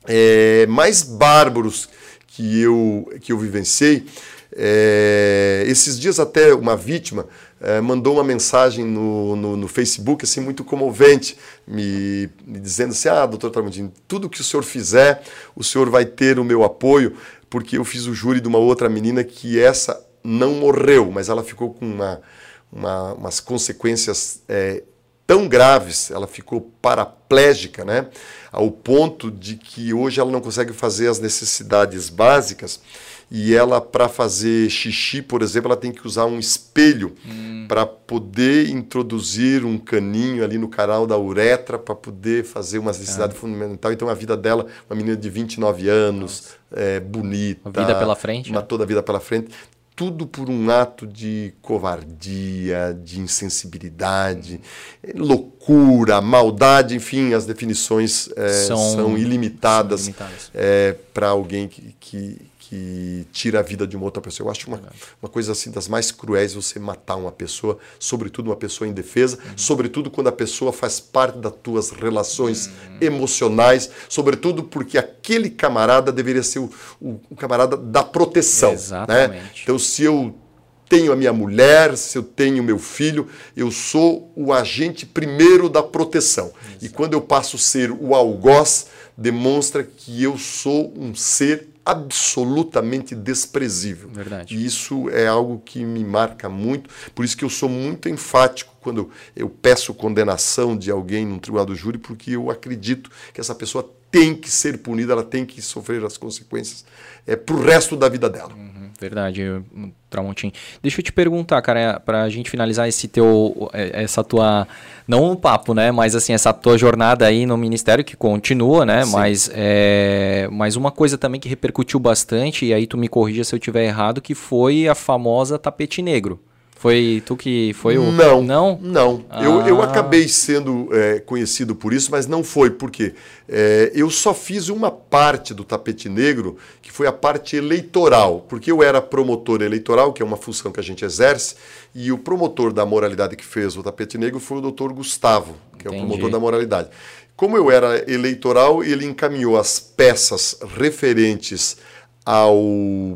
é, mais bárbaros que eu, que eu vivenciei. É, esses dias até uma vítima é, mandou uma mensagem no, no, no, Facebook assim muito comovente, me, me dizendo assim, ah, doutor Tramontim, tudo que o senhor fizer, o senhor vai ter o meu apoio, porque eu fiz o júri de uma outra menina que essa não morreu, mas ela ficou com uma, uma umas consequências é, tão graves, ela ficou paraplégica, né? Ao ponto de que hoje ela não consegue fazer as necessidades básicas e ela para fazer xixi, por exemplo, ela tem que usar um espelho hum. para poder introduzir um caninho ali no canal da uretra para poder fazer uma necessidade é. fundamental. Então a vida dela, uma menina de 29 anos, é, bonita, uma vida pela frente, uma né? toda a vida pela frente, tudo por um ato de covardia, de insensibilidade, loucura, maldade, enfim, as definições é, são, são, ilimitadas, ilimitadas. É, para alguém que, que, que tira a vida de uma outra pessoa. Eu acho uma, uma coisa assim das mais cruéis você matar uma pessoa, sobretudo uma pessoa indefesa, uhum. sobretudo quando a pessoa faz parte das tuas relações uhum. emocionais, sobretudo porque aquele camarada deveria ser o, o, o camarada da proteção. Né? Exatamente. Né? Então, se eu tenho a minha mulher, se eu tenho meu filho, eu sou o agente primeiro da proteção. Exato. E quando eu passo a ser o algoz, demonstra que eu sou um ser absolutamente desprezível. Verdade. E isso é algo que me marca muito, por isso que eu sou muito enfático quando eu peço condenação de alguém no tribunal do júri, porque eu acredito que essa pessoa tem que ser punida, ela tem que sofrer as consequências é, para o resto da vida dela. Uhum. Verdade, Tramontim. Deixa eu te perguntar, cara, pra gente finalizar esse teu, é, essa tua, não um papo, né, mas assim, essa tua jornada aí no Ministério que continua, né, Sim. mas, é, mas uma coisa também que repercutiu bastante, e aí tu me corrija se eu tiver errado, que foi a famosa tapete negro. Foi tu que foi o. Não. Não? Não. Ah. Eu, eu acabei sendo é, conhecido por isso, mas não foi, porque é, eu só fiz uma parte do tapete negro, que foi a parte eleitoral, porque eu era promotor eleitoral, que é uma função que a gente exerce, e o promotor da moralidade que fez o tapete negro foi o doutor Gustavo, que Entendi. é o promotor da moralidade. Como eu era eleitoral, ele encaminhou as peças referentes ao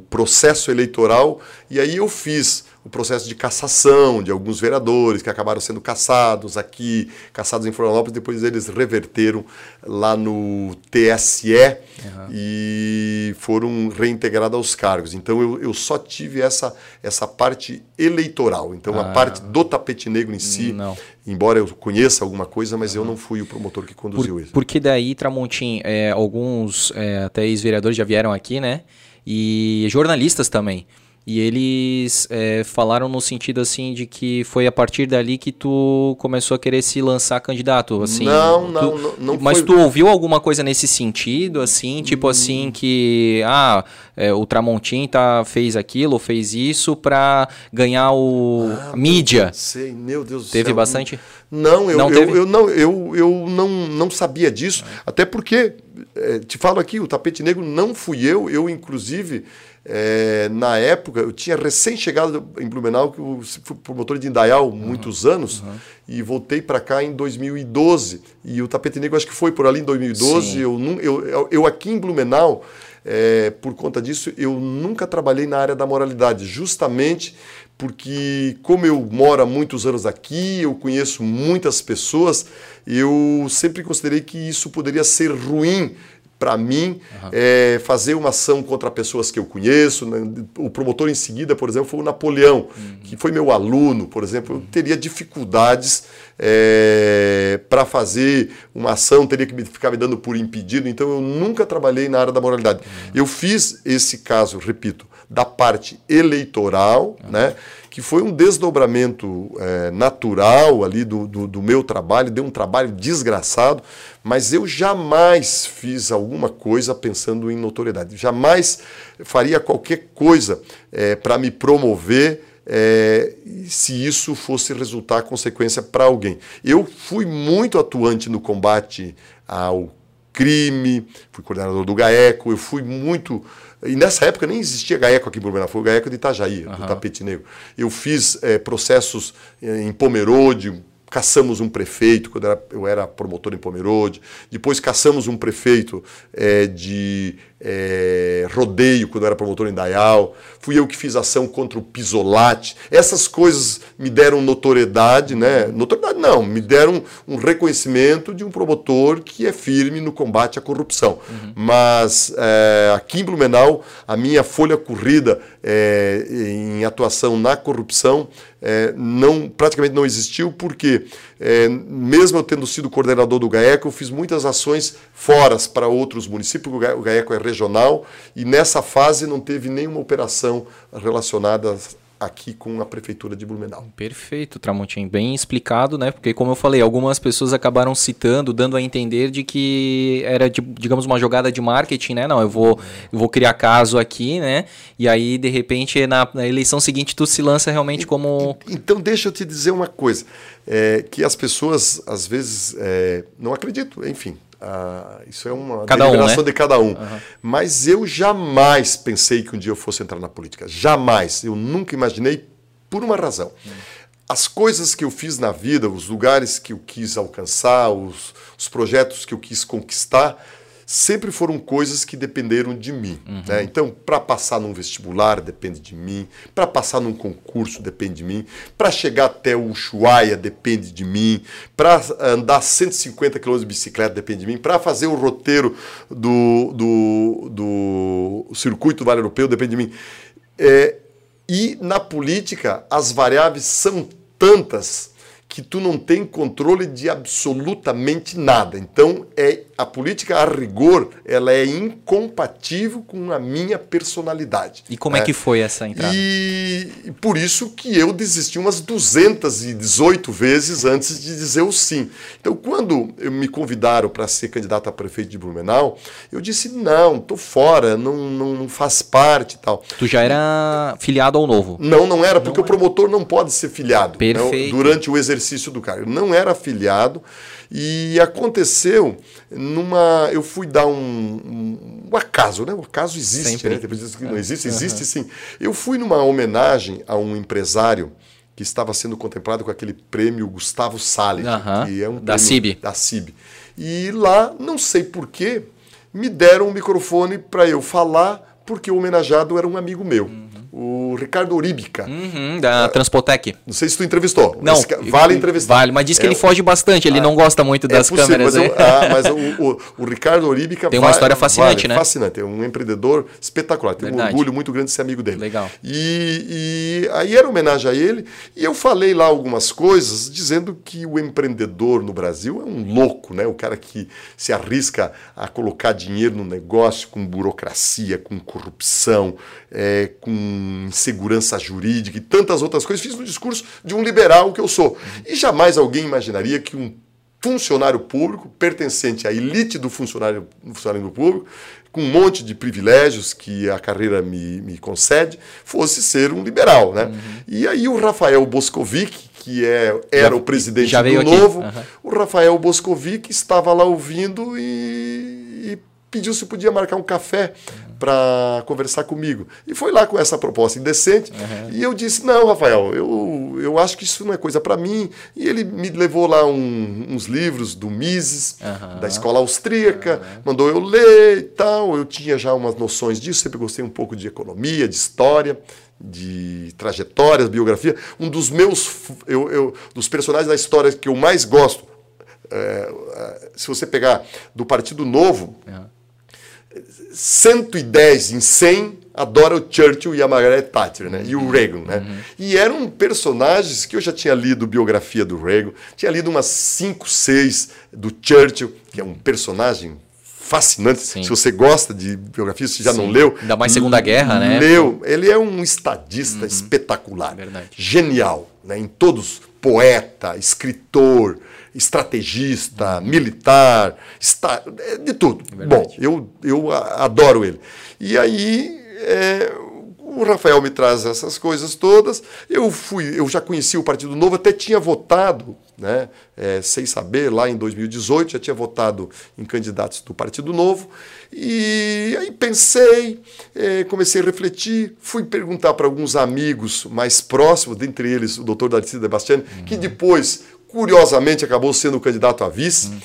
processo eleitoral, e aí eu fiz o processo de cassação de alguns vereadores que acabaram sendo cassados aqui, cassados em Florianópolis, depois eles reverteram lá no TSE uhum. e foram reintegrados aos cargos. Então eu, eu só tive essa, essa parte eleitoral. Então ah. a parte do tapete negro em si, não. embora eu conheça alguma coisa, mas uhum. eu não fui o promotor que conduziu Por, isso. Porque daí, Tramontim, é, alguns é, até ex-vereadores já vieram aqui, né? E jornalistas também. E eles é, falaram no sentido assim de que foi a partir dali que tu começou a querer se lançar candidato, assim. Não, tu, não, não, não Mas foi... tu ouviu alguma coisa nesse sentido, assim, tipo hum. assim que ah, é, o Tramontim tá fez aquilo, fez isso para ganhar o ah, mídia. Sei, meu Deus do Teve céu. bastante? Não, eu não, eu, eu, não, eu, eu não, não sabia disso, até porque é, te falo aqui, o tapete negro não fui eu, eu inclusive é, na época, eu tinha recém chegado em Blumenau, que eu fui promotor de Indaial muitos uhum, anos, uhum. e voltei para cá em 2012. E o Tapete Negro acho que foi por ali em 2012. Eu, eu, eu, aqui em Blumenau, é, por conta disso, eu nunca trabalhei na área da moralidade, justamente porque, como eu moro há muitos anos aqui, eu conheço muitas pessoas, eu sempre considerei que isso poderia ser ruim para mim, uhum. é, fazer uma ação contra pessoas que eu conheço. Né? O promotor em seguida, por exemplo, foi o Napoleão, uhum. que foi meu aluno, por exemplo. Eu teria dificuldades é, para fazer uma ação, teria que ficar me dando por impedido. Então, eu nunca trabalhei na área da moralidade. Uhum. Eu fiz esse caso, repito, da parte eleitoral, né? que foi um desdobramento é, natural ali do, do, do, meu trabalho, deu um trabalho desgraçado, mas eu jamais fiz alguma coisa pensando em notoriedade. Jamais faria qualquer coisa é, para me promover é, se isso fosse resultar consequência para alguém. Eu fui muito atuante no combate ao crime, fui coordenador do GAECO, eu fui muito e nessa época nem existia GAECO aqui em Blumenau, foi o GAECO de Itajaí, uhum. do tapete negro. Eu fiz é, processos eh, em Pomerode, caçamos um prefeito, quando eu era promotor em Pomerode, depois caçamos um prefeito é, de é, rodeio, quando era promotor em Dayal, fui eu que fiz ação contra o Pisolate. Essas coisas me deram notoriedade, né? Notoriedade não, me deram um reconhecimento de um promotor que é firme no combate à corrupção. Uhum. Mas é, aqui em Blumenau, a minha folha corrida é, em atuação na corrupção é, não, praticamente não existiu, porque é, mesmo eu tendo sido coordenador do GAECO, eu fiz muitas ações fora para outros municípios, o GAECO é regional, e nessa fase não teve nenhuma operação relacionada aqui com a prefeitura de Blumenau. Perfeito, Tramontim, bem explicado, né? Porque como eu falei, algumas pessoas acabaram citando, dando a entender de que era digamos uma jogada de marketing, né? Não, eu vou eu vou criar caso aqui, né? E aí de repente na, na eleição seguinte tu se lança realmente como Então deixa eu te dizer uma coisa, é, que as pessoas às vezes é, não acreditam, enfim, Ah, isso é uma cada deliberação um, né? de cada um. Uhum. Mas eu jamais pensei que um dia eu fosse entrar na política. Jamais. Eu nunca imaginei por uma razão. Uhum. As coisas que eu fiz na vida, os lugares que eu quis alcançar, os, os projetos que eu quis conquistar, sempre foram coisas que dependeram de mim. Uhum. Né? Então, para passar num vestibular depende de mim, para passar num concurso depende de mim, para chegar até o Ushuaia depende de mim, para andar 150 km de bicicleta depende de mim, para fazer o roteiro do, do, do circuito Vale Europeu depende de mim. É, e na política, as variáveis são tantas que tu não tem controle de absolutamente nada. Então, é a política a rigor, ela é incompatível com a minha personalidade. E como é, é que foi essa entrada? E, por isso que eu desisti umas 218 vezes antes de dizer o sim. Então, quando me convidaram para ser candidato a prefeito de Blumenau, eu disse não, tô fora, não, não faz parte e tal. Tu já era filiado ao Novo? Não, não era, porque não o promotor não pode ser filiado. Né, Perfeito. Durante o exercício exercício do cargo. Não era afiliado e aconteceu numa. Eu fui dar um, um, um acaso, né? O acaso existe, Sempre. né? Depois que não existe, existe uhum. sim. Eu fui numa homenagem a um empresário que estava sendo contemplado com aquele prêmio Gustavo Salles, uhum. que é um da CIB. Da CIB. E lá, não sei porquê, me deram um microfone para eu falar, porque o homenageado era um amigo meu. Uhum o Ricardo Oríbica. Uhum, da uh, Transpotec. Não sei se tu entrevistou. Não. Esse, vale entrevistar. Vale, mas diz que é, ele foge bastante, ele ah, não gosta muito é das possível, câmeras. Mas, eu, ah, mas o, o, o, Ricardo Oríbica tem uma história fascinante, vale, né? Fascinante, é um empreendedor espetacular. Tenho um orgulho muito grande de ser amigo dele. Legal. E, e aí era homenagem a ele, e eu falei lá algumas coisas dizendo que o empreendedor no Brasil é um louco, né? O cara que se arrisca a colocar dinheiro no negócio com burocracia, com corrupção, é, com insegurança jurídica e tantas outras coisas, fiz um discurso de um liberal que eu sou. E jamais alguém imaginaria que um funcionário público, pertencente à elite do funcionário, funcionário público, com um monte de privilégios que a carreira me, me concede, fosse ser um liberal. Né? Uhum. E aí o Rafael Boscovic, que é, era já, o presidente do Novo, uhum. o Rafael Boscovic estava lá ouvindo e pediu se podia marcar um café para conversar comigo. E foi lá com essa proposta indecente. Uhum. E eu disse: Não, Rafael, eu, eu acho que isso não é coisa para mim. E ele me levou lá um, uns livros do Mises, uhum. da escola austríaca, uhum. mandou eu ler e tal. Eu tinha já umas noções disso, sempre gostei um pouco de economia, de história de trajetórias, biografia. Um dos meus, eu, eu, dos personagens da história que eu mais gosto, é, se você pegar do Partido Novo, uhum. 110 em 100 adora o Churchill e a Margaret Thatcher, né? E o Reagan, né? Uhum. E eram personagens que eu já tinha lido biografia do Reagan, tinha lido umas 5, 6 do Churchill, que é um personagem fascinante. Sim. Se você gosta de biografia, se já Sim. não leu. Ainda mais Segunda Guerra, né? Leu. Ele é um estadista uhum. espetacular. Verdade. Genial, né? Em todos. Poeta, escritor, estrategista, militar, está, é de tudo. É Bom, eu, eu adoro ele. E aí é, o Rafael me traz essas coisas todas. Eu fui, eu já conheci o Partido Novo, até tinha votado, né, é, sem saber, lá em 2018, já tinha votado em candidatos do Partido Novo. E aí pensei, é, comecei a refletir, fui perguntar para alguns amigos mais próximos, dentre eles o doutor Darcy Sebastiani, uhum. que depois curiosamente acabou sendo candidato a vice. Uhum.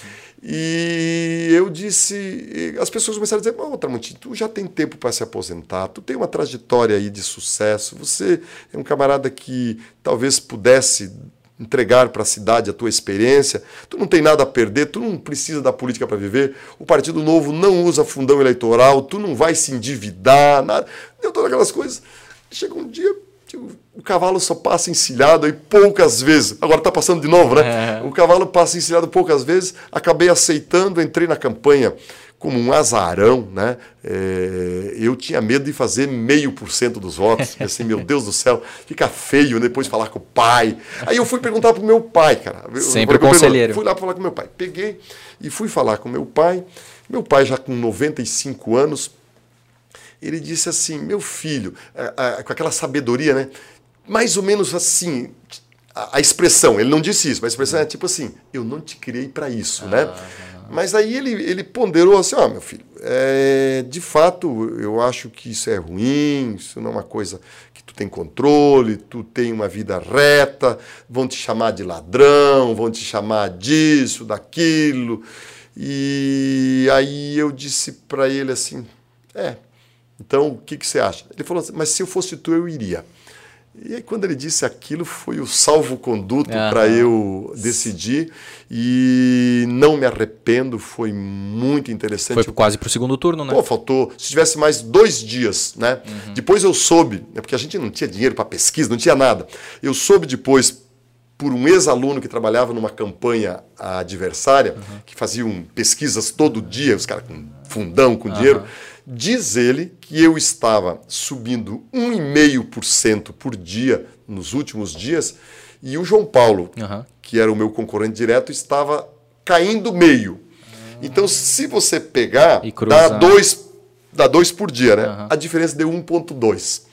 E eu disse, as pessoas começaram a dizer, ô Tramontinho, tu já tem tempo para se aposentar, tu tem uma trajetória aí de sucesso, você é um camarada que talvez pudesse entregar para a cidade a tua experiência, tu não tem nada a perder, tu não precisa da política para viver, o Partido Novo não usa fundão eleitoral, tu não vai se endividar, nada, deu todas aquelas coisas. Chega um dia, o cavalo só passa encilhado aí poucas vezes. Agora está passando de novo, né? É. O cavalo passa encilhado poucas vezes. Acabei aceitando, entrei na campanha como um azarão, né? É, eu tinha medo de fazer meio por cento dos votos. Pensei, meu Deus do céu, fica feio depois falar com o pai. Aí eu fui perguntar para o meu pai, cara. Sempre eu, conselheiro. Fui lá falar com meu pai. Peguei e fui falar com meu pai. Meu pai já com 95 anos, ele disse assim: Meu filho, com aquela sabedoria, né? Mais ou menos assim, a, expressão, ele não disse isso, mas a expressão é tipo assim: Eu não te criei para isso, né? Ah, Mas aí ele, ele ponderou assim, ó, oh, meu filho, é, de fato, eu acho que isso é ruim, isso não é uma coisa que tu tem controle, tu tem uma vida reta, vão te chamar de ladrão, vão te chamar disso, daquilo. E aí eu disse para ele assim, é, então o que, que você acha? Ele falou assim, mas se eu fosse tu, eu iria. E aí, quando ele disse aquilo, foi o salvo-conduto uhum. para eu decidir. E não me arrependo, foi muito interessante. Foi quase para o segundo turno, né? Pô, faltou. Se tivesse mais dois dias, né? Uhum. Depois eu soube, é porque a gente não tinha dinheiro para pesquisa, não tinha nada. Eu soube depois, por um ex-aluno que trabalhava numa campanha adversária, uhum. que faziam pesquisas todo dia, os caras com fundão, com dinheiro Diz ele que eu estava subindo 1,5% por dia nos últimos dias e o João Paulo, uhum. que era o meu concorrente direto, estava caindo meio. Então, se você pegar, dá dois, dá dois por dia, né? Uhum. A diferença deu 1,2.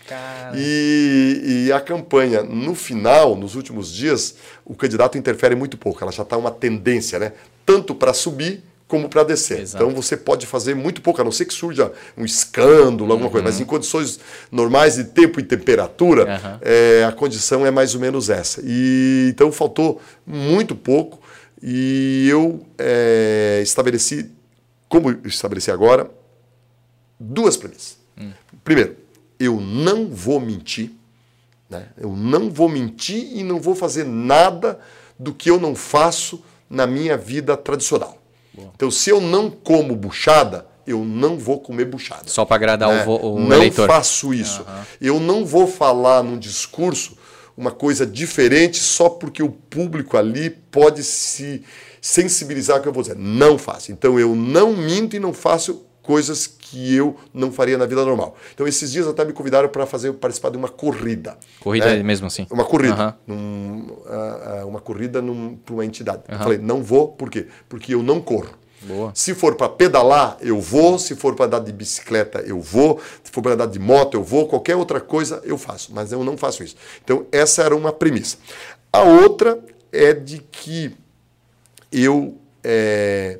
E, e, a campanha, no final, nos últimos dias, o candidato interfere muito pouco. Ela já está uma tendência, né? Tanto para subir como para descer. Exato. Então você pode fazer muito pouco, a não ser que surja um escândalo, alguma uhum. coisa, mas em condições normais de tempo e temperatura, uhum. é, a condição é mais ou menos essa. E então faltou muito pouco e eu é, estabeleci, como estabeleci agora, duas premissas. Uhum. Primeiro, eu não vou mentir, né? eu não vou mentir e não vou fazer nada do que eu não faço na minha vida tradicional. Então, se eu não como buchada, eu não vou comer buchada. Só para agradar né? o, o não eleitor. Não faço isso. Uhum. Eu não vou falar num discurso uma coisa diferente só porque o público ali pode se sensibilizar com o que eu vou dizer. Não faço. Então, eu não minto e não faço coisas que eu não faria na vida normal. Então, esses dias até me convidaram para fazer participar de uma corrida. Corrida né? mesmo assim? Uma corrida. Uhum. Num, uh, uma corrida para uma entidade. Uhum. Eu falei, não vou, por quê? Porque eu não corro. Boa. Se for para pedalar, eu vou. Se for para andar de bicicleta, eu vou. Se for para andar de moto, eu vou. Qualquer outra coisa, eu faço. Mas eu não faço isso. Então, essa era uma premissa. A outra é de que eu é,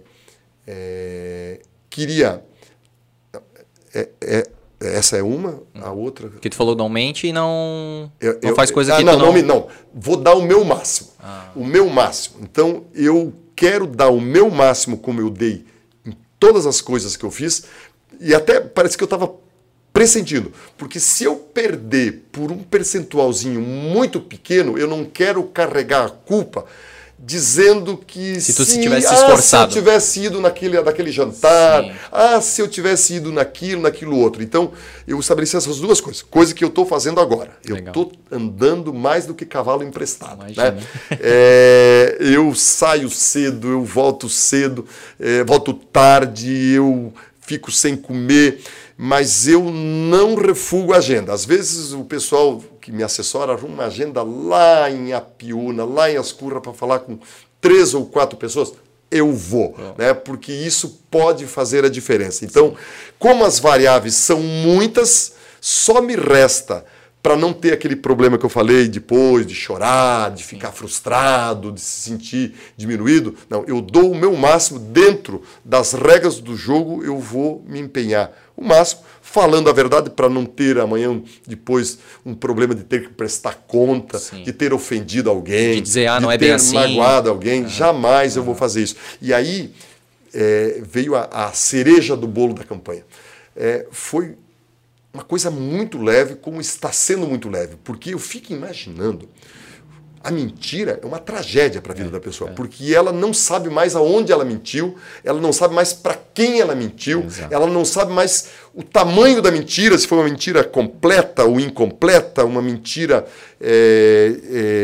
é, queria é, é, essa é uma, a outra. Que tu falou não mente e não, eu, não faz coisa ah, que não, não... não. Não, vou dar o meu máximo. Ah. O meu máximo. Então eu quero dar o meu máximo como eu dei em todas as coisas que eu fiz. E até parece que eu estava pressentindo. Porque se eu perder por um percentualzinho muito pequeno, eu não quero carregar a culpa dizendo que se tu se, tivesse ah, esforçado. se eu tivesse ido naquele, naquele jantar, Sim. ah, se eu tivesse ido naquilo, naquilo outro. Então, eu estabeleci essas duas coisas, coisa que eu estou fazendo agora. Eu estou andando mais do que cavalo emprestado. Né? É, eu saio cedo, eu volto cedo, é, volto tarde, eu fico sem comer mas eu não refugo a agenda. Às vezes o pessoal que me assessora arruma uma agenda lá em Apiúna, lá em Ascurra, para falar com três ou quatro pessoas. Eu vou, é. né? porque isso pode fazer a diferença. Então, como as variáveis são muitas, só me resta para não ter aquele problema que eu falei depois, de chorar, de ficar frustrado, de se sentir diminuído. Não, eu dou o meu máximo dentro das regras do jogo, eu vou me empenhar o máximo, falando a verdade para não ter amanhã depois um problema de ter que prestar conta, Sim. de ter ofendido alguém, de dizer, ah, não de é ter bem assim. magoado alguém. Jamais eu vou fazer isso. E aí é, veio a, a, cereja do bolo da campanha. É, foi uma coisa muito leve, como está sendo muito leve, porque eu fico imaginando a mentira é uma tragédia para a vida é, da pessoa, é. porque ela não sabe mais aonde ela mentiu, ela não sabe mais para quem ela mentiu, Exato. ela não sabe mais o tamanho da mentira, se foi uma mentira completa ou incompleta, uma mentira é,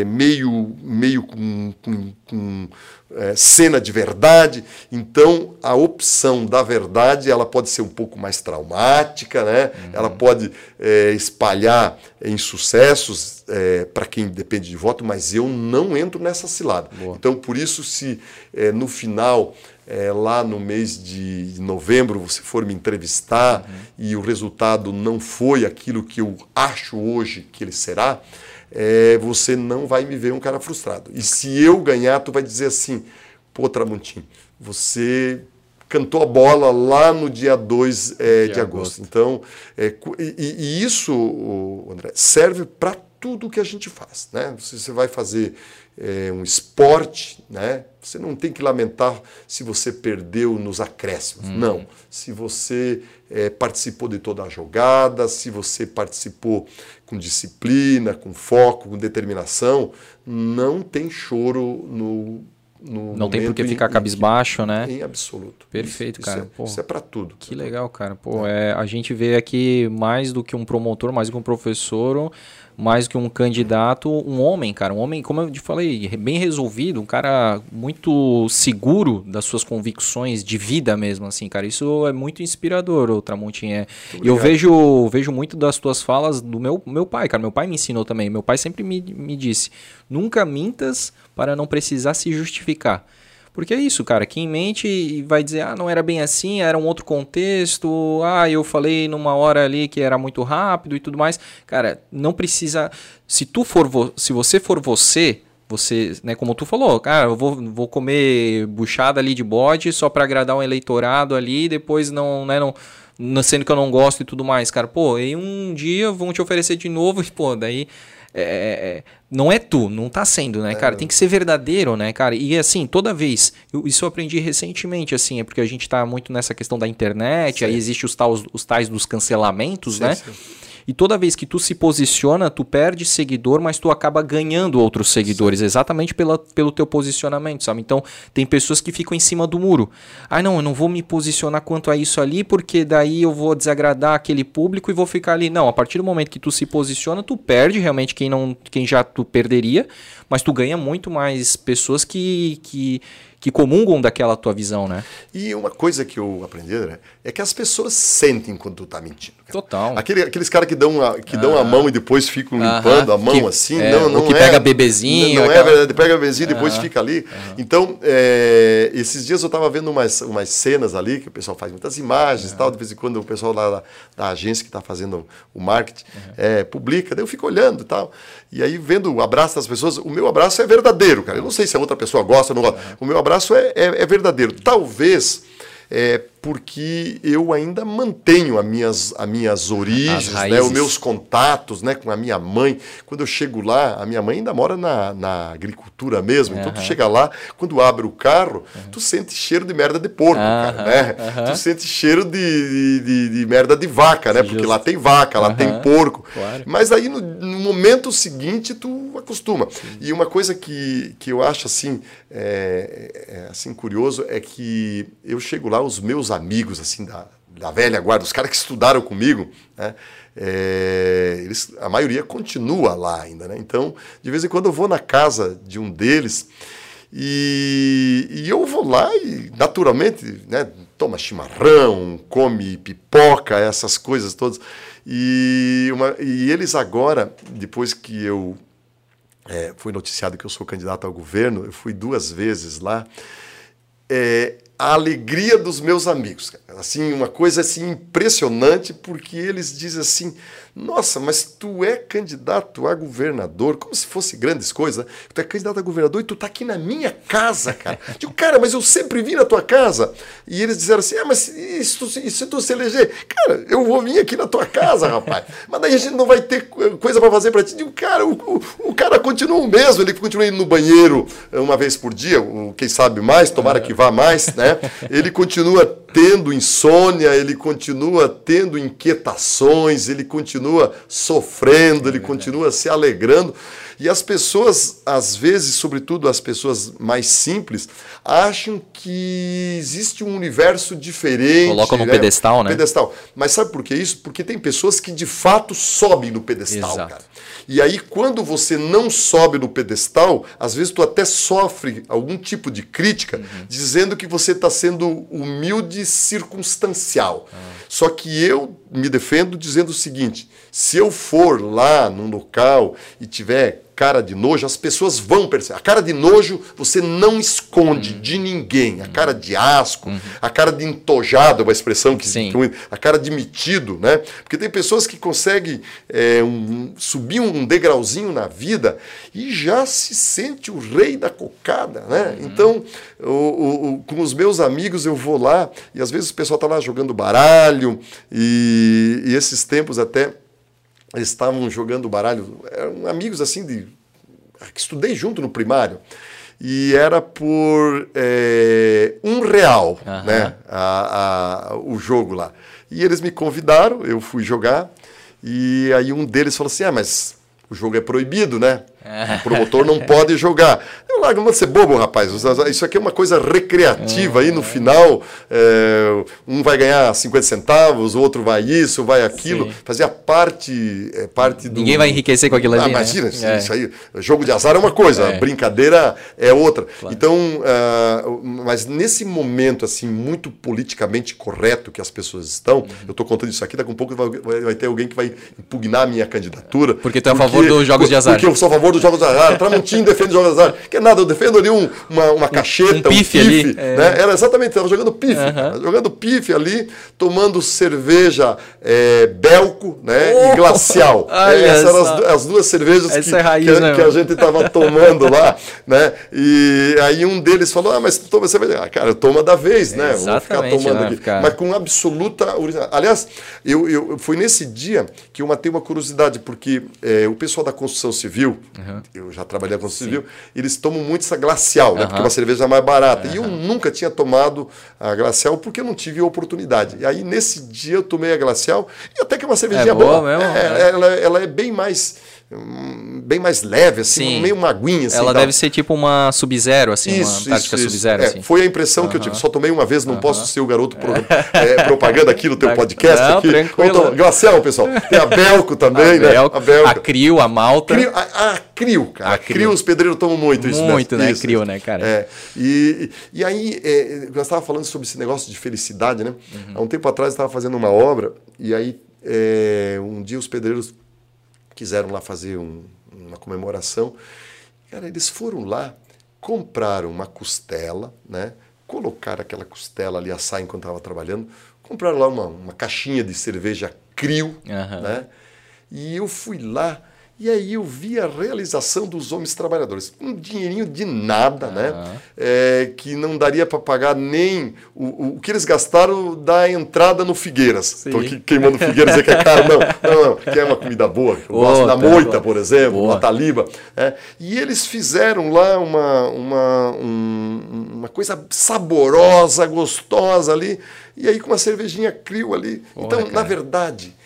é meio, meio com, com, com é, cena de verdade. Então, a opção da verdade ela pode ser um pouco mais traumática, né? Uhum. ela pode é, espalhar em sucessos é, para quem depende de voto, mas eu não entro nessa cilada. Boa. Então, por isso, se é, no final. É, lá no mês de novembro você for me entrevistar uhum. e o resultado não foi aquilo que eu acho hoje que ele será, é, você não vai me ver um cara frustrado. E se eu ganhar, tu vai dizer assim, pô, Tramontim, você cantou a bola lá no dia 2 é, de, de, agosto. agosto. Então, é, e, e, isso, André, serve para tudo que a gente faz. Né? Se você vai fazer é, um esporte, né? você não tem que lamentar se você perdeu nos acréscimos. Hum. Não. Se você é, participou de toda a jogada, se você participou com disciplina, com foco, com determinação, não tem choro no no não tem por que ficar cabisbaixo, né? Em absoluto. Perfeito, isso, cara. Isso é, isso é para tudo. Que legal, cara. Pô, é. é. a gente vê aqui mais do que um promotor, mais do que um professor, mais que um candidato, um homem, cara. Um homem, como eu te falei, bem resolvido, um cara muito seguro das suas convicções de vida mesmo, assim, cara. Isso é muito inspirador, o Tramontinha. E eu vejo, vejo muito das tuas falas do meu, meu pai, cara. Meu pai me ensinou também. Meu pai sempre me, me disse: nunca mintas para não precisar se justificar. Porque é isso, cara. Quem mente vai dizer, ah, não era bem assim, era um outro contexto, ah, eu falei numa hora ali que era muito rápido e tudo mais. Cara, não precisa. Se tu for vo... se você for você, você, né, como tu falou, cara, eu vou, vou comer buchada ali de bode só para agradar um eleitorado ali, depois não, né, não, sendo que eu não gosto e tudo mais, cara. Pô, e um dia vão te oferecer de novo e, pô, daí é, é, é, não é tu, não tá sendo, né, cara? Tem que ser verdadeiro, né, cara? E assim, toda vez, eu, isso eu aprendi recentemente, assim, é porque a gente tá muito nessa questão da internet, sim. aí existe os, tais, os tais dos cancelamentos, sim, né? Sim. E toda vez que tu se posiciona, tu perde seguidor, mas tu acaba ganhando outros seguidores, Sim. exatamente pela, pelo teu posicionamento, sabe? Então, tem pessoas que ficam em cima do muro. Ah, não, eu não vou me posicionar quanto a isso ali, porque daí eu vou desagradar aquele público e vou ficar ali. Não, a partir do momento que tu se posiciona, tu perde realmente quem não quem já tu perderia, mas tu ganha muito mais pessoas que, que que comungam daquela tua visão, né? E uma coisa que eu aprendi, né, é que as pessoas sentem quando tu tá mentindo. Cara. Total. Aquele, aqueles caras que dão a, que dão a mão e depois ficam limpando a mão que, assim, é, não, não que é, pega bebezinho. Não, não aquela... é verdade, pega bebezinho e depois fica ali. Então, é, esses dias eu tava vendo umas, umas cenas ali, que o pessoal faz muitas imagens e tal, de vez em quando o pessoal lá da, da agência que está fazendo o marketing é, publica, daí eu fico olhando e tal. E aí, vendo o abraço das pessoas, o meu abraço é verdadeiro, cara. Eu não sei se a outra pessoa gosta ou não gosta. O meu abraço é, é, é verdadeiro. Talvez é, porque eu ainda mantenho as minhas, as minhas origens, né, os meus contatos né, com a minha mãe. Quando eu chego lá, a minha mãe ainda mora na, na agricultura mesmo, uhum. então tu chega lá, quando abre o carro, uhum. tu sente cheiro de merda de porco, uhum. cara, né? Tu sente cheiro de, de, de, merda de vaca, né? Porque lá tem vaca, lá tem porco. Claro. Mas aí no, no, momento seguinte tu acostuma. Sim. E uma coisa que, que eu acho assim, é, é, assim curioso é que eu chego lá, os meus amigos assim da, da velha guarda, os caras que estudaram comigo, né? É, eles, a maioria continua lá ainda, né? Então, de vez em quando eu vou na casa de um deles e, e eu vou lá e, naturalmente, né, toma chimarrão, come pipoca, essas coisas todas. E, uma, e eles agora, depois que eu é, fui noticiado que eu sou candidato ao governo, eu fui duas vezes lá. É, a alegria dos meus amigos. Assim, uma coisa assim impressionante, porque eles dizem assim: "Nossa, mas tu é candidato a governador, como se fosse grandes coisas. Né? Tu é candidato a governador e tu tá aqui na minha casa, cara". Digo: "Cara, mas eu sempre vim na tua casa". E eles disseram assim: "Ah, mas e se se, tu se eleger? Cara, eu vou vir aqui na tua casa, rapaz. Mas daí a gente não vai ter coisa para fazer para ti". Digo: "Cara, o, o, o, cara continua o mesmo, ele continua indo no banheiro uma vez por dia, quem sabe mais, tomara que vá mais, né? Ele continua tendo insônia, ele continua tendo inquietações, ele continua sofrendo, ele continua se alegrando. E as pessoas, às vezes, sobretudo as pessoas mais simples, acham que existe um universo diferente. Colocam no né? pedestal, né? Pedestal. Mas sabe por que isso? Porque tem pessoas que de fato sobem no pedestal, Exato. cara. E aí, quando você não sobe no pedestal, às vezes tu até sofre algum tipo de crítica, uhum. dizendo que você está sendo humilde circunstancial. Uhum. Só que eu me defendo dizendo o seguinte: se eu for lá num local e tiver cara de nojo, as pessoas vão perceber. A cara de nojo você não esconde uhum. de ninguém. A cara de asco, uhum. a cara de entojado, é uma expressão que, Sim. a cara de metido, né? Porque tem pessoas que conseguem é, um, subir um degrauzinho na vida e já se sente o rei da cocada, né? Uhum. Então, o, o, o, com os meus amigos eu vou lá e às vezes o pessoal tá lá jogando baralho e, e esses tempos até eles estavam jogando baralho, eram amigos assim de que estudei junto no primário e era por é, um real, uhum. né, a, a, o jogo lá. E eles me convidaram, eu fui jogar e aí um deles falou assim, ah, mas o jogo é proibido, né? O promotor não pode jogar. Largo, não ser bobo, rapaz. Isso aqui é uma coisa recreativa. Aí no final, é, um vai ganhar 50 centavos, o outro vai isso, vai aquilo. Sim. Fazia parte, é, parte do. Ninguém vai enriquecer com aquilo ah, ali. Ah, imagina, né? isso aí. Jogo de azar é uma coisa, é. brincadeira é outra. Claro. Então, uh, mas nesse momento, assim, muito politicamente correto que as pessoas estão, uhum. eu estou contando isso aqui, daqui a um pouco vai, vai, ter alguém que vai impugnar a minha candidatura. Porque tu é a favor dos jogos de azar. Porque eu sou a favor dos jogos de azar. Tramontim defende jogos de azar. Que nada, eu defendo ali um, uma, uma cacheta, um, um pife. Um pife ali. É. Né? Era exatamente, estava jogando pife. Uhum. Jogando pife ali, tomando cerveja é, belco né? Oh, e glacial. É, essas eram as, as, duas cervejas que, é raiz, que, né, que, a gente estava tomando lá. Né? E aí um deles falou: Ah, mas toma cerveja. Ah, cara, toma da vez, né? Vou ficar tomando aqui. Ficar... Mas com absoluta. Aliás, eu, eu, foi nesse dia que eu matei uma curiosidade, porque é, o pessoal da construção civil, uhum. eu já trabalhei com construção civil, eles tomam muito essa glacial, né? Uhum. Porque é uma cerveja mais barata. Uhum. E eu nunca tinha tomado a glacial porque eu não tive oportunidade. E aí, nesse dia, eu tomei a glacial e até que é uma cervejinha é boa. boa. Mesmo, é, é. Ela, ela é bem mais bem mais leve, assim, Sim. meio uma aguinha. Assim, Ela deve ser tipo uma Sub-Zero, assim, isso, uma tática Sub-Zero. É, assim. Foi a impressão que eu tive. Só tomei uma vez, não posso ser o garoto pro, é, propaganda aqui no teu podcast. Não, aqui. pessoal. Tem a Belco também, a né? Belco, a Belco. A Crio, a Malta. Crio, a, a Crio, cara. A Crio. os pedreiros tomam muito isso. Muito, né? Isso, Crio, né, cara? É. E, e aí, é, nós estávamos falando sobre esse negócio de felicidade, né? Uhum. Há um tempo atrás eu estava fazendo uma obra e aí é, um dia os pedreiros quiseram lá fazer um, uma comemoração. Cara, eles foram lá, compraram uma costela, né? Colocaram aquela costela ali assar enquanto estava trabalhando, compraram lá uma, uma caixinha de cerveja Crio, uhum. né? E eu fui lá e aí eu vi a realização dos homens trabalhadores. Um dinheirinho de nada, né? É, que não daria para pagar nem o, o que eles gastaram da entrada no Figueiras. Estou aqui queimando Figueiras, é que é caro. Não, não, não, que é uma comida boa. Eu gosto da moita, por exemplo, boa. na taliba. É. E eles fizeram lá uma, uma, um, uma coisa saborosa, gostosa ali. E aí com uma cervejinha crio ali. então, cara. na verdade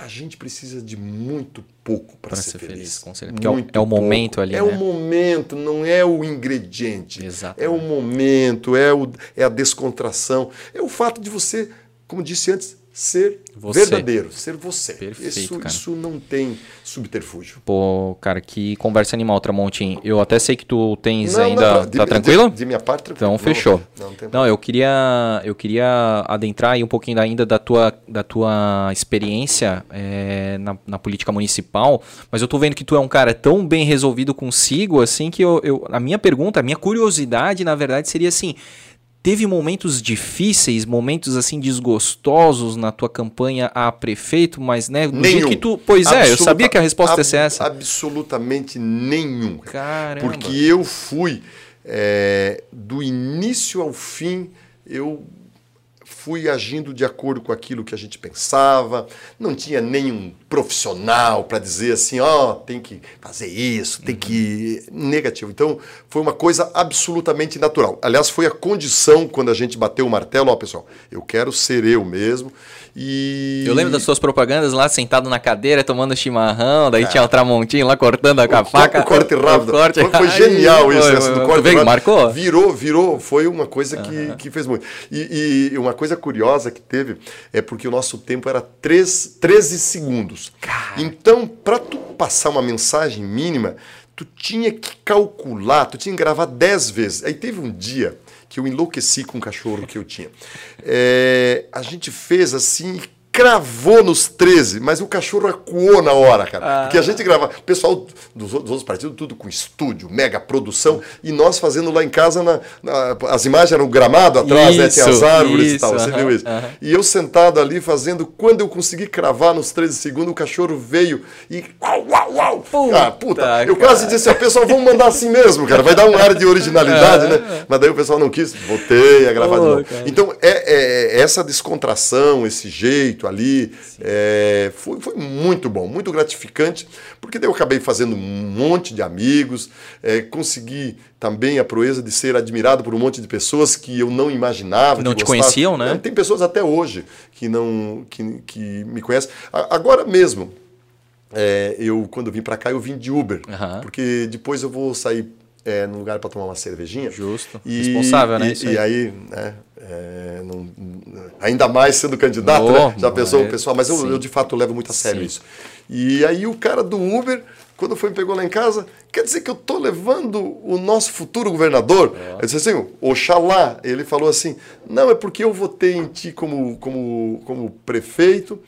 a gente precisa de muito pouco para ser, ser, feliz. feliz com certeza. Porque muito é o momento pouco. ali. É né? o momento, não é o ingrediente. Exato. É o momento, é, o, é a descontração. É o fato de você, como disse antes, ser você. verdadeiro, ser você. Perfeito, isso, cara. isso não tem subterfúgio. Pô, cara, que conversa animal, Tramontim. Eu até sei que tu tens não, ainda. Não, de, tá tranquilo? De, de, minha parte, tranquilo. Então fechou. Não, não, eu queria eu queria adentrar aí um pouquinho ainda da tua, da tua experiência é, na, na, política municipal, mas eu tô vendo que tu é um cara tão bem resolvido consigo, assim, que eu, eu a minha pergunta, a minha curiosidade, na verdade, seria assim Teve momentos difíceis, momentos assim desgostosos na tua campanha a prefeito, mas né, do nenhum. que tu, pois Absoluta, é, eu sabia que a resposta ab, ia ser essa. Absolutamente nenhum. Caramba. Porque eu fui é, do início ao fim, eu fui agindo de acordo com aquilo que a gente pensava, não tinha nenhum profissional para dizer assim, ó, oh, tem que fazer isso, tem que. negativo. Então, foi uma coisa absolutamente natural. Aliás, foi a condição quando a gente bateu o martelo, ó, pessoal, eu quero ser eu mesmo. E... Eu lembro das suas propagandas lá, sentado na cadeira, tomando chimarrão, daí é. tinha o Tramontinho lá cortando a faca. O corte rápido. O corte... Foi, foi genial isso, foi, essa do corte rápido. Marcou? Virou, virou, foi uma coisa que, que fez muito. E, e, uma coisa curiosa que teve é porque o nosso tempo era 3, 13 segundos. Cara. Então, para tu passar uma mensagem mínima, tu tinha que calcular, tu tinha que gravar 10 vezes. Aí teve um dia que eu enlouqueci com o cachorro que eu tinha. É, a gente fez assim, cravou nos 13, mas o cachorro acuou na hora, cara. Ah. Porque a gente grava, o pessoal dos, outros partidos, tudo com estúdio, mega produção, e nós fazendo lá em casa, na, na as imagens eram gramado atrás, isso, né? Tinha as árvores isso, e tal, uh -huh, você viu isso? Uh -huh. E eu sentado ali fazendo, quando eu consegui cravar nos 13 segundos, o cachorro veio e uau, uau, uau. Puta, ah, puta, eu quase disse, o pessoal, vamos mandar assim mesmo, cara, vai dar um ar de originalidade, né? Mas daí o pessoal não quis, voltei a gravar oh, de novo. Cara. Então, é, é essa descontração, esse jeito, ali. É, foi, foi, muito bom, muito gratificante, porque daí eu acabei fazendo um monte de amigos, é, consegui também a proeza de ser admirado por um monte de pessoas que eu não imaginava. Que não te conheciam, né? Tem pessoas até hoje que não que, que me conhecem. Agora mesmo, é, eu quando vim para cá eu vim de Uber, uhum. porque depois eu vou sair é, num lugar para tomar uma cervejinha. Justo. E, Responsável, né? E, aí, e aí né, é, não, ainda mais sendo candidato, né? Já pensou, é, pessoal? Mas eu, eu, de fato levo muito a sério Sim. isso. E aí o cara do Uber, quando foi me pegou lá em casa, quer dizer que eu tô levando o nosso futuro governador? É. Eu disse assim, Oxalá. Ele falou assim, não, é porque eu votei em ti como, como, como prefeito.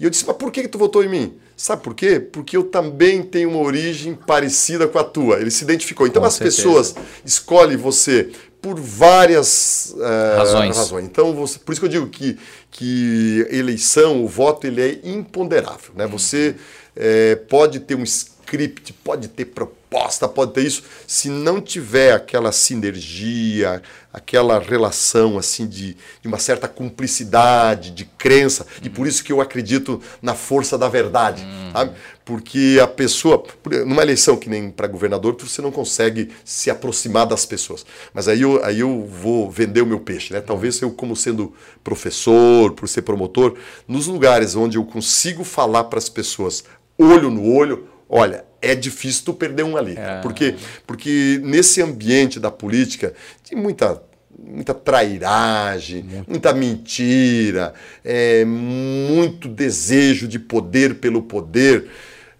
E eu disse, mas por que, que tu votou em mim? Sabe por quê? Porque eu também tenho uma origem parecida com a tua. Ele se identificou. Então com as certeza. pessoas escolhem você por várias uh, razões. razões. Então, você, por isso que eu digo que, que eleição, o voto, ele é imponderável. Né? Você é, pode ter um script, pode ter proposta, pode ter isso. Se não tiver aquela sinergia, aquela relação assim de, de, uma certa cumplicidade, de crença, e por isso que eu acredito na força da verdade, uhum. Porque a pessoa, numa eleição que nem para governador, você não consegue se aproximar das pessoas. Mas aí eu, aí eu vou vender o meu peixe, né? Talvez eu, como sendo professor, por ser promotor, nos lugares onde eu consigo falar para as pessoas olho no olho, olha, é difícil tu perder um ali. É. Porque, porque nesse ambiente da política, tem muita muita trairagem, muito. muita mentira, é, muito desejo de poder pelo poder.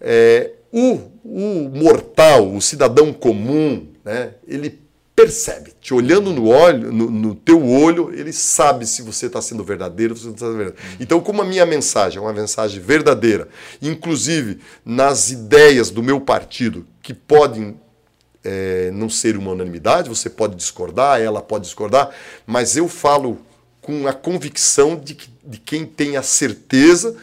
É, o, o mortal, o cidadão comum, né, ele percebe, te olhando no olho, no, no teu olho, ele sabe se você está sendo verdadeiro se não está sendo verdadeiro. Então, como a minha mensagem é uma mensagem verdadeira, inclusive nas ideias do meu partido, que podem é, não ser uma unanimidade, você pode discordar, ela pode discordar, mas eu falo com a convicção de, que, de quem tem a certeza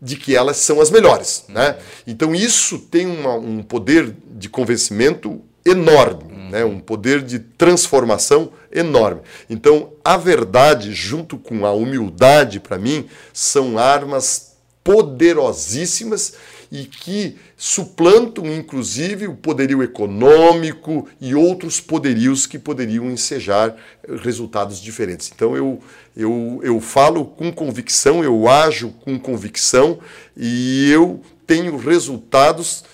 de que elas são as melhores. Né? Então, isso tem uma, um poder de convencimento enorme, uhum. né? um poder de transformação enorme. Então, a verdade, junto com a humildade, para mim, são armas poderosíssimas e que suplantam, inclusive, o poderio econômico e outros poderios que poderiam ensejar resultados diferentes. Então, eu, eu, eu falo com convicção, eu ajo com convicção e eu tenho resultados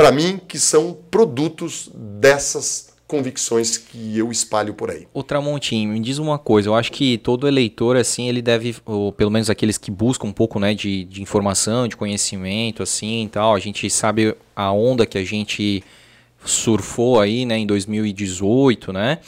para mim, que são produtos dessas convicções que eu espalho por aí. O Tramontinho, me diz uma coisa, eu acho que todo eleitor, assim, ele deve, ou pelo menos aqueles que buscam um pouco, né, de, de informação, de conhecimento, assim, tal, a gente sabe a onda que a gente surfou aí, né, em 2018, né,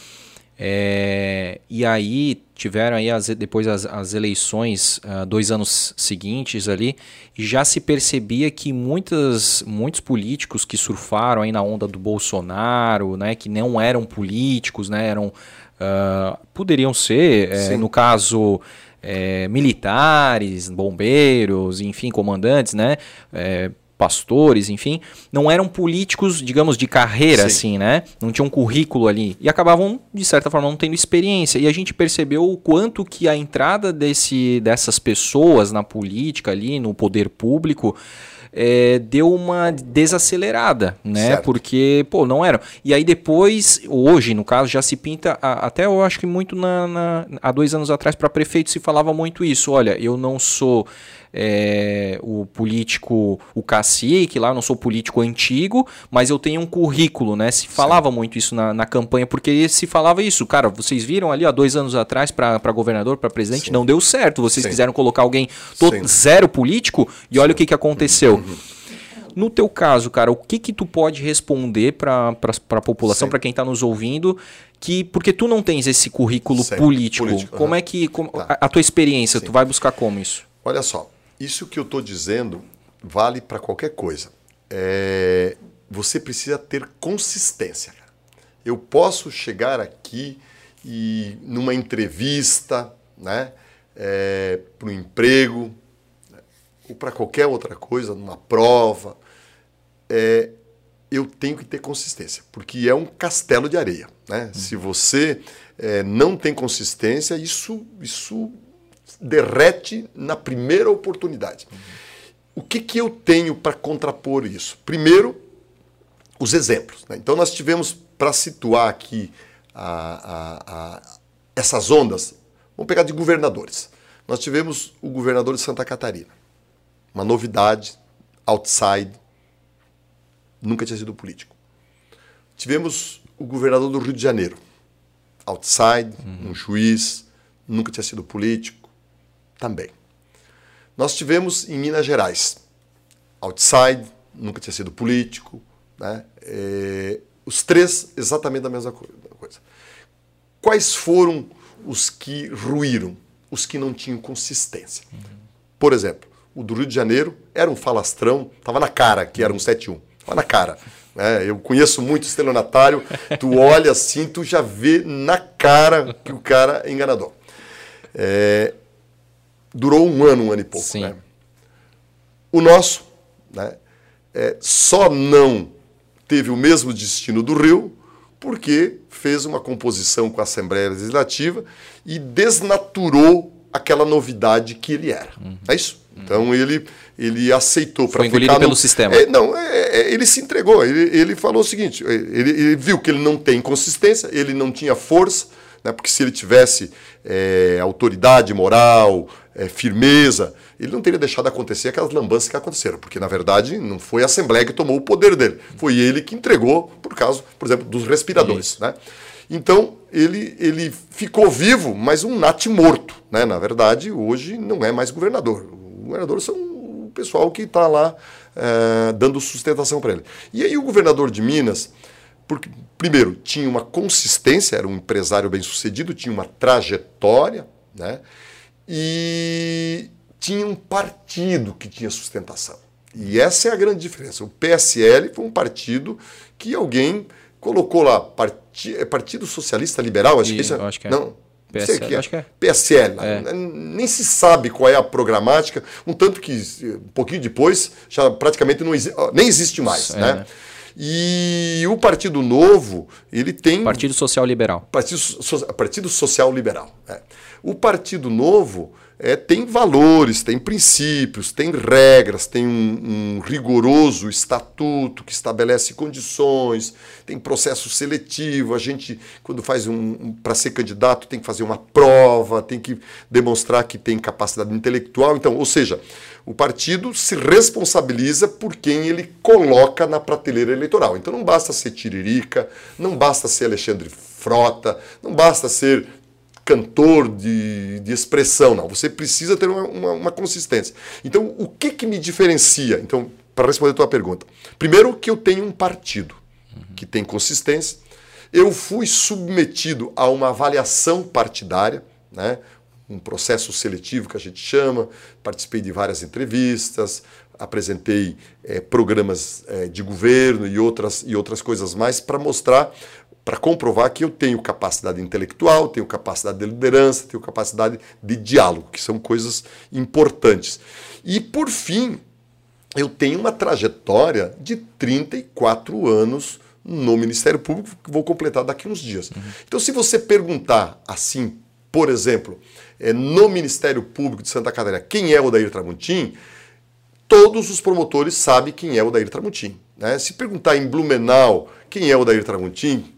é, e aí tiveram aí as, depois as, as eleições uh, dois anos seguintes ali e já se percebia que muitas, muitos políticos que surfaram aí na onda do Bolsonaro, né, que não eram políticos, né, eram uh, poderiam ser, é, no caso é, militares, bombeiros, enfim, comandantes, né, é, pastores, enfim, não eram políticos, digamos, de carreira, Sim. assim, né? Não tinham um currículo ali. E acabavam, de certa forma, não tendo experiência. E a gente percebeu o quanto que a entrada desse, dessas pessoas na política ali, no poder público, é, deu uma desacelerada, né? Certo. Porque, pô, não eram. E aí depois, hoje, no caso, já se pinta, a, até eu acho que muito na, na há dois anos atrás, para prefeito se falava muito isso. Olha, eu não sou é, o político, o cacique lá, eu não sou político antigo, mas eu tenho um currículo, né? Se falava Sim. muito isso na, na campanha, porque se falava isso, cara, vocês viram ali há dois anos atrás para governador, para presidente, Sim. não deu certo. Vocês Sim. quiseram colocar alguém todo, zero político e olha o que, que aconteceu. Uhum. No teu caso, cara, o que que tu pode responder para a população, para quem está nos ouvindo, que porque tu não tens esse currículo político, político, como uhum. é que como, tá. a, a, tua experiência, Sim. tu vai buscar como isso? Olha só, isso que eu estou dizendo vale para qualquer coisa. É, você precisa ter consistência. Eu posso chegar aqui e numa entrevista, né, é, para um emprego né, ou para qualquer outra coisa, numa prova, é, eu tenho que ter consistência, porque é um castelo de areia. Né? Uhum. Se você é, não tem consistência, isso, isso derrete na primeira oportunidade. Uhum. O que, que eu tenho para contrapor isso? Primeiro, os exemplos. Né? Então, nós tivemos, para situar aqui a, a, a, essas ondas, vamos pegar de governadores. Nós tivemos o governador de Santa Catarina, uma novidade, outside, nunca tinha sido político. Tivemos o governador do Rio de Janeiro, outside, uhum. um juiz, nunca tinha sido político, também. Nós tivemos em Minas Gerais, outside, nunca tinha sido político, né? É, os três exatamente a mesma coisa. Quais foram os que ruíram? Os que não tinham consistência. Uhum. Por exemplo, o do Rio de Janeiro era um falastrão, estava na cara que era um 71. Olha na cara. Né? Eu conheço muito estelionatário, tu olha assim, tu já vê na cara que o cara é enganador. É, durou um ano, um ano e pouco. Sim. Né? O nosso né, é, só não teve o mesmo destino do Rio porque fez uma composição com a Assembleia Legislativa e desnaturou aquela novidade que ele era. Uhum. É isso? Então ele ele aceitou para ficar pelo no... sistema. É, não, é, é, ele se entregou. Ele, ele falou o seguinte: ele, ele, viu que ele não tem consistência, ele não tinha força, né, porque se ele tivesse é, autoridade moral, é, firmeza, ele não teria deixado acontecer aquelas lambanças que aconteceram, porque na verdade não foi a Assembleia que tomou o poder dele, foi ele que entregou, por causa, por exemplo, dos respiradores. Né? Então ele, ele ficou vivo, mas um nat morto. Né? Na verdade, hoje não é mais governador. O governador são pessoal que está lá é, dando sustentação para ele. E aí o governador de Minas, porque, primeiro, tinha uma consistência, era um empresário bem sucedido, tinha uma trajetória, né? E tinha um partido que tinha sustentação. E essa é a grande diferença. O PSL foi um partido que alguém colocou lá, é Partido Socialista Liberal, acho e, que isso é, acho que é. Não, PSL, que é. acho que é. PSL. É. Nem se sabe qual é a programática, um tanto que um pouquinho depois já praticamente não exi nem existe mais. É. Né? E o Partido Novo, ele tem. Partido Social Liberal. Partido, so, Partido Social Liberal. É. O Partido Novo é, tem valores, tem princípios, tem regras, tem um, um, rigoroso estatuto que estabelece condições, tem processo seletivo. A gente, quando faz um, um para ser candidato, tem que fazer uma prova, tem que demonstrar que tem capacidade intelectual. Então, ou seja, o partido se responsabiliza por quem ele coloca na prateleira eleitoral. Então não basta ser Tiririca, não basta ser Alexandre Frota, não basta ser cantor de, de expressão, não. Você precisa ter uma, uma, uma consistência. Então, o que, que me diferencia? Então, para responder a tua pergunta. Primeiro, que eu tenho um partido que tem consistência. Eu fui submetido a uma avaliação partidária, né? um processo seletivo que a gente chama. Participei de várias entrevistas, apresentei é, programas é, de governo e outras, e outras coisas mais para mostrar para comprovar que eu tenho capacidade intelectual, tenho capacidade de liderança, tenho capacidade de diálogo, que são coisas importantes. E, por fim, eu tenho uma trajetória de 34 anos no Ministério Público, que vou completar daqui uns dias. Uhum. Então, se você perguntar assim, por exemplo, é, no Ministério Público de Santa Catarina, quem é o Dair Tramontim, todos os promotores sabem quem é o Dair Tramontim. Né? Se perguntar em Blumenau quem é o Dair Tramontim,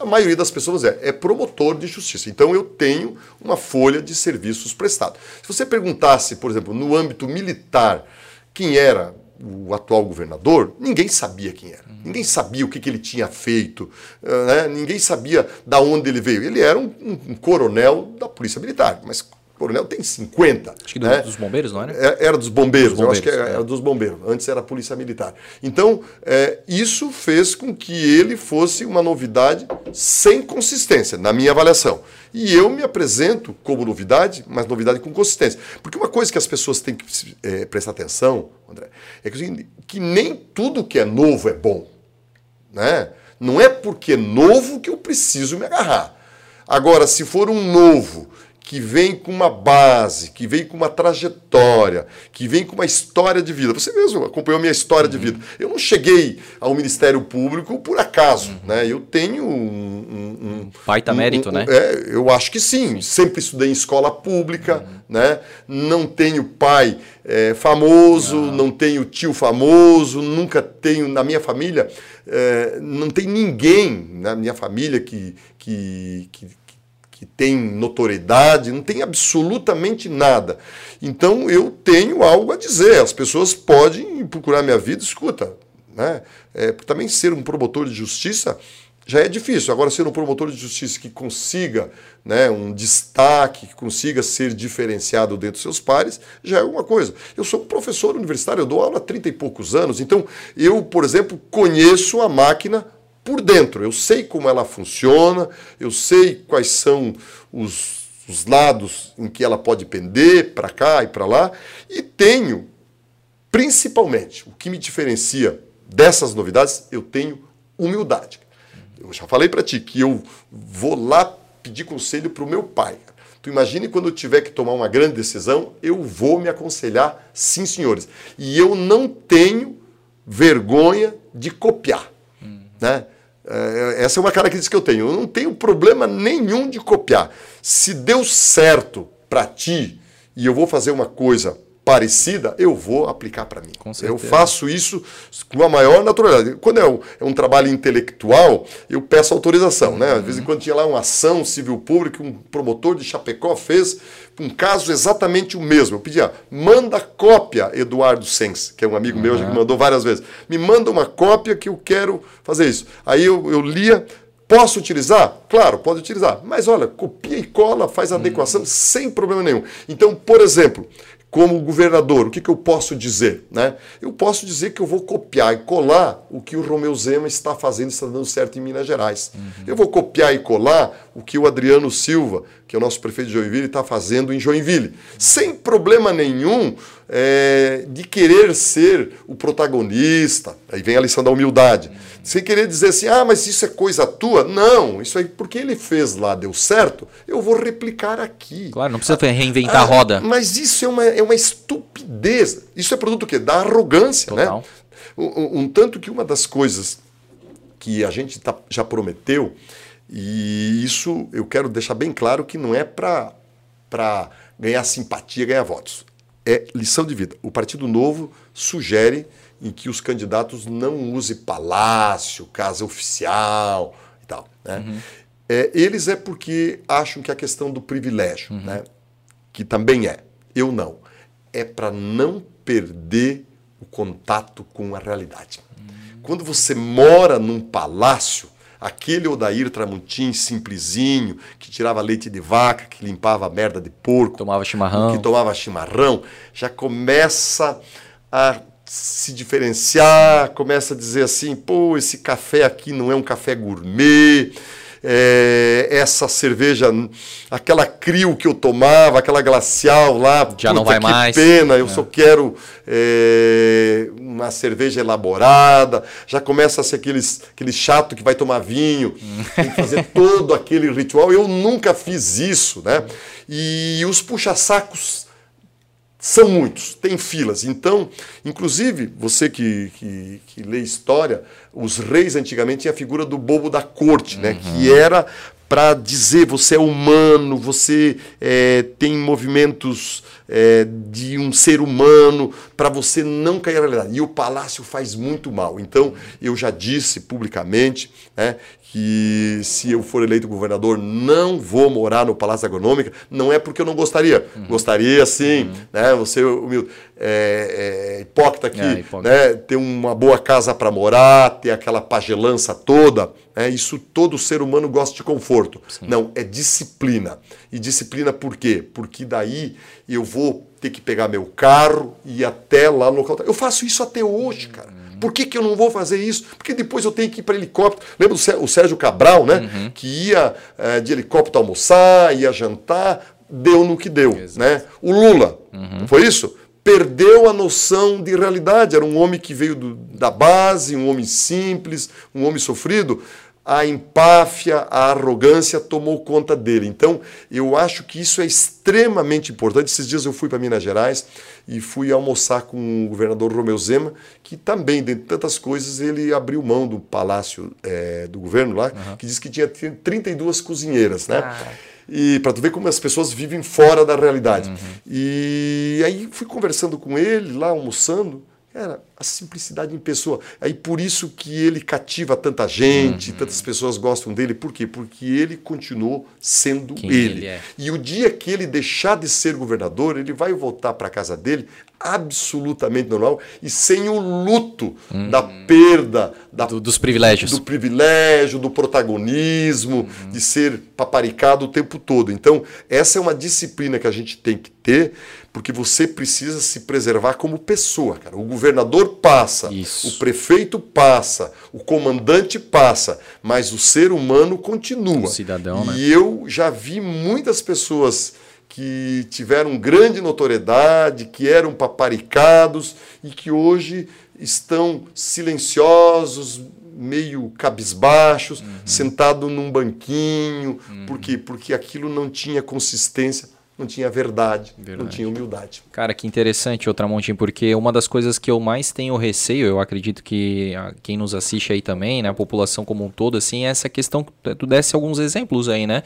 a maioria das pessoas é, é promotor de justiça. Então eu tenho uma folha de serviços prestados. Se você perguntasse, por exemplo, no âmbito militar, quem era o atual governador, ninguém sabia quem era. Ninguém sabia o que, que ele tinha feito, né? ninguém sabia da onde ele veio. Ele era um, um, um coronel da Polícia Militar, mas coronel tem 50. Acho que do, né? dos bombeiros, não era? É, era dos bombeiros, dos bombeiros eu acho que era, é. era, dos bombeiros. Antes era a polícia militar. Então, é, isso fez com que ele fosse uma novidade sem consistência, na minha avaliação. E eu me apresento como novidade, mas novidade com consistência. Porque uma coisa que as pessoas têm que é, prestar atenção, André, é que, que nem tudo que é novo é bom. Né? Não é porque é novo que eu preciso me agarrar. Agora, se for um novo que vem com uma base, que vem com uma trajetória, que vem com uma história de vida. Você mesmo acompanhou a minha história uhum. de vida. Eu não cheguei ao Ministério Público por acaso, uhum. né? Eu tenho um... um, um Baita um, mérito, né? É, eu acho que sim. Sempre estudei em escola pública, uhum. né? Não tenho pai é, famoso, não. não. tenho tio famoso, nunca tenho... Na minha família, é, não tem ninguém na minha família que, que, que que tem notoriedade, não tem absolutamente nada. Então eu tenho algo a dizer. As pessoas podem procurar minha vida, escuta. Né? É, também ser um promotor de justiça já é difícil. Agora, ser um promotor de justiça que consiga né, um destaque, que consiga ser diferenciado dentro dos seus pares, já é alguma coisa. Eu sou um professor universitário, eu dou aula há 30 e poucos anos, então eu, por exemplo, conheço a máquina por dentro. Eu sei como ela funciona, eu sei quais são os, os lados em que ela pode pender para cá e para lá, e tenho, principalmente, o que me diferencia dessas novidades, eu tenho humildade. Eu já falei para ti que eu vou lá pedir conselho para o meu pai. Tu imagine quando eu tiver que tomar uma grande decisão, eu vou me aconselhar, sim, senhores. E eu não tenho vergonha de copiar. Né? É, essa é uma característica que eu tenho. Eu não tenho problema nenhum de copiar. Se deu certo para ti e eu vou fazer uma coisa parecida, eu vou aplicar para mim. Eu faço isso com a maior naturalidade. Quando é um, é um trabalho intelectual, eu peço autorização. Né? Às vezes, quando tinha lá uma ação civil pública, um promotor de Chapecó fez um caso exatamente o mesmo. Eu pedia, manda cópia, Eduardo Sens, que é um amigo uhum. meu, já me mandou várias vezes. Me manda uma cópia que eu quero fazer isso. Aí eu, eu lia, Posso utilizar? Claro, pode utilizar. Mas olha, copia e cola, faz adequação uhum. sem problema nenhum. Então, por exemplo, como governador, o que, que eu posso dizer? Né? Eu posso dizer que eu vou copiar e colar o que o Romeu Zema está fazendo, está dando certo em Minas Gerais. Uhum. Eu vou copiar e colar o que o Adriano Silva, que é o nosso prefeito de Joinville, está fazendo em Joinville. Sem problema nenhum é, de querer ser o protagonista. Aí vem a lição da humildade. Uhum. Sem querer dizer assim, ah, mas isso é coisa tua. Não, isso aí, porque ele fez lá, deu certo, eu vou replicar aqui. Claro, não precisa reinventar ah, a roda. Mas isso é uma, é uma estupidez. Isso é produto quê? Da arrogância, né? Total. né? Um, um, tanto que uma das coisas que a gente tá, já prometeu, e isso eu quero deixar bem claro que não é para ganhar simpatia, ganhar votos. É lição de vida. O Partido Novo sugere em que os candidatos não usem palácio, casa oficial e tal. Né? Uhum. É, eles é porque acham que a questão do privilégio, uhum. né? que também é, eu não, é para não perder o contato com a realidade. Uhum. Quando você mora num palácio, aquele Odair Tramontim simplesinho, que tirava leite de vaca, que limpava a merda de porco, tomava chimarrão, que tomava chimarrão, já começa a se diferenciar, começa a dizer assim, pô, esse café aqui não é um café gourmet, é, essa cerveja, aquela crio que eu tomava, aquela glacial lá, já não vai que mais. pena, eu é. só quero é, uma cerveja elaborada, já começa a ser aqueles, aquele chato que vai tomar vinho, tem que fazer todo aquele ritual. Eu nunca fiz isso, né? E os puxa-sacos são muitos, tem filas. Então, inclusive, você que, que, que, lê história, os reis antigamente tinham a figura do bobo da corte, uhum. né? que era para dizer você é humano, você é, tem movimentos é, de um ser humano, para você não cair na realidade. E o palácio faz muito mal. Então, eu já disse publicamente né, que se eu for eleito governador, não vou morar no Palácio Agronômica, não é porque eu não gostaria. Uhum. Gostaria sim, uhum. né? Você humilde. É, é, hipócrita aqui, é, hipócrita. Né, ter uma boa casa para morar, ter aquela pagelança toda, né, isso todo ser humano gosta de conforto. Sim. Não, é disciplina. E disciplina por quê? Porque daí eu vou ter que pegar meu carro e ir até lá no local. Eu faço isso até hoje, cara. Por que, que eu não vou fazer isso? Porque depois eu tenho que ir para helicóptero. Lembra o Sérgio Cabral, né? Uhum. Que ia é, de helicóptero almoçar, ia jantar, deu no que deu. Né? O Lula, uhum. foi isso? Perdeu a noção de realidade. Era um homem que veio do, da base, um homem simples, um homem sofrido a empáfia, a arrogância tomou conta dele. Então, eu acho que isso é extremamente importante. Esses dias eu fui para Minas Gerais e fui almoçar com o governador Romeu Zema, que também, dentre tantas coisas, ele abriu mão do palácio é, do governo lá, uhum. que disse que tinha 32 cozinheiras, né? Ah. E para tu ver como as pessoas vivem fora da realidade. Uhum. E aí fui conversando com ele lá, almoçando, era a simplicidade em pessoa. Aí por isso que ele cativa tanta gente, uhum. tantas pessoas gostam dele. Por quê? Porque ele continuou sendo Quem ele. ele é. E o dia que ele deixar de ser governador, ele vai voltar para a casa dele absolutamente normal e sem o luto uhum. da perda da, do, dos privilégios. Do privilégio, do protagonismo, uhum. de ser paparicado o tempo todo. Então, essa é uma disciplina que a gente tem que ter porque você precisa se preservar como pessoa, cara. O governador passa, Isso. o prefeito passa, o comandante passa, mas o ser humano continua. O cidadão, né? E eu já vi muitas pessoas que tiveram grande notoriedade, que eram paparicados e que hoje estão silenciosos, meio cabisbaixos, uhum. sentado num banquinho, uhum. por quê? Porque aquilo não tinha consistência não tinha verdade, verdade, não tinha humildade. Cara, que interessante, outra Tramontim, porque uma das coisas que eu mais tenho receio, eu acredito que quem nos assiste aí também, né, a população como um todo, assim, é essa questão, tu desse alguns exemplos aí, né,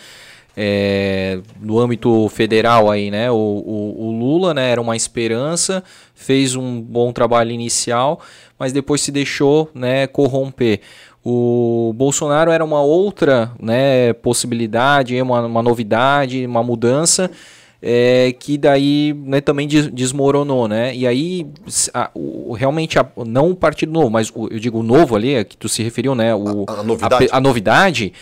é, no âmbito federal aí, né, o, o, o Lula, né, era uma esperança, fez um bom trabalho inicial, mas depois se deixou, né, corromper. O Bolsonaro era uma outra né, possibilidade, uma, uma novidade, uma mudança é, que daí né, também desmoronou, né? E aí, a, o, realmente, a, não o Partido Novo, mas o, eu digo o novo ali, é que tu se referiu, né? O, a, a novidade. A, novidade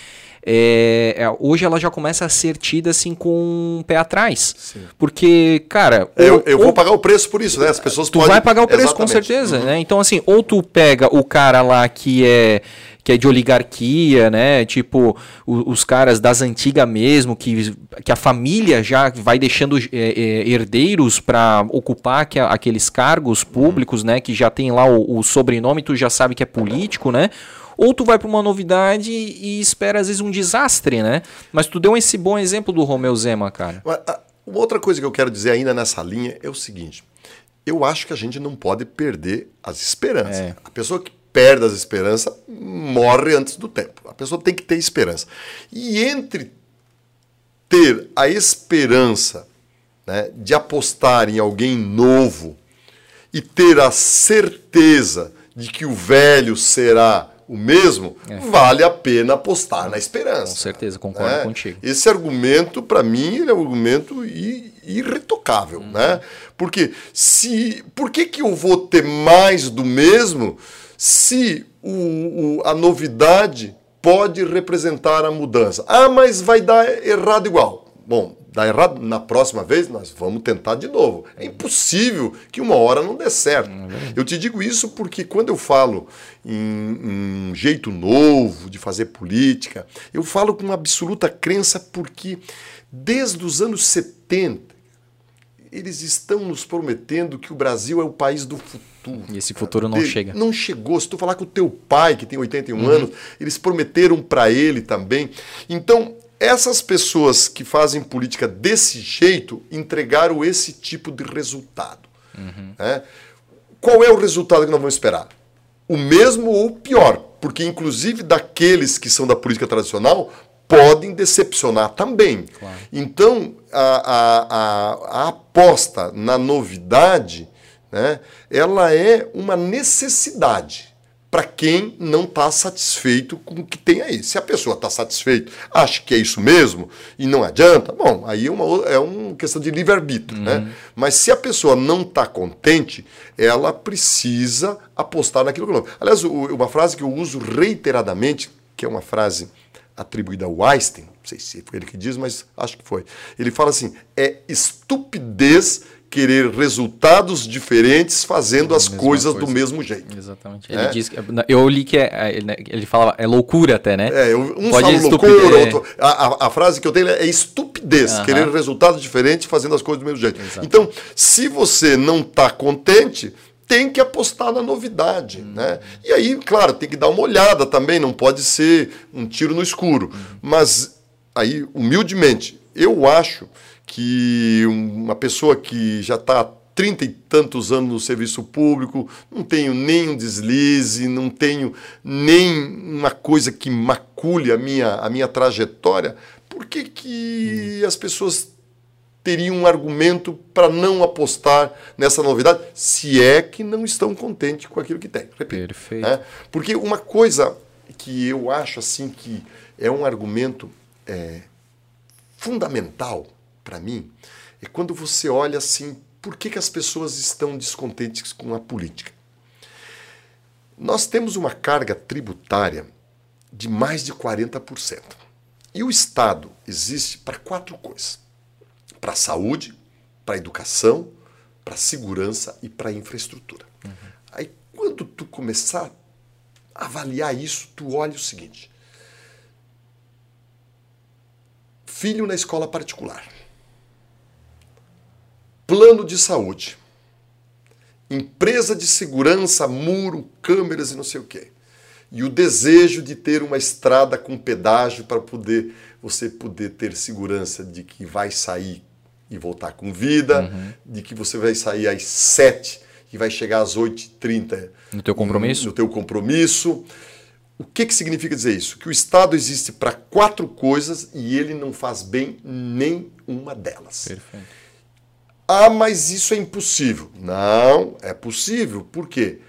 é, é, hoje ela já começa a ser tida assim com um pé atrás. Sim. Porque, cara. Eu, ou, eu vou pagar o preço por isso, né? As pessoas Tu podem... vai pagar o preço, Exatamente. com certeza, uhum. né? Então, assim, ou tu pega o cara lá que é que é de oligarquia, né? Tipo, o, os caras das antigas mesmo, que, que a família já vai deixando é, é, herdeiros para ocupar que, aqueles cargos públicos, né? Que já tem lá o, o sobrenome, tu já sabe que é político, né? ou tu vai para uma novidade e espera às vezes um desastre, né? Mas tu deu esse bom exemplo do Romeu Zema, cara. Uma outra coisa que eu quero dizer ainda nessa linha é o seguinte: eu acho que a gente não pode perder as esperanças. É. A pessoa que perde as esperanças morre antes do tempo. A pessoa tem que ter esperança. E entre ter a esperança né, de apostar em alguém novo e ter a certeza de que o velho será o mesmo, é. vale a pena apostar na esperança. Com certeza, concordo né? contigo. Esse argumento, para mim, é um argumento irretocável, hum. né? Porque se, por que, que eu vou ter mais do mesmo se o, o, a novidade pode representar a mudança? Ah, mas vai dar errado igual. Bom, dá errado, na próxima vez nós vamos tentar de novo. É impossível que uma hora não dê certo. É eu te digo isso porque quando eu falo em, em um jeito novo de fazer política, eu falo com absoluta crença porque desde os anos 70 eles estão nos prometendo que o Brasil é o país do futuro. E esse futuro não chega. Não chegou. Se tu falar com o teu pai, que tem 81 uhum. anos, eles prometeram para ele também. Então, essas pessoas que fazem política desse jeito entregaram esse tipo de resultado. Uhum. Né? Qual é o resultado que nós vamos esperar? O mesmo ou pior, porque inclusive daqueles que são da política tradicional podem decepcionar também. Claro. Então, a, a, a, a, aposta na novidade, né, ela é uma necessidade para quem não está satisfeito com o que tem aí. Se a pessoa está satisfeita, acha que é isso mesmo e não adianta, bom, aí é uma, é uma questão de livre-arbítrio. Né? Uhum. Né? Mas se a pessoa não está contente, ela precisa apostar naquilo que não. Aliás, uma frase que eu uso reiteradamente, que é uma frase atribuída ao Einstein, não sei se foi ele que diz, mas acho que foi. Ele fala assim: é estupidez querer resultados diferentes fazendo as coisas coisa. do mesmo jeito. Exatamente. Ele é? diz que, eu li que é, é ele falava é loucura até, né? É, um Pode fala loucura, outro, a, a, frase que eu tenho é estupidez, querer resultados diferentes fazendo as coisas do mesmo jeito. Exatamente. Então, se você não está contente, tem que apostar na novidade, né? E aí, claro, tem que dar uma olhada também, não pode ser um tiro no escuro. Mas aí, humildemente, eu acho que uma pessoa que já está trinta e tantos anos no serviço público, não tenho nem um deslize, não tenho nem uma coisa que macule a minha, a minha trajetória, por que, que as pessoas teriam um argumento para não apostar nessa novidade, se é que não estão contentes com aquilo que tem? Repito, Perfeito. Né? Porque uma coisa que eu acho assim que é um argumento é, fundamental para mim, é quando você olha assim, por que, que as pessoas estão descontentes com a política? Nós temos uma carga tributária de mais de 40%. E o Estado existe para quatro coisas: para a saúde, para a educação, para a segurança e para a infraestrutura. Uhum. Aí, quando tu começar a avaliar isso, tu olha o seguinte: filho na escola particular plano de saúde, empresa de segurança, muro, câmeras e não sei o quê. E o desejo de ter uma estrada com pedágio para poder você poder ter segurança de que vai sair e voltar com vida, uhum. de que você vai sair às sete e vai chegar às 8h30 no teu compromisso. No teu compromisso. O que, que significa dizer isso? Que o Estado existe para quatro coisas e ele não faz bem nenhuma delas. Perfeito. Ah, mas isso é impossível. Não, é possível. Por quê?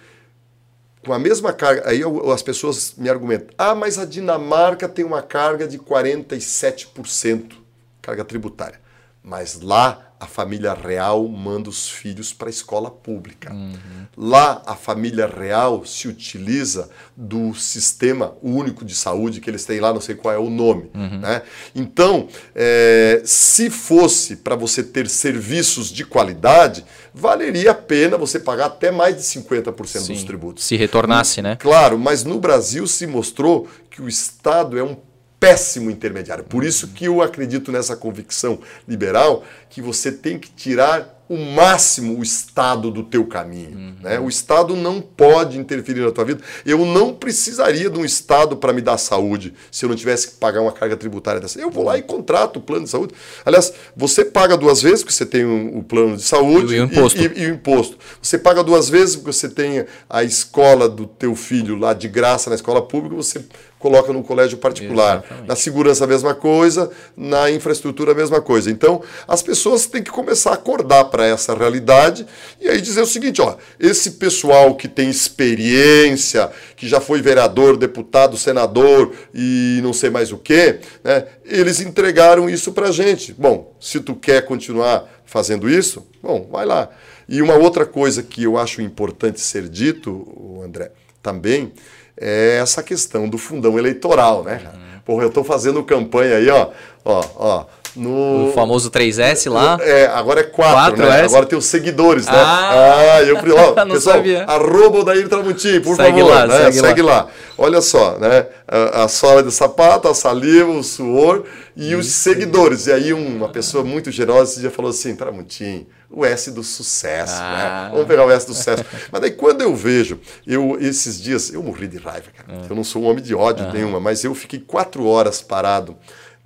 Com a mesma carga, aí as pessoas me argumentam: ah, mas a Dinamarca tem uma carga de 47%, carga tributária. Mas lá a família real manda os filhos para a escola pública. Uhum. Lá, a família real se utiliza do sistema único de saúde que eles têm lá, não sei qual é o nome. Uhum. Né? Então, é, se fosse para você ter serviços de qualidade, valeria a pena você pagar até mais de 50% Sim. dos tributos. Se retornasse, né? Claro, mas no Brasil se mostrou que o Estado é um péssimo intermediário. Por isso que eu acredito nessa convicção liberal que você tem que tirar o máximo o Estado do teu caminho. Uhum. Né? O Estado não pode interferir na tua vida. Eu não precisaria de um Estado para me dar saúde se eu não tivesse que pagar uma carga tributária dessa. Eu vou lá e contrato o plano de saúde. Aliás, você paga duas vezes porque você tem o um, plano de saúde e, o imposto. E, e, e, o imposto. Você paga duas vezes porque você tem a escola do teu filho lá de graça na escola pública, você coloca no colégio particular. Exatamente. Na segurança a mesma coisa, na infraestrutura a mesma coisa. Então, as pessoas têm que começar a acordar para essa realidade e aí dizer o seguinte, ó, esse pessoal que tem experiência, que já foi vereador, deputado, senador e não sei mais o que, né, eles entregaram isso para gente. Bom, se tu quer continuar fazendo isso, bom, vai lá. E uma outra coisa que eu acho importante ser dito, André, também, é essa questão do fundão eleitoral, né? Uhum. Porra, eu estou fazendo campanha aí, ó, ó, ó. No... O famoso 3S lá? É, agora é 4, 4S? né? Agora tem os seguidores, né? Ah, ah eu ó, não pessoal, sabia. arroba o Daír Tramontim, por segue favor. Lá, né? segue, segue lá. lá. Olha só, né? A, a sola de sapato, a saliva, o suor e Isso. os seguidores. E aí uma pessoa muito generosa já falou assim, Tramontim, o S do sucesso, né? ah. né? Vamos pegar o S do sucesso. mas daí quando eu vejo, eu esses dias, eu morri de raiva, cara. Ah. Eu não sou um homem de ódio ah. nenhuma, mas eu fiquei quatro horas parado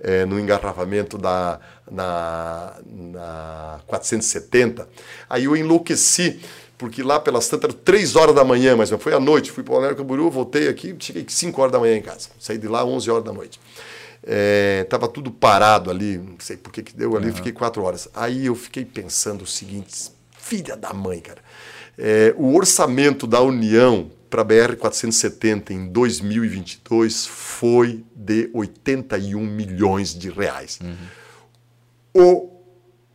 é, no engarrafamento da na, na 470. Aí eu enlouqueci porque lá pelas tantas, três horas da manhã, mas foi à noite, fui para o Balneário Camboriú, voltei aqui, cheguei 5 horas da manhã em casa. Saí de lá 11 horas da noite. É, tava tudo parado ali, não sei por que que deu ali, uhum. fiquei quatro horas. Aí eu fiquei pensando o seguinte, filha da mãe, cara, é, o orçamento da União para a BR-470 em 2022 foi de 81 milhões de reais. Uhum. O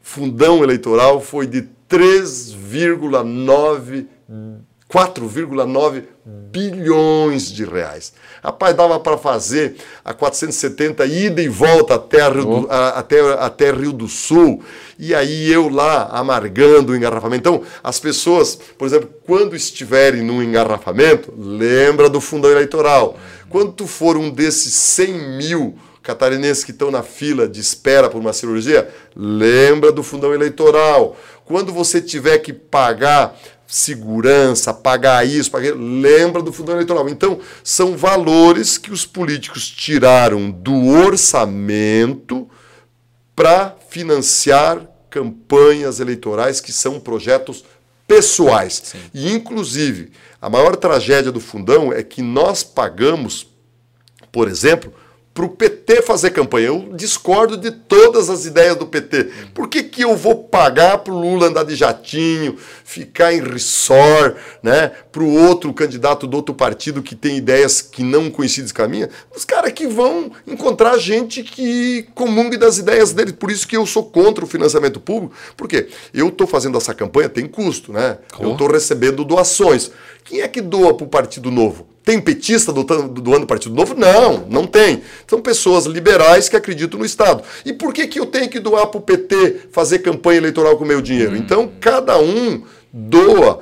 fundão eleitoral foi de 3,9 4,9 bilhões de reais. Rapaz, dava para fazer a 470 ida e volta até, Rio do, a, até, até Rio do Sul. E aí eu lá amargando o engarrafamento. Então, as pessoas, por exemplo, quando estiverem no engarrafamento, lembra do fundão eleitoral. Quando tu for um desses 100 mil catarinenses que estão na fila de espera por uma cirurgia, lembra do fundão eleitoral. Quando você tiver que pagar segurança, pagar isso, pagar... lembra do fundo eleitoral. Então, são valores que os políticos tiraram do orçamento para financiar campanhas eleitorais que são projetos pessoais. Sim. E, inclusive, a maior tragédia do fundão é que nós pagamos, por exemplo, para o PT fazer campanha. Eu discordo de todas as ideias do PT. Por que, que eu vou pagar para o Lula andar de jatinho, ficar em resort, né? para o outro candidato do outro partido que tem ideias que não coincidem com a minha? Os caras que vão encontrar gente que comungue das ideias deles. Por isso que eu sou contra o financiamento público. Por quê? Eu estou fazendo essa campanha, tem custo, né? Eu estou recebendo doações. Quem é que doa para o Partido Novo? Tem petista do, do Partido Novo? Não, não tem. São pessoas liberais que acreditam no Estado. E por que, que eu tenho que doar para o PT fazer campanha eleitoral com o meu dinheiro? Hum. Então, cada um doa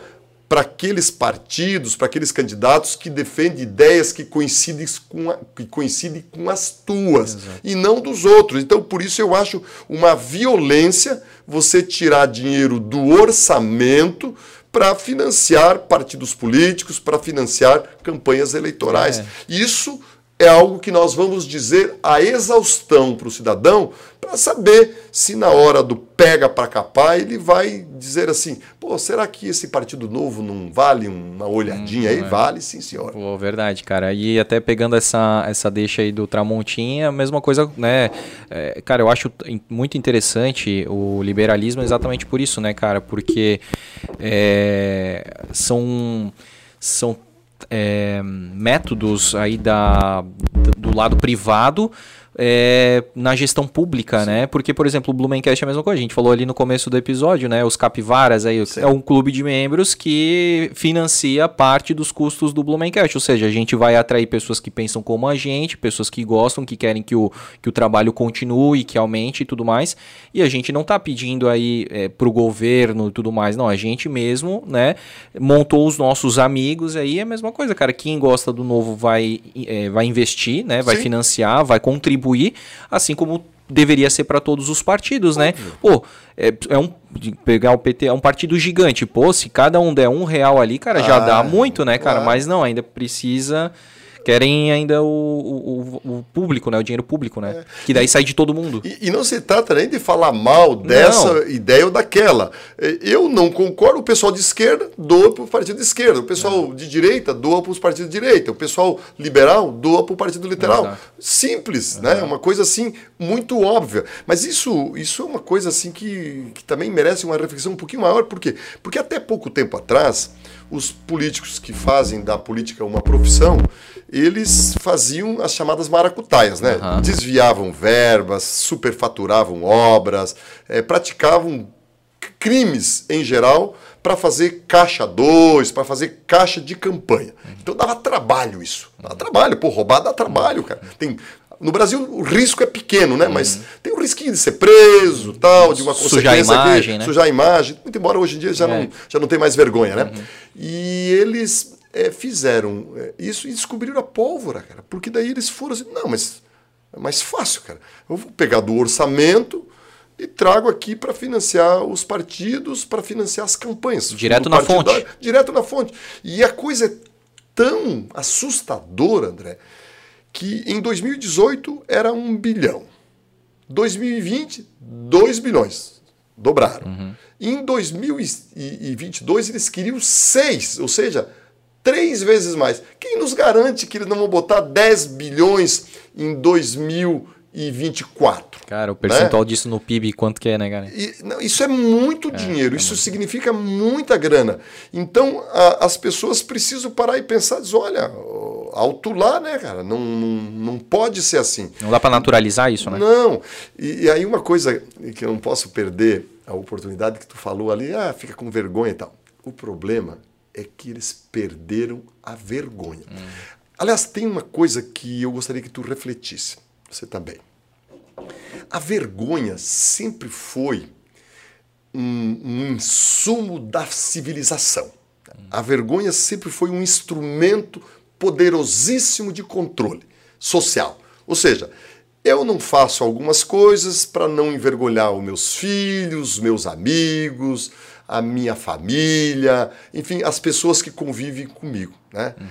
para aqueles partidos, para aqueles candidatos que defendem ideias que coincidem com, a, que coincidem com as tuas Exato. e não dos outros. Então, por isso eu acho uma violência você tirar dinheiro do orçamento para financiar partidos políticos, para financiar campanhas eleitorais. É. Isso é algo que nós vamos dizer a exaustão para o cidadão, para saber se na hora do pega para capar ele vai dizer assim: pô, será que esse partido novo não vale uma olhadinha hum, aí? É. Vale, sim, senhor. Pô, verdade, cara. E até pegando essa, essa deixa aí do Tramontinha, a mesma coisa, né? É, cara, eu acho muito interessante o liberalismo exatamente por isso, né, cara? Porque é, são. são é, métodos aí da, do lado privado é, na gestão pública, Sim. né? Porque, por exemplo, o Blumencast é a mesma coisa. A gente falou ali no começo do episódio, né? Os capivaras aí Sim. é um clube de membros que financia parte dos custos do Blumencast. Ou seja, a gente vai atrair pessoas que pensam como a gente, pessoas que gostam, que querem que o, que o trabalho continue, que aumente e tudo mais. E a gente não está pedindo aí é, pro governo e tudo mais. Não, a gente mesmo, né? Montou os nossos amigos aí é a mesma coisa, cara. Quem gosta do novo vai, é, vai investir, né? Vai Sim. financiar, vai contribuir contribuir, assim como deveria ser para todos os partidos, né? Pô, é, é, um pegar o PT é um partido gigante. Pô, se cada um der um real ali, cara, já ah, dá muito, né, cara? Mas não, ainda precisa querem ainda o, o, o, público, né? O dinheiro público, né? É. Que daí sai de todo mundo. E, e, não se trata nem de falar mal dessa não. ideia ou daquela. É, eu não concordo. O pessoal de esquerda doa para o partido de esquerda. O pessoal é. de direita doa para os partidos de direita. O pessoal liberal doa para o partido literal. Simples, né? Uma coisa assim muito óbvia. Mas isso, isso é uma coisa assim que, que também merece uma reflexão um pouquinho maior. Por quê? Porque até pouco tempo atrás os políticos que fazem da política uma profissão, eles faziam as chamadas maracutaias, né? Uhum. Desviavam verbas, superfaturavam obras, é, praticavam crimes em geral para fazer caixa 2, para fazer caixa de campanha. Então dava trabalho isso. Dava trabalho, pô, roubar dá trabalho, cara. Tem no Brasil o risco é pequeno, né? Uhum. Mas tem o risquinho de ser preso, tal, de uma consequência sujar a imagem, que, né? sujar a imagem. Muito embora hoje em dia já, é. não, já não tem mais vergonha, né? Uhum. E eles é, fizeram é, isso e descobriram a pólvora, cara. Porque daí eles foram assim, não, mas é mais fácil, cara. Eu vou pegar do orçamento e trago aqui para financiar os partidos, para financiar as campanhas. Direto na fonte. Direto na fonte. E a coisa é tão assustadora, André, que em 2018 era um bilhão. 2020, 2 bilhões. Dobraram. Uhum. Em 2022, eles queriam 6, ou seja, três vezes mais. Quem nos garante que eles não vão botar 10 bilhões em 2022? 2024. Cara, o percentual né? disso no PIB, quanto que é, né, cara? E, não, isso é muito é, dinheiro, é isso muito... significa muita grana. Então, a, as pessoas precisam parar e pensar, dizer, olha, alto lá, né, cara, não, não, não pode ser assim. Não dá para naturalizar isso, né? Não, e, e, aí uma coisa que eu não posso perder, a oportunidade que tu falou ali, ah, fica com vergonha e tal. O problema é que eles perderam a vergonha. Hum. Aliás, tem uma coisa que eu gostaria que tu refletisse você também. A vergonha sempre foi um, um insumo da civilização. A vergonha sempre foi um instrumento poderosíssimo de controle social. Ou seja, eu não faço algumas coisas para não envergonhar os meus filhos, meus amigos, a minha família, enfim, as pessoas que convivem comigo. Né? Uhum.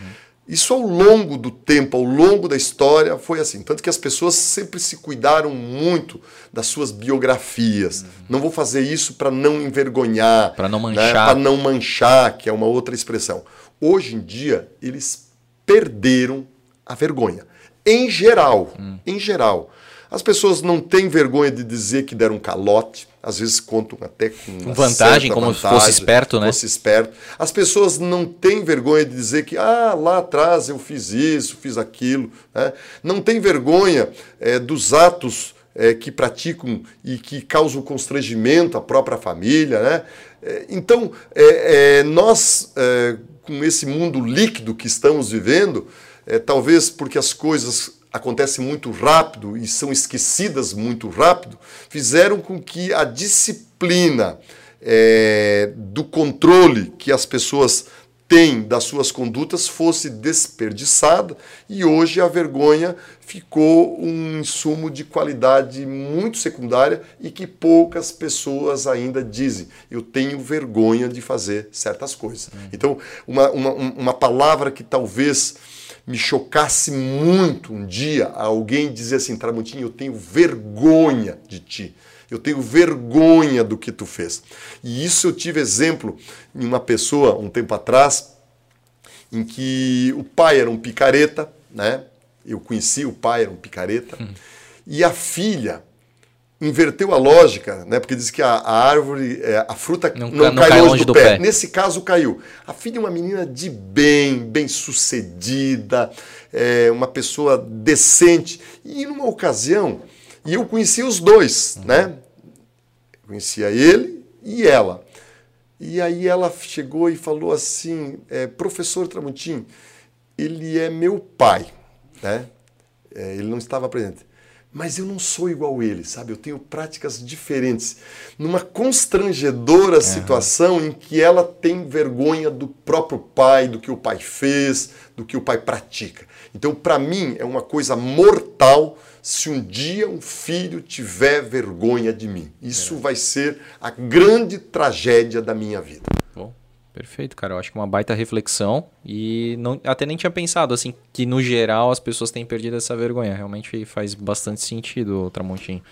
Isso ao longo do tempo, ao longo da história, foi assim. Tanto que as pessoas sempre se cuidaram muito das suas biografias. Uhum. Não vou fazer isso para não envergonhar. Para não né? manchar. Né? Para não manchar, que é uma outra expressão. Hoje em dia, eles perderam a vergonha. Em geral. Hum. Em geral. As pessoas não têm vergonha de dizer que deram calote, às vezes contam até com vantagem, como se fosse esperto, né? Fosse esperto. As pessoas não têm vergonha de dizer que ah, lá atrás eu fiz isso, fiz aquilo. Né? Não tem vergonha é, dos atos é, que praticam e que causam constrangimento à própria família. Né? É, então, nós, com esse mundo líquido que estamos vivendo, talvez porque as coisas acontecem muito rápido e são esquecidas muito rápido, fizeram com que a disciplina é, do controle que as pessoas têm das suas condutas fosse desperdiçada e hoje a vergonha ficou um insumo de qualidade muito secundária e que poucas pessoas ainda dizem. Eu tenho vergonha de fazer certas coisas. Uhum. Então, uma, uma, uma palavra que talvez me chocasse muito um dia alguém dizer assim, Tramontinho, eu tenho vergonha de ti. Eu tenho vergonha do que tu fez. E isso eu tive exemplo em uma pessoa um tempo atrás, em que o pai era um picareta, né? Eu conheci o pai, era um picareta. Hum. E a filha inverteu a lógica, né? Porque diz que a, a árvore, é, a fruta não, não, não cai, cai, longe do, do pé. pé. Nesse caso caiu. A filha é uma menina de bem, bem sucedida, é, uma pessoa decente. E numa ocasião, e eu conheci os dois, uhum. né? Conhecia ele e ela. E aí ela chegou e falou assim, é, professor Tramontim, ele é meu pai, né? É, ele não estava presente mas eu não sou igual a ele, sabe? Eu tenho práticas diferentes. Numa constrangedora uhum. situação em que ela tem vergonha do próprio pai, do que o pai fez, do que o pai pratica. Então, para mim, é uma coisa mortal se um dia um filho tiver vergonha de mim. Isso é. vai ser a grande tragédia da minha vida. Perfeito, cara. Eu acho que uma baita reflexão e não, até nem tinha pensado assim que no geral as pessoas têm perdido essa vergonha. Realmente faz bastante sentido, Tramontinho.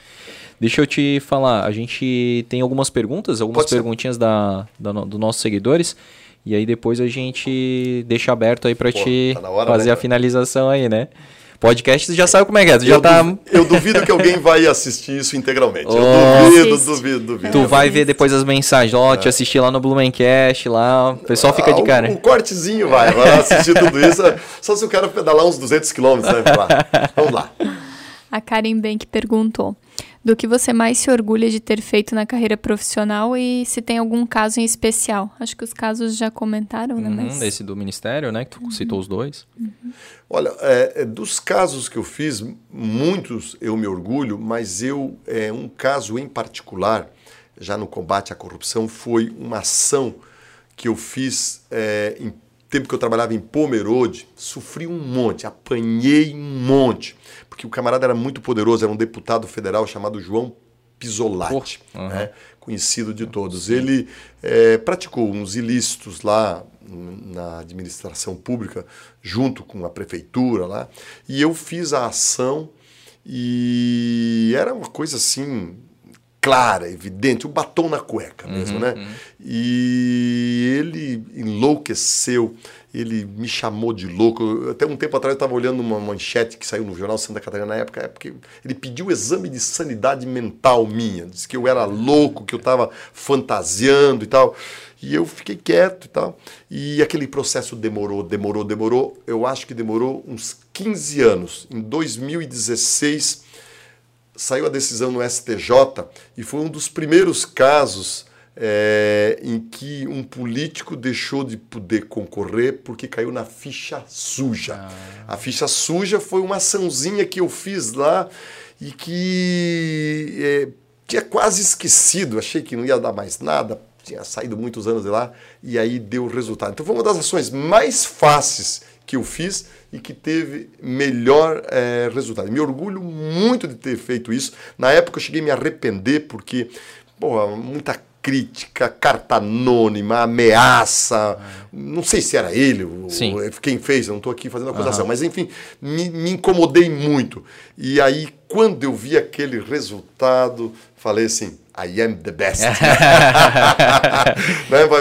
Deixa eu te falar, a gente tem algumas perguntas, algumas Pode perguntinhas da, da, dos nossos seguidores. E aí depois a gente deixa aberto aí para te tá hora, fazer né, a finalização aí, né? Podcast, você já sabe como é que é. Tu já eu, tá... duvido, eu duvido que alguém vai assistir isso integralmente. Oh, eu duvido, duvido, duvido. Tu vai ver depois as mensagens. Ó, oh, é. te assisti lá no Blumencast, lá. O pessoal fica de ah, cara. Um, um cortezinho vai, vai assistir tudo isso. Só se o cara pedalar uns 200 quilômetros, né? Vamos lá. A Karen Bank perguntou: do que você mais se orgulha de ter feito na carreira profissional e se tem algum caso em especial. Acho que os casos já comentaram, né? Uhum, Mas... Esse do Ministério, né? Que tu uhum. citou os dois. Uhum. Olha, é, é, dos casos que eu fiz, muitos eu me orgulho, mas eu, é, um caso em particular, já no combate à corrupção, foi uma ação que eu fiz é, em tempo que eu trabalhava em Pomerode, sofri um monte, apanhei um monte porque o camarada era muito poderoso, era um deputado federal chamado João Pisolati, uhum. né? conhecido de todos. Ele é, praticou uns ilícitos lá na administração pública, junto com a prefeitura lá, e eu fiz a ação e era uma coisa assim clara, evidente, o batom na cueca mesmo, uhum, né? Uhum. E ele enlouqueceu, ele me chamou de louco. Até um tempo atrás eu estava olhando uma manchete que saiu no jornal Santa Catarina na época, é porque ele pediu exame de sanidade mental minha, disse que eu era louco, que eu estava fantasiando e tal. E eu fiquei quieto e tal. E aquele processo demorou, demorou, demorou. Eu acho que demorou uns 15 anos. Em 2016 saiu a decisão no STJ e foi um dos primeiros casos é, em que um político deixou de poder concorrer porque caiu na ficha suja. Ah. A ficha suja foi uma açãozinha que eu fiz lá e que é, tinha quase esquecido, achei que não ia dar mais nada, tinha saído muitos anos de lá e aí deu resultado. Então foi uma das ações mais fáceis que eu fiz e que teve melhor é, resultado. Me orgulho muito de ter feito isso. Na época eu cheguei a me arrepender porque porra, muita crítica, carta anônima, ameaça. Não sei se era ele ou quem fez, eu não estou aqui fazendo acusação, uhum. mas enfim, me, me, incomodei muito. E aí, quando eu vi aquele resultado, falei assim: I am the best. né?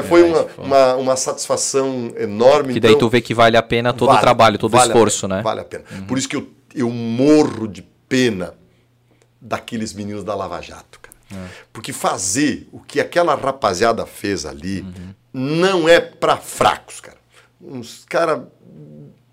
Foi uma, uma, uma, satisfação enorme. Que daí então, tu vê que vale a pena todo vale, o trabalho, todo vale o esforço, né? Vale a pena. Uhum. Por isso que eu, eu morro de pena daqueles meninos da Lava Jato. É. Porque fazer o que aquela rapaziada fez ali uhum. não é para fracos, cara. Uns caras,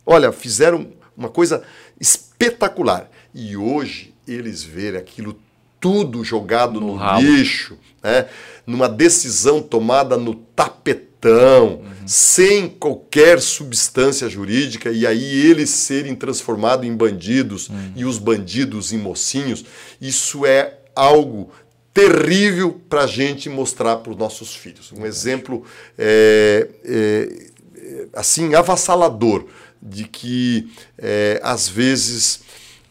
olha, fizeram uma coisa espetacular. E hoje eles verem aquilo tudo jogado no, no lixo, né? numa decisão tomada no tapetão, uhum. sem qualquer substância jurídica, e aí eles serem transformados em bandidos uhum. e os bandidos em mocinhos, isso é algo terrível para a gente mostrar para os nossos filhos. Um exemplo é, é, assim avassalador de que é, às vezes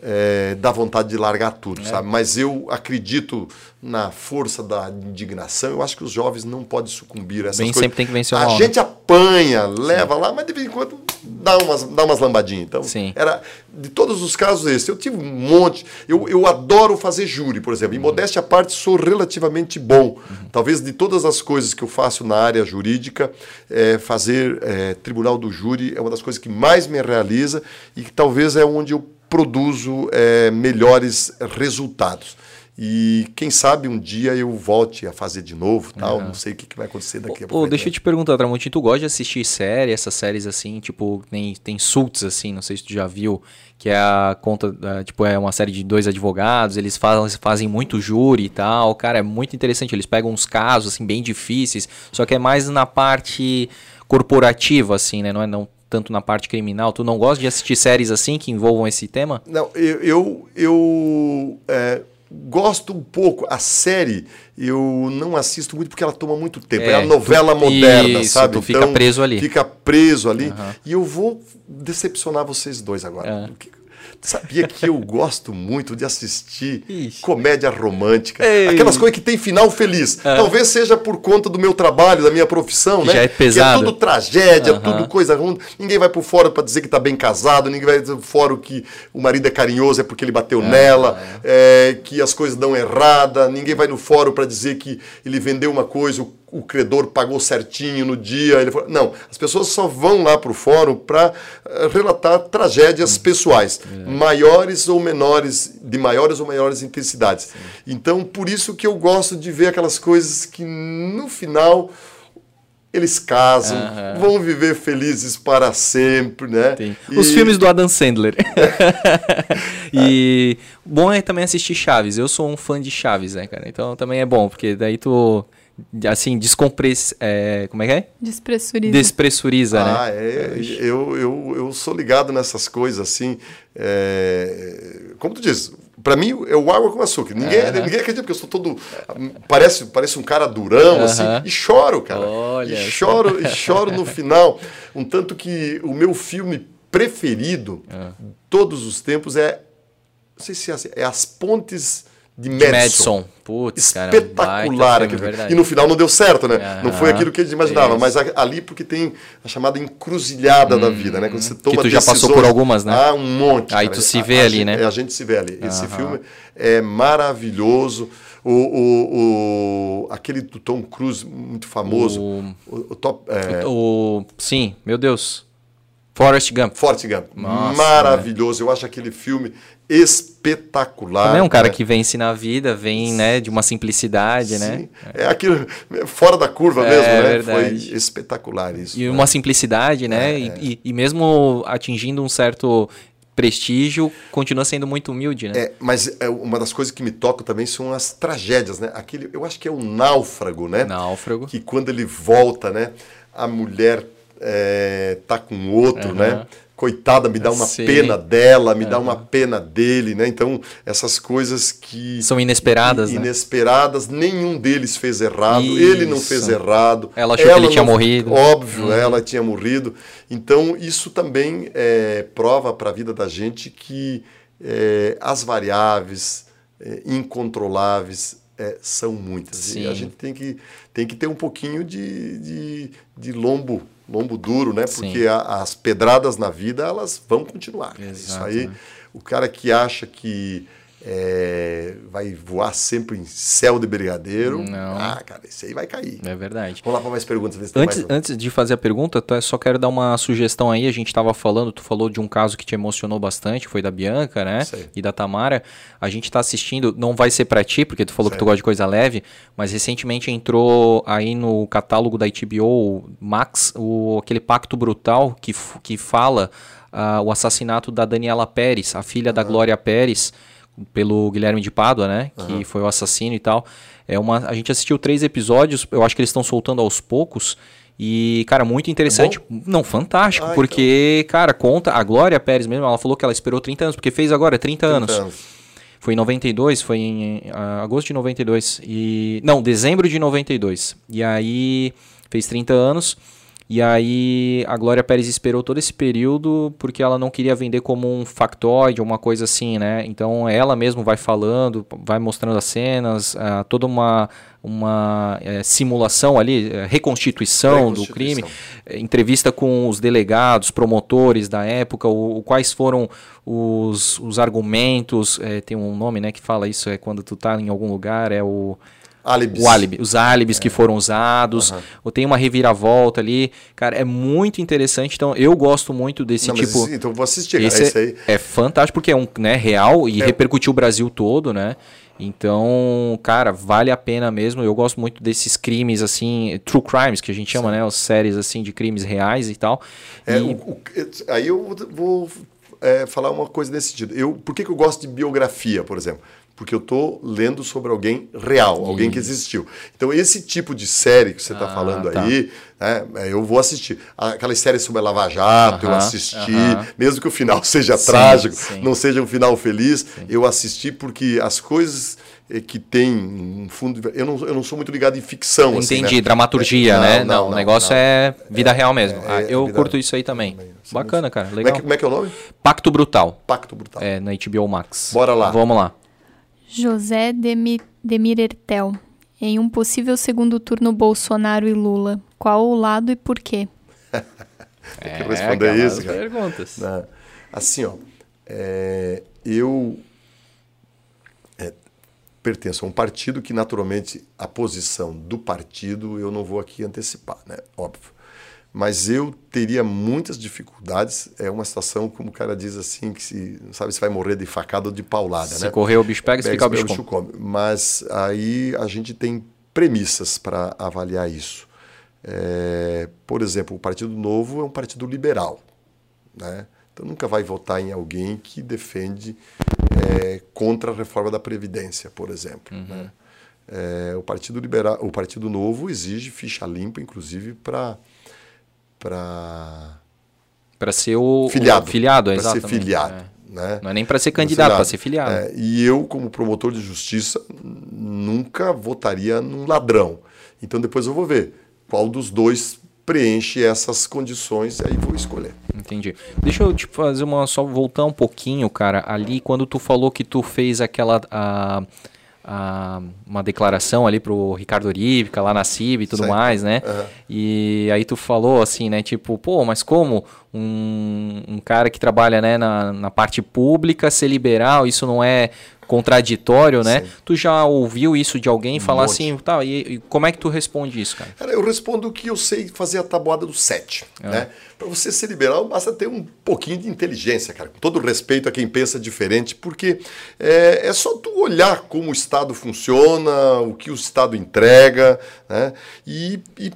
é, dá vontade de largar tudo, é. sabe? Mas eu acredito na força da indignação. Eu acho que os jovens não podem sucumbir a essas Bem, coisas. sempre tem que vencer A gente apanha, leva Sim. lá, mas de vez em quando dá umas, dá umas lambadinhas. Então, Sim. era de todos os casos esse. Eu tive um monte. Eu, eu adoro fazer júri, por exemplo. Em uhum. modéstia à parte, sou relativamente bom. Uhum. Talvez de todas as coisas que eu faço na área jurídica, é, fazer é, tribunal do júri é uma das coisas que mais me realiza e que talvez é onde eu produzo é, melhores resultados. E quem sabe um dia eu volte a fazer de novo, tal. Uhum. Não sei o que, que vai acontecer daqui a pouco. deixa eu te perguntar, Tramontinho, tu gosta de assistir série, essas séries assim, tipo, tem, tem Suits, assim, não sei se tu já viu, que é a conta, tipo, é uma série de dois advogados, eles fazem, fazem muito júri e tal. Cara, é muito interessante. Eles pegam uns casos, assim, bem difíceis, só que é mais na parte corporativa, assim, né? Não é não tanto na parte criminal. Tu não gosta de assistir séries assim que envolvam esse tema? Não, eu, eu, eu é, gosto um pouco. A série eu não assisto muito porque ela toma muito tempo. É, é a novela tu, moderna, isso, sabe? Tu fica então, preso ali. Fica preso ali. Uhum. E eu vou decepcionar vocês dois agora. É. Sabia que eu gosto muito de assistir Ixi. comédia romântica. Ei. Aquelas coisas que tem final feliz. É. Talvez seja por conta do meu trabalho, da minha profissão, né? Já é pesado. Que é tudo tragédia, uhum. tudo coisa ruim. Ninguém vai pro fórum para dizer que tá bem casado, ninguém vai pro fórum que o marido é carinhoso, é porque ele bateu é. nela, é, que as coisas dão errada, ninguém vai no fórum para dizer que ele vendeu uma coisa, o o credor pagou certinho no dia. Ele falou, não, as pessoas só vão lá para o fórum para eh, relatar tragédias pessoais, é. maiores ou menores, de maiores ou maiores intensidades. Sim. Então, por isso que eu gosto de ver aquelas coisas que no final eles casam, uhum. vão viver felizes para sempre, né? E... Os filmes do Adam Sandler. e bom é também assistir Chaves. Eu sou um fã de Chaves, né, cara? Então também é bom, porque daí tu assim, descompress... É, como é que é? Despressuriza. Despressuriza, né? ah, né? é. Eu, eu, eu sou ligado nessas coisas, assim. É, como tu diz, para mim é o água com açúcar. Ninguém, uh -huh. ninguém acredita, porque eu sou todo. Parece, parece um cara durão, uh -huh. assim, e choro, cara. Olha, e choro, e choro no final. Um tanto que o meu filme preferido, uh -huh. todos os tempos, é. Não sei se é assim, é As Pontes de Madison. Madison. Putz, Espetacular cara, aquele filme. E no final não deu certo, né? Uhum. Não foi aquilo que a gente imaginava, mas ali porque tem a chamada encruzilhada hum, da vida, né? Quando você toma que tu já passou por algumas, né? Ah, um monte. Aí cara. tu se vê a, ali, a né? Gente, a gente se vê ali. Uhum. Esse filme é maravilhoso. O, o, o, aquele do Tom Cruise, muito famoso. O, o, top, é... o, sim, meu Deus. Forrest Gump. Forrest Gump. Nossa, Maravilhoso. Né? Eu acho aquele filme espetacular. Também é um cara né? que vence na vida, vem né, de uma simplicidade, né? Sim. né? É aquilo fora da curva é, mesmo, né? Verdade. Foi espetacular isso. E né? uma simplicidade, né? É, e, é. e, mesmo atingindo um certo prestígio, continua sendo muito humilde, né? É, mas é, uma das coisas que me toca também são as tragédias, né? Aquele, eu acho que é o náufrago, né? Náufrago. Que quando ele volta, né? A mulher é, tá com outro, uhum. né? Coitada, me dá uma Sim. pena dela, me uhum. dá uma pena dele, né? Então, essas coisas que. São inesperadas, que, né? Inesperadas, nenhum deles fez errado, Isso. ele não fez errado. Ela achou ela que ele tinha morrido. Óbvio, uhum. ela tinha morrido. Então, isso também é prova para a vida da gente que é, as variáveis é, incontroláveis é, são muitas. Sim. E a gente tem que, tem que ter um pouquinho de, de, de lombo lombo duro, né? Porque a, as pedradas na vida elas vão continuar. Exato, Isso aí, né? o cara que acha que é, vai voar sempre em céu de brigadeiro. Não. Ah, cara, esse aí vai cair. É verdade. Vamos lá para mais perguntas. Antes, antes de fazer a pergunta, só quero dar uma sugestão aí. A gente estava falando, tu falou de um caso que te emocionou bastante, foi da Bianca, né? E da Tamara. A gente está assistindo, não vai ser para ti, porque tu falou que tu gosta de coisa leve, mas recentemente entrou aí no catálogo da HBO Max o, aquele Pacto Brutal que, que fala uh, o assassinato da Daniela Pérez, a filha da Glória Pérez pelo Guilherme de Pádua, né? Uhum. Que foi o assassino e tal. É uma, a gente assistiu três episódios, eu acho que eles estão soltando aos poucos. E, cara, muito interessante. É Não, fantástico, ah, porque, então. cara, conta. A Glória Pérez mesmo, ela falou que ela esperou 30 anos, porque fez agora 30, 30 anos. anos. Foi em 92, foi em uh, agosto de 92. E, não, dezembro de 92. E aí fez 30 anos. E aí a Glória Pérez esperou todo esse período porque ela não queria vender como um factoide, uma coisa assim, né? Então ela mesmo vai falando, vai mostrando as cenas, uh, toda uma, uma uh, simulação ali, uh, reconstituição, reconstituição, do crime, entrevista com os delegados, promotores da época, o, o quais foram os, os argumentos, tem um nome né, que fala isso, é quando tu tá em algum lugar, é o Álibis. O álibi, os álibis é. que foram usados, uhum. ou tem uma reviravolta ali. Cara, é muito interessante. Então, eu gosto muito desse Não, tipo. Mas, então, vou assistir, esse cara, esse aí. É, é fantástico, porque é um né, real e é. repercutiu o Brasil todo, né? Então, cara, vale a pena mesmo. Eu gosto muito desses crimes, assim, true crimes, que a gente chama, Sim. né? As séries, assim, de crimes reais e tal. É, e... o, o, aí eu vou é, falar uma coisa nesse sentido. Eu, por que, que eu gosto de biografia, por exemplo? Porque eu estou lendo sobre alguém real, alguém que existiu. Então, esse tipo de série que você está ah, falando tá. aí, né, é, eu vou assistir. Aquelas séries sobre a Lava Jato, uh -huh, eu assisti, uh -huh. mesmo que o final seja sim, trágico, sim. não seja um final feliz, sim. eu assisti porque as coisas eh, que tem um fundo. Eu não, eu não sou muito ligado em ficção. Entendi, assim, né? dramaturgia, é, né? Não, não, não, o negócio é vida é, real mesmo. É, ah, eu curto isso aí também. também. Bacana, cara. Legal. Como é, que, como é, que, é o nome? Pacto Brutal. Pacto Brutal. É, na HBO Max. Bora lá. Vamos lá. José Demirertel. Em um possível segundo turno Bolsonaro e Lula, qual o lado e por quê? Tem que responder é, isso, cara. perguntas. Não. Assim, ó, é, eu é, pertenço a um partido que, naturalmente, a posição do partido eu não vou aqui antecipar, né? Óbvio mas eu teria muitas dificuldades. É uma situação, como o cara diz assim, que se, não sabe se vai morrer de facada ou de paulada. Se né? correr o bicho pega, se ficar o bicho, bicho come. Mas aí a gente tem premissas para avaliar isso. É, por exemplo, o Partido Novo é um partido liberal. Né? Então nunca vai votar em alguém que defende é, contra a reforma da Previdência, por exemplo. Uhum. Né? É, o Partido Liberal, o Partido Novo exige ficha limpa, inclusive, para para para ser o filiado, o filiado para ser filiado, é. né? Não é nem para ser candidato, para ser filiado. É, e eu, como promotor de justiça, nunca votaria num ladrão. Então depois eu vou ver qual dos dois preenche essas condições e aí vou escolher. Entendi. Deixa eu te fazer uma só voltar um pouquinho, cara, ali quando tu falou que tu fez aquela a, a, uma declaração ali pro Ricardo Orivica lá na CIB e tudo mais, né? Uhum. E aí tu falou assim, né? Tipo, pô, mas como um, um cara que trabalha né, na, na parte pública ser liberal, isso não é contraditório, né? Sim. Tu já ouviu isso de alguém um falar monte. assim, tá, e, e, como é que tu responde isso, cara? Cara, eu respondo que eu sei fazer a tabuada do 7, ah. né? Para você ser liberal, basta ter um pouquinho de inteligência, cara. Com todo respeito a quem pensa diferente, porque é, é só tu olhar como o Estado funciona, o que o Estado entrega, né? E, e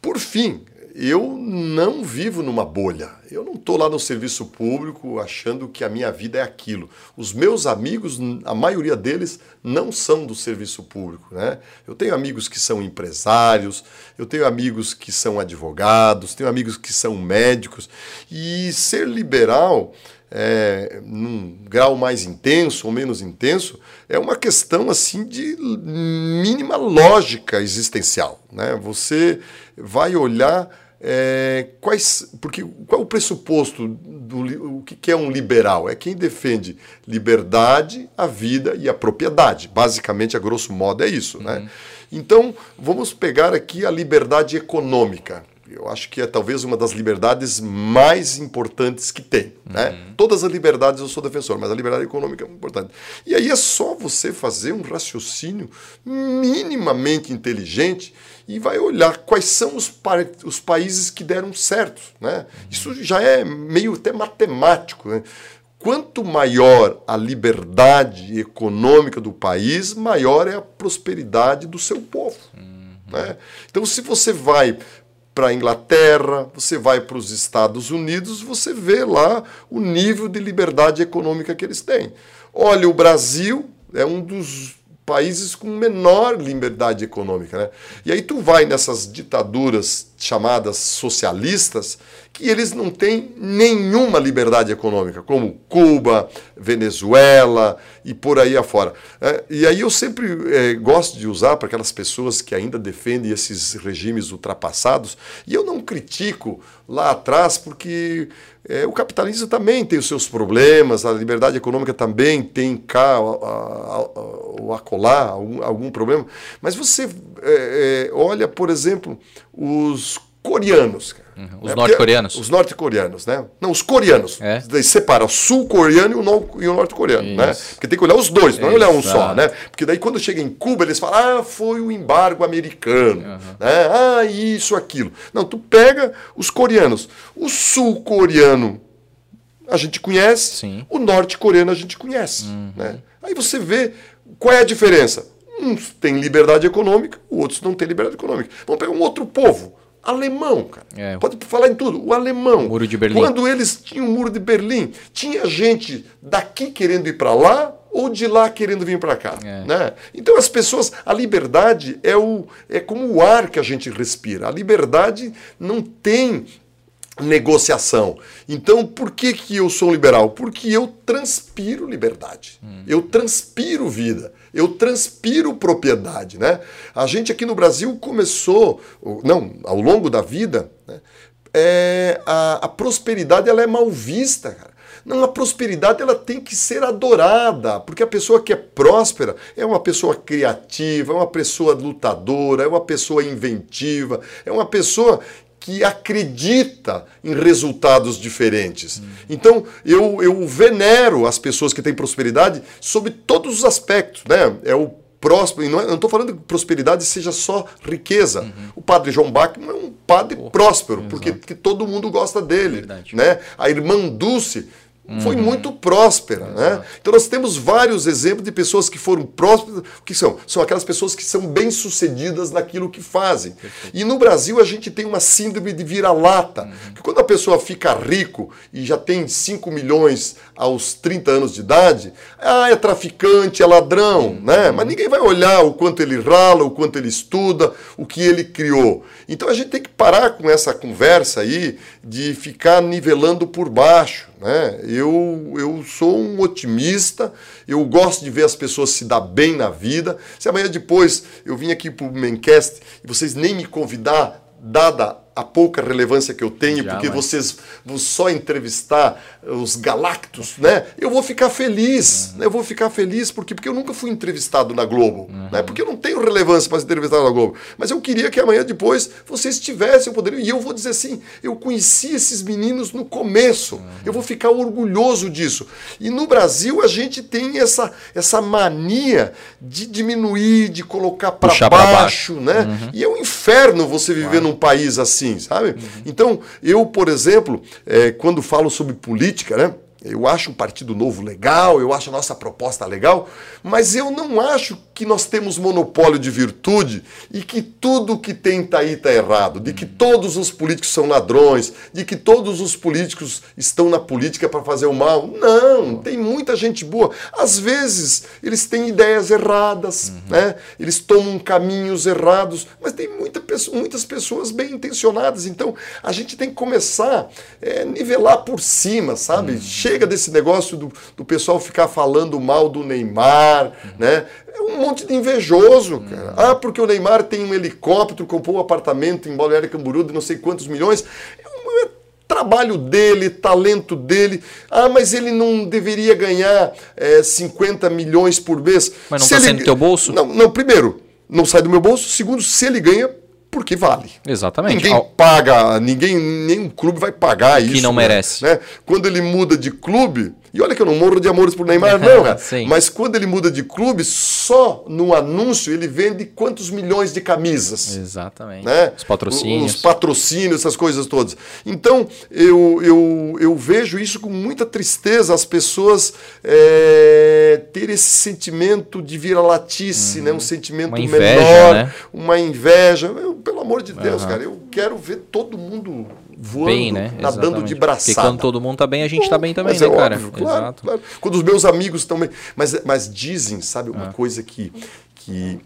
por fim, eu não vivo numa bolha. Eu não estou lá no serviço público achando que a minha vida é aquilo. Os meus amigos, a maioria deles, não são do serviço público. Né? Eu tenho amigos que são empresários, eu tenho amigos que são advogados, tenho amigos que são médicos. E ser liberal, é, num grau mais intenso ou menos intenso, é uma questão assim de mínima lógica existencial. Né? Você vai olhar é, quais, porque qual é o pressuposto do o que é um liberal? É quem defende liberdade, a vida e a propriedade. Basicamente, a grosso modo, é isso. Né? Uhum. Né? Então, vamos pegar aqui a liberdade econômica. Eu acho que é talvez uma das liberdades mais importantes que tem. Né? Uhum. Né? Todas as liberdades eu sou defensor, mas a liberdade econômica é importante. E aí é só você fazer um raciocínio minimamente inteligente e vai olhar quais são os, pa os países que deram certo. Né? Isso já é meio até matemático. Né? Quanto maior a liberdade econômica do país, maior é a prosperidade do seu povo. Uhum. Né? Então, se você vai para a Inglaterra, você vai para os Estados Unidos, você vê lá o nível de liberdade econômica que eles têm. Olha, o Brasil é um dos países com menor liberdade econômica. Né? E aí tu vai nessas ditaduras chamadas socialistas, que eles não têm nenhuma liberdade econômica, como Cuba, Venezuela e por aí afora. É, e aí eu sempre é, gosto de usar para aquelas pessoas que ainda defendem esses regimes ultrapassados, e eu não critico lá atrás, porque é, o capitalismo também tem os seus problemas, a liberdade econômica também tem cá ou acolá algum, algum problema, mas você é, é olha, por exemplo, os coreanos. Uhum. Os é, norte-coreanos? Os norte-coreanos, né? Não, os coreanos. É? Daí separa o sul-coreano e o norte-coreano, né? Porque tem que olhar os dois, não é olhar um só, né? Porque daí quando chega em Cuba, eles falam, ah, foi o embargo americano, uhum. né? Ah, isso, aquilo. Não, tu pega os coreanos. O sul-coreano a gente conhece, Sim. o norte-coreano a gente conhece, uhum. né? Aí você vê qual é a diferença. Uns têm liberdade econômica, outros não têm liberdade econômica. Vamos pegar um outro povo alemão, cara. É. Pode falar em tudo. O alemão. O muro de Berlim. Quando eles tinham o muro de Berlim, tinha gente daqui querendo ir para lá ou de lá querendo vir para cá, é. né? Então as pessoas, a liberdade é o é como o ar que a gente respira. A liberdade não tem negociação. Então, por que, que eu sou liberal? Porque eu transpiro liberdade. Hum. Eu transpiro vida eu transpiro propriedade. Né? A gente aqui no Brasil começou, não, ao longo da vida, né, é, a, a, prosperidade ela é mal vista, cara. Não, a prosperidade ela tem que ser adorada, porque a pessoa que é próspera é uma pessoa criativa, é uma pessoa lutadora, é uma pessoa inventiva, é uma pessoa que acredita em resultados diferentes. Hum. Então, eu, eu venero as pessoas que têm prosperidade sob todos os aspectos. Né? É o próspero, e não estou falando que prosperidade seja só riqueza. Uhum. O padre João Bachmann é um padre oh, próspero, porque, porque todo mundo gosta dele. Né? A irmã Dulce foi uhum. muito próspera. Né? Então nós temos vários exemplos de pessoas que foram prósperas, que são? São aquelas pessoas que são bem-sucedidas naquilo que fazem. Perfeito. E no Brasil a gente tem uma síndrome de vira-lata, uhum. que quando a pessoa fica rico e já tem 5 milhões aos 30 anos de idade, ah, é traficante, é ladrão, uhum. né? Mas ninguém vai olhar o quanto ele rala, o quanto ele estuda, o que ele criou. Então a gente tem que parar com essa conversa aí de ficar nivelando por baixo. Né? Eu, eu sou um otimista, eu gosto de ver as pessoas se dar bem na vida. Se amanhã depois eu vim aqui para o Mencast e vocês nem me convidar, dada a pouca relevância que eu tenho, Jamais. porque vocês vão só entrevistar os galactos, né? Eu vou ficar feliz, uhum. né? Eu vou ficar feliz porque, porque eu nunca fui entrevistado na Globo, uhum. né? Porque eu não tenho relevância para ser entrevistado na Globo. Mas eu queria que amanhã depois vocês tivessem o poder. E eu vou dizer assim, eu conheci esses meninos no começo. Uhum. Eu vou ficar orgulhoso disso. E no Brasil a gente tem essa, essa mania de diminuir, de colocar para baixo, baixo, né? Uhum. E é um inferno você viver num país assim, sabe? Uhum. Então, eu, por exemplo, é, quando falo sobre política, né? Eu acho o Partido Novo legal, eu acho a nossa proposta legal, mas eu não acho que nós temos monopólio de virtude e que tudo que tem tá aí está errado, de que todos os políticos são ladrões, de que todos os políticos estão na política para fazer o mal. Não, tem muita gente boa. Às vezes eles têm ideias erradas, uhum. né? eles tomam caminhos errados, mas tem muita, muitas pessoas bem intencionadas. Então a gente tem que começar a é, nivelar por cima, sabe? Uhum chega desse negócio do, do pessoal ficar falando mal do Neymar, né? É um monte de invejoso, cara. Ah, porque o Neymar tem um helicóptero, comprou um apartamento em Balneário Camboriú de não sei quantos milhões. É um é trabalho dele, talento dele. Ah, mas ele não deveria ganhar é, 50 milhões por mês. Mas não está saindo do teu bolso? Não, não, primeiro, não sai do meu bolso. Segundo, se ele ganha, porque vale. Exatamente. Ninguém Ao... paga, ninguém, nenhum clube vai pagar que isso. Que não né? merece. Né? Quando ele muda de clube, e olha que eu não morro de amores por Neymar, não, cara. Mas quando ele muda de clube, só no anúncio ele vende quantos milhões de camisas. Exatamente. Né? Os patrocínios. Os patrocínios, essas coisas todas. Então, eu, eu, eu vejo isso com muita tristeza, as pessoas é, ter esse sentimento de vira-latice, uhum. né? um sentimento uma inveja, menor, né? uma inveja. Eu, pelo amor de Deus, uhum. cara, eu quero ver todo mundo voando, bem, né? nadando Exatamente. de braçada. Porque quando todo mundo tá bem, a gente tá bem também, né, é cara? Óbvio, claro, Exato. Claro. Quando os meus amigos estão bem. Mas, mas dizem, sabe, uma ah. coisa que, que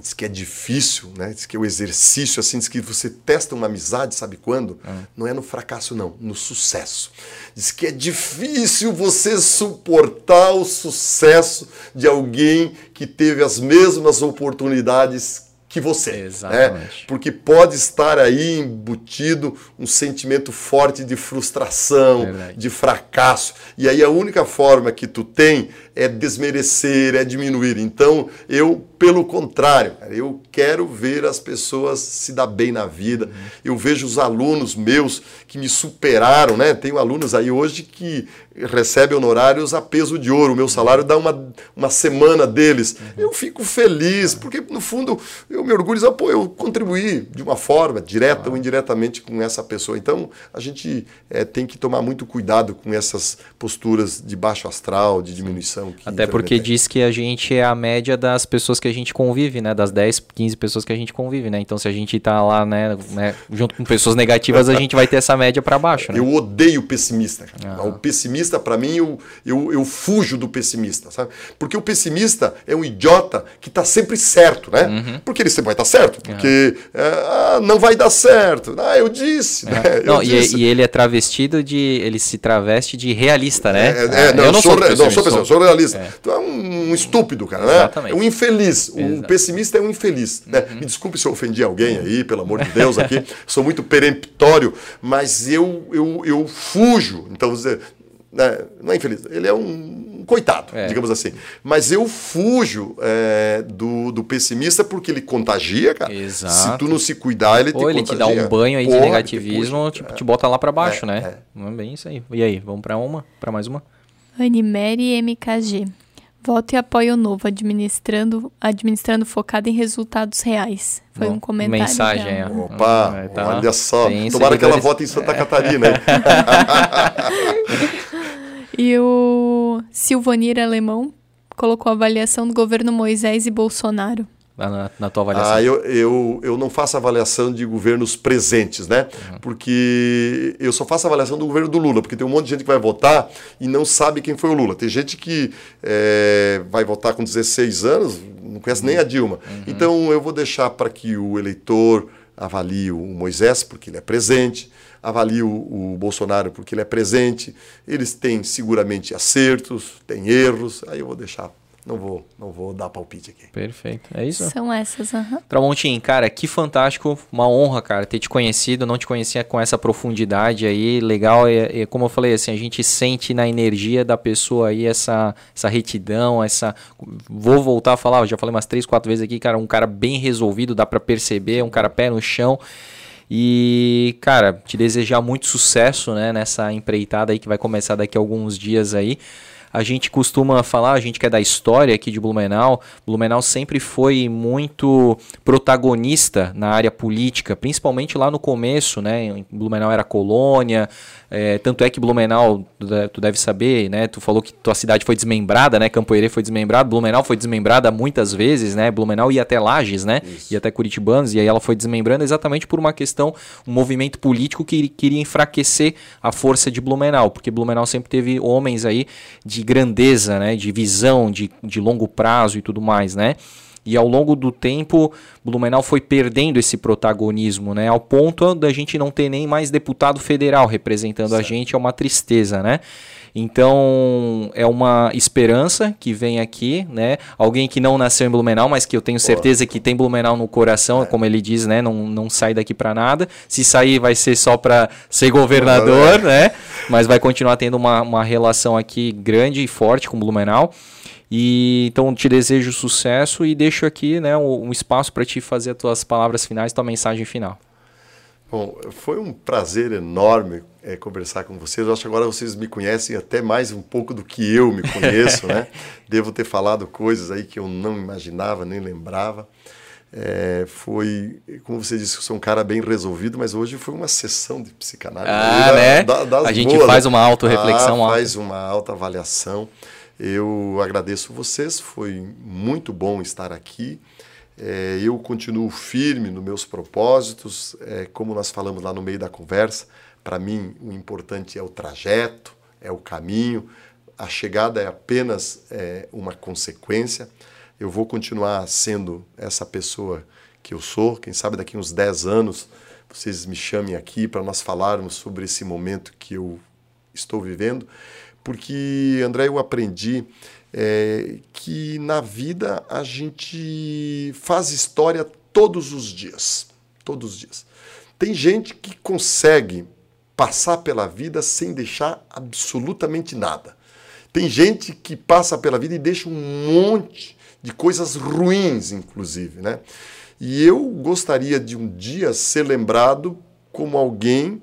diz que é difícil, né? Diz que é o exercício, assim, diz que você testa uma amizade, sabe quando? Ah. Não é no fracasso, não, no sucesso. Diz que é difícil você suportar o sucesso de alguém que teve as mesmas oportunidades que você. Né? Exatamente. Né? Porque pode estar aí embutido um sentimento forte de frustração, Verdade. de fracasso. E aí a única forma que tu tem é desmerecer, é diminuir. Então, eu, pelo contrário, cara, eu quero ver as pessoas se dar bem na vida. Eu vejo os alunos meus que me superaram, né? Tenho alunos aí hoje que recebem honorários a peso de ouro. O meu salário dá uma, uma semana deles. Eu fico feliz, porque no fundo eu me orgulho, pô, eu contribuí de uma forma, direta ou indiretamente, com essa pessoa. Então, a gente é, tem que tomar muito cuidado com essas posturas de baixo astral, de diminuição até porque diz que a gente é a média das pessoas que a gente convive, né? Das 10, 15 pessoas que a gente convive, né? Então se a gente tá lá, né, né junto com pessoas negativas, a gente vai ter essa média para baixo, né? Eu odeio o pessimista. Ah. O pessimista, para mim, eu, eu, eu fujo do pessimista, sabe? Porque o pessimista é um idiota que tá sempre certo, né? Uhum. Porque ele sempre vai estar tá certo. Porque é, ah, não vai dar certo. Ah, eu disse, né? Eu não, disse. E, e, ele é travestido de... Ele se traveste de realista, né? É, é, não, eu não sou, sou, não, sou pessimista, sou realista. É. Tu é um, estúpido, cara, né? Exatamente. É um infeliz. Exato. O pessimista é um infeliz. Né? Uhum. Me desculpe se eu ofendi alguém aí, pelo amor de Deus, aqui. Sou muito peremptório, mas eu, eu, eu fujo. Então, né? não é infeliz, ele é um coitado, é. digamos assim. Mas eu fujo é, do, do pessimista porque ele contagia, cara. Exato. Se tu não se cuidar, ele Ou te ele contagia. te dá um banho aí Porra, de negativismo, tipo, é. te bota lá para baixo, é, né? É. Não é bem isso aí. E aí, vamos para uma? Para mais uma? Animere MKG. Voto e apoio novo, administrando, administrando focado em resultados reais. Foi Bom, um comentário. Mensagem. É. Opa, é, tá. olha só. Tomara que ela vote em Santa Catarina. e o Silvanir Alemão colocou a avaliação do governo Moisés e Bolsonaro na, na tua avaliação? Ah, eu, eu, eu não faço avaliação de governos presentes, né? Uhum. Porque eu só faço avaliação do governo do Lula, porque tem um monte de gente que vai votar e não sabe quem foi o Lula. Tem gente que é, vai votar com 16 anos, não conhece uhum. nem a Dilma. Uhum. Então eu vou deixar para que o eleitor avalie o Moisés, porque ele é presente, avalie o, o, Bolsonaro, porque ele é presente. Eles têm seguramente acertos, têm erros, aí eu vou deixar não vou, não vou dar palpite aqui. Perfeito, é isso? São essas, aham. Uhum. Tramontim, cara, que fantástico, uma honra, cara, ter te conhecido, não te conhecia com essa profundidade aí, legal, e, e, como eu falei, assim, a gente sente na energia da pessoa aí essa, essa retidão, essa, vou voltar a falar, já falei umas três, quatro vezes aqui, cara, um cara bem resolvido, dá para perceber, um cara pé no chão, e, cara, te desejar muito sucesso, né, nessa empreitada aí que vai começar daqui a alguns dias aí, a gente costuma falar, a gente que é da história aqui de Blumenau, Blumenau sempre foi muito protagonista na área política, principalmente lá no começo, né? Blumenau era colônia, é, tanto é que Blumenau, tu deve saber, né? Tu falou que tua cidade foi desmembrada, né? Campoerê foi desmembrado, Blumenau foi desmembrada muitas vezes, né? Blumenau ia até Lages, né? Isso. Ia até Curitibanos, e aí ela foi desmembrando exatamente por uma questão, um movimento político que queria enfraquecer a força de Blumenau, porque Blumenau sempre teve homens aí de grandeza, né? De visão, de, de longo prazo e tudo mais, né? E ao longo do tempo, Blumenau foi perdendo esse protagonismo, né? Ao ponto da gente não ter nem mais deputado federal representando certo. a gente, é uma tristeza, né? Então, é uma esperança que vem aqui, né? Alguém que não nasceu em Blumenau, mas que eu tenho certeza que tem Blumenau no coração, é. como ele diz, né? Não, não sai daqui para nada. Se sair, vai ser só para ser governador, né? Mas vai continuar tendo uma, uma relação aqui grande e forte com Blumenau. E então te desejo sucesso e deixo aqui né, um, um espaço para te fazer as tuas palavras finais, tua mensagem final. Bom, foi um prazer enorme é, conversar com vocês. Eu acho que agora vocês me conhecem até mais um pouco do que eu me conheço, né? Devo ter falado coisas aí que eu não imaginava, nem lembrava. É, foi, como você disse, eu sou um cara bem resolvido, mas hoje foi uma sessão de psicanálise. Ah, né? Da, a gente boas, faz uma auto-reflexão. Ah, faz uma auto-avaliação. Eu agradeço vocês, foi muito bom estar aqui. É, eu continuo firme nos meus propósitos, é, como nós falamos lá no meio da conversa. Para mim, o importante é o trajeto, é o caminho. A chegada é apenas é, uma consequência. Eu vou continuar sendo essa pessoa que eu sou. Quem sabe daqui uns 10 anos vocês me chamem aqui para nós falarmos sobre esse momento que eu estou vivendo porque, André, eu aprendi é, que na vida a gente faz história todos os dias. Todos os dias. Tem gente que consegue passar pela vida sem deixar absolutamente nada. Tem gente que passa pela vida e deixa um monte de coisas ruins, inclusive, né? E eu gostaria de um dia ser lembrado como alguém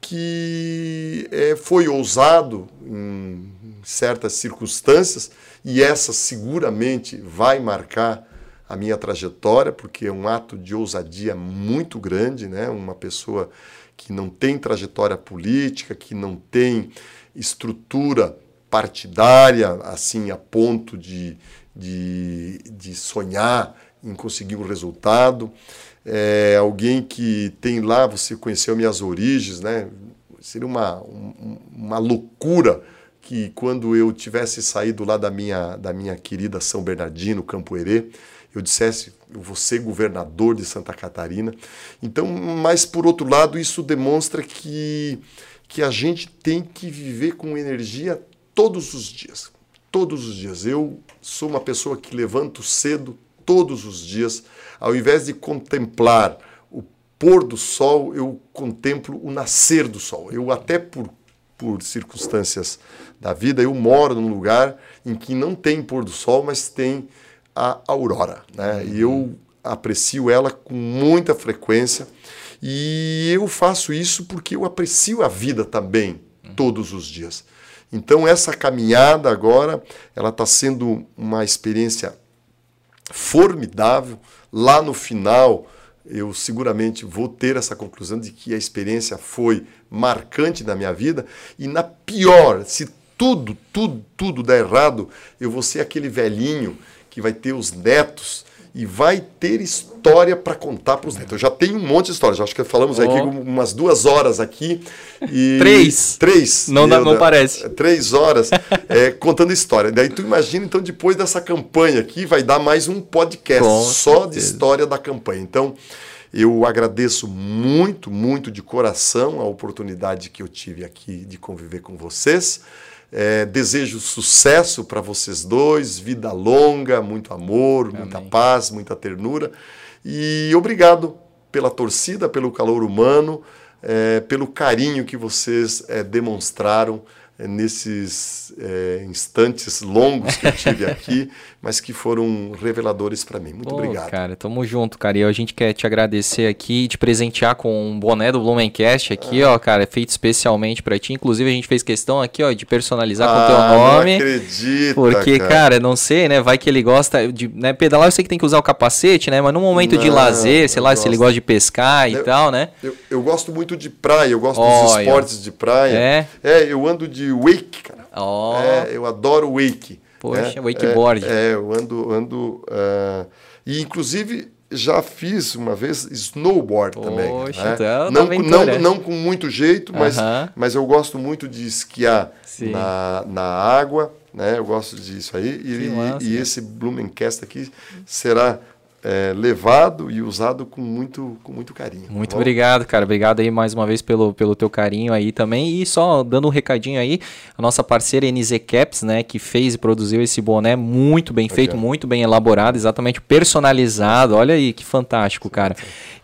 que é, foi ousado em certas circunstâncias e essa seguramente vai marcar a minha trajetória, porque é um ato de ousadia muito grande, né? Uma pessoa que não tem trajetória política, que não tem estrutura partidária, assim, a ponto de, de, de sonhar em conseguir um resultado é, alguém que tem lá, você conheceu minhas origens, né? Seria uma, uma loucura que quando eu tivesse saído lá da minha, da minha querida São Bernardino, Campo Herê, eu dissesse, eu vou ser governador de Santa Catarina. Então, mas por outro lado, isso demonstra que, que a gente tem que viver com energia todos os dias. Todos os dias. Eu sou uma pessoa que levanto cedo todos os dias ao invés de contemplar o pôr do sol, eu contemplo o nascer do sol. Eu até por, por circunstâncias da vida, eu moro num lugar em que não tem pôr do sol, mas tem a aurora, né? E eu aprecio ela com muita frequência. E eu faço isso porque eu aprecio a vida também todos os dias. Então essa caminhada agora, ela está sendo uma experiência formidável. Lá no final eu seguramente vou ter essa conclusão de que a experiência foi marcante na minha vida. E na pior, se tudo, tudo, tudo der errado, eu vou ser aquele velhinho que vai ter os netos e vai ter história para contar para os netos. Eu já tenho um monte de histórias, acho que falamos oh. aqui umas duas horas aqui. E três. Três. Não, não, não parece. Três horas é, contando história. Daí tu imagina, então, depois dessa campanha aqui, vai dar mais um podcast Com só certeza. de história da campanha. Então, eu agradeço muito, muito de coração a oportunidade que eu tive aqui de conviver com vocês. É, desejo sucesso para vocês dois, vida longa, muito amor, Amém. muita paz, muita ternura. E obrigado pela torcida, pelo calor humano, é, pelo carinho que vocês é, demonstraram é, nesses é, instantes longos que eu tive aqui, mas que foram reveladores para mim. Muito Pô, obrigado. Cara, tamo junto, cara. E a gente quer te agradecer aqui, te presentear com um boné do Blumencast aqui, ah. ó, cara, feito especialmente para ti. Inclusive a gente fez questão aqui, ó, de personalizar ah, com o teu nome. Não acredito. Porque, cara. cara. não sei, né? Vai que ele gosta de, né, pedalar, eu sei que tem que usar o capacete, né? Mas no momento não, de lazer, sei lá, gosto. se ele gosta de pescar eu, e tal, né? Eu, eu, gosto muito de praia, eu gosto oh, dos esportes de praia. É. É, eu ando de wake, cara. Oh. É, eu adoro wake. Poxa, né? wakeboard. É, é, eu ando. ando uh, e inclusive já fiz uma vez snowboard Poxa, também. Né? Então, não, não, não com muito jeito, mas, uh -huh. mas eu gosto muito de esquiar na, na água. Né? Eu gosto disso aí. E, e, e esse Blumencast aqui será é, levado e usado com muito, com muito carinho. Tá muito tá obrigado, cara. Obrigado aí mais uma vez pelo, pelo teu carinho aí também. E só dando um recadinho aí, a nossa parceira NZ Caps, né, que fez e produziu esse boné muito bem feito, muito bem elaborado, exatamente personalizado. Olha aí que fantástico, cara.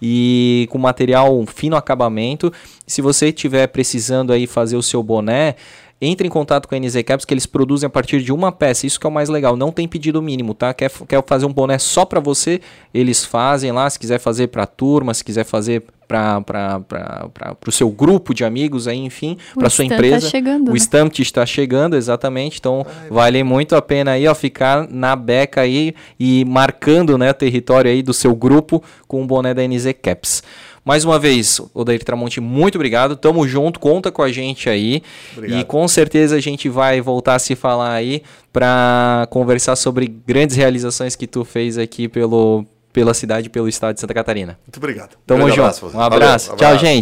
E com material fino acabamento. Se você estiver precisando aí fazer o seu boné, entre em contato com a NZ Caps que eles produzem a partir de uma peça. Isso que é o mais legal. Não tem pedido mínimo, tá? Quer, quer fazer um boné só para você? Eles fazem lá. Se quiser fazer para turma, se quiser fazer para o seu grupo de amigos, aí, enfim, para sua tá empresa. Tá chegando, o né? Stamp está chegando, exatamente. Então, Ai, vale muito a pena aí, ó, ficar na beca aí e marcando, né, o território aí do seu grupo com o boné da NZ Caps. Mais uma vez, Odair Tramonte, muito obrigado. Tamo junto, conta com a gente aí. Obrigado. E com certeza a gente vai voltar a se falar aí para conversar sobre grandes realizações que tu fez aqui pelo, pela cidade, pelo estado de Santa Catarina. Muito obrigado. Tamo junto. Abraço, um abraço. Valeu, Tchau, abraço. gente.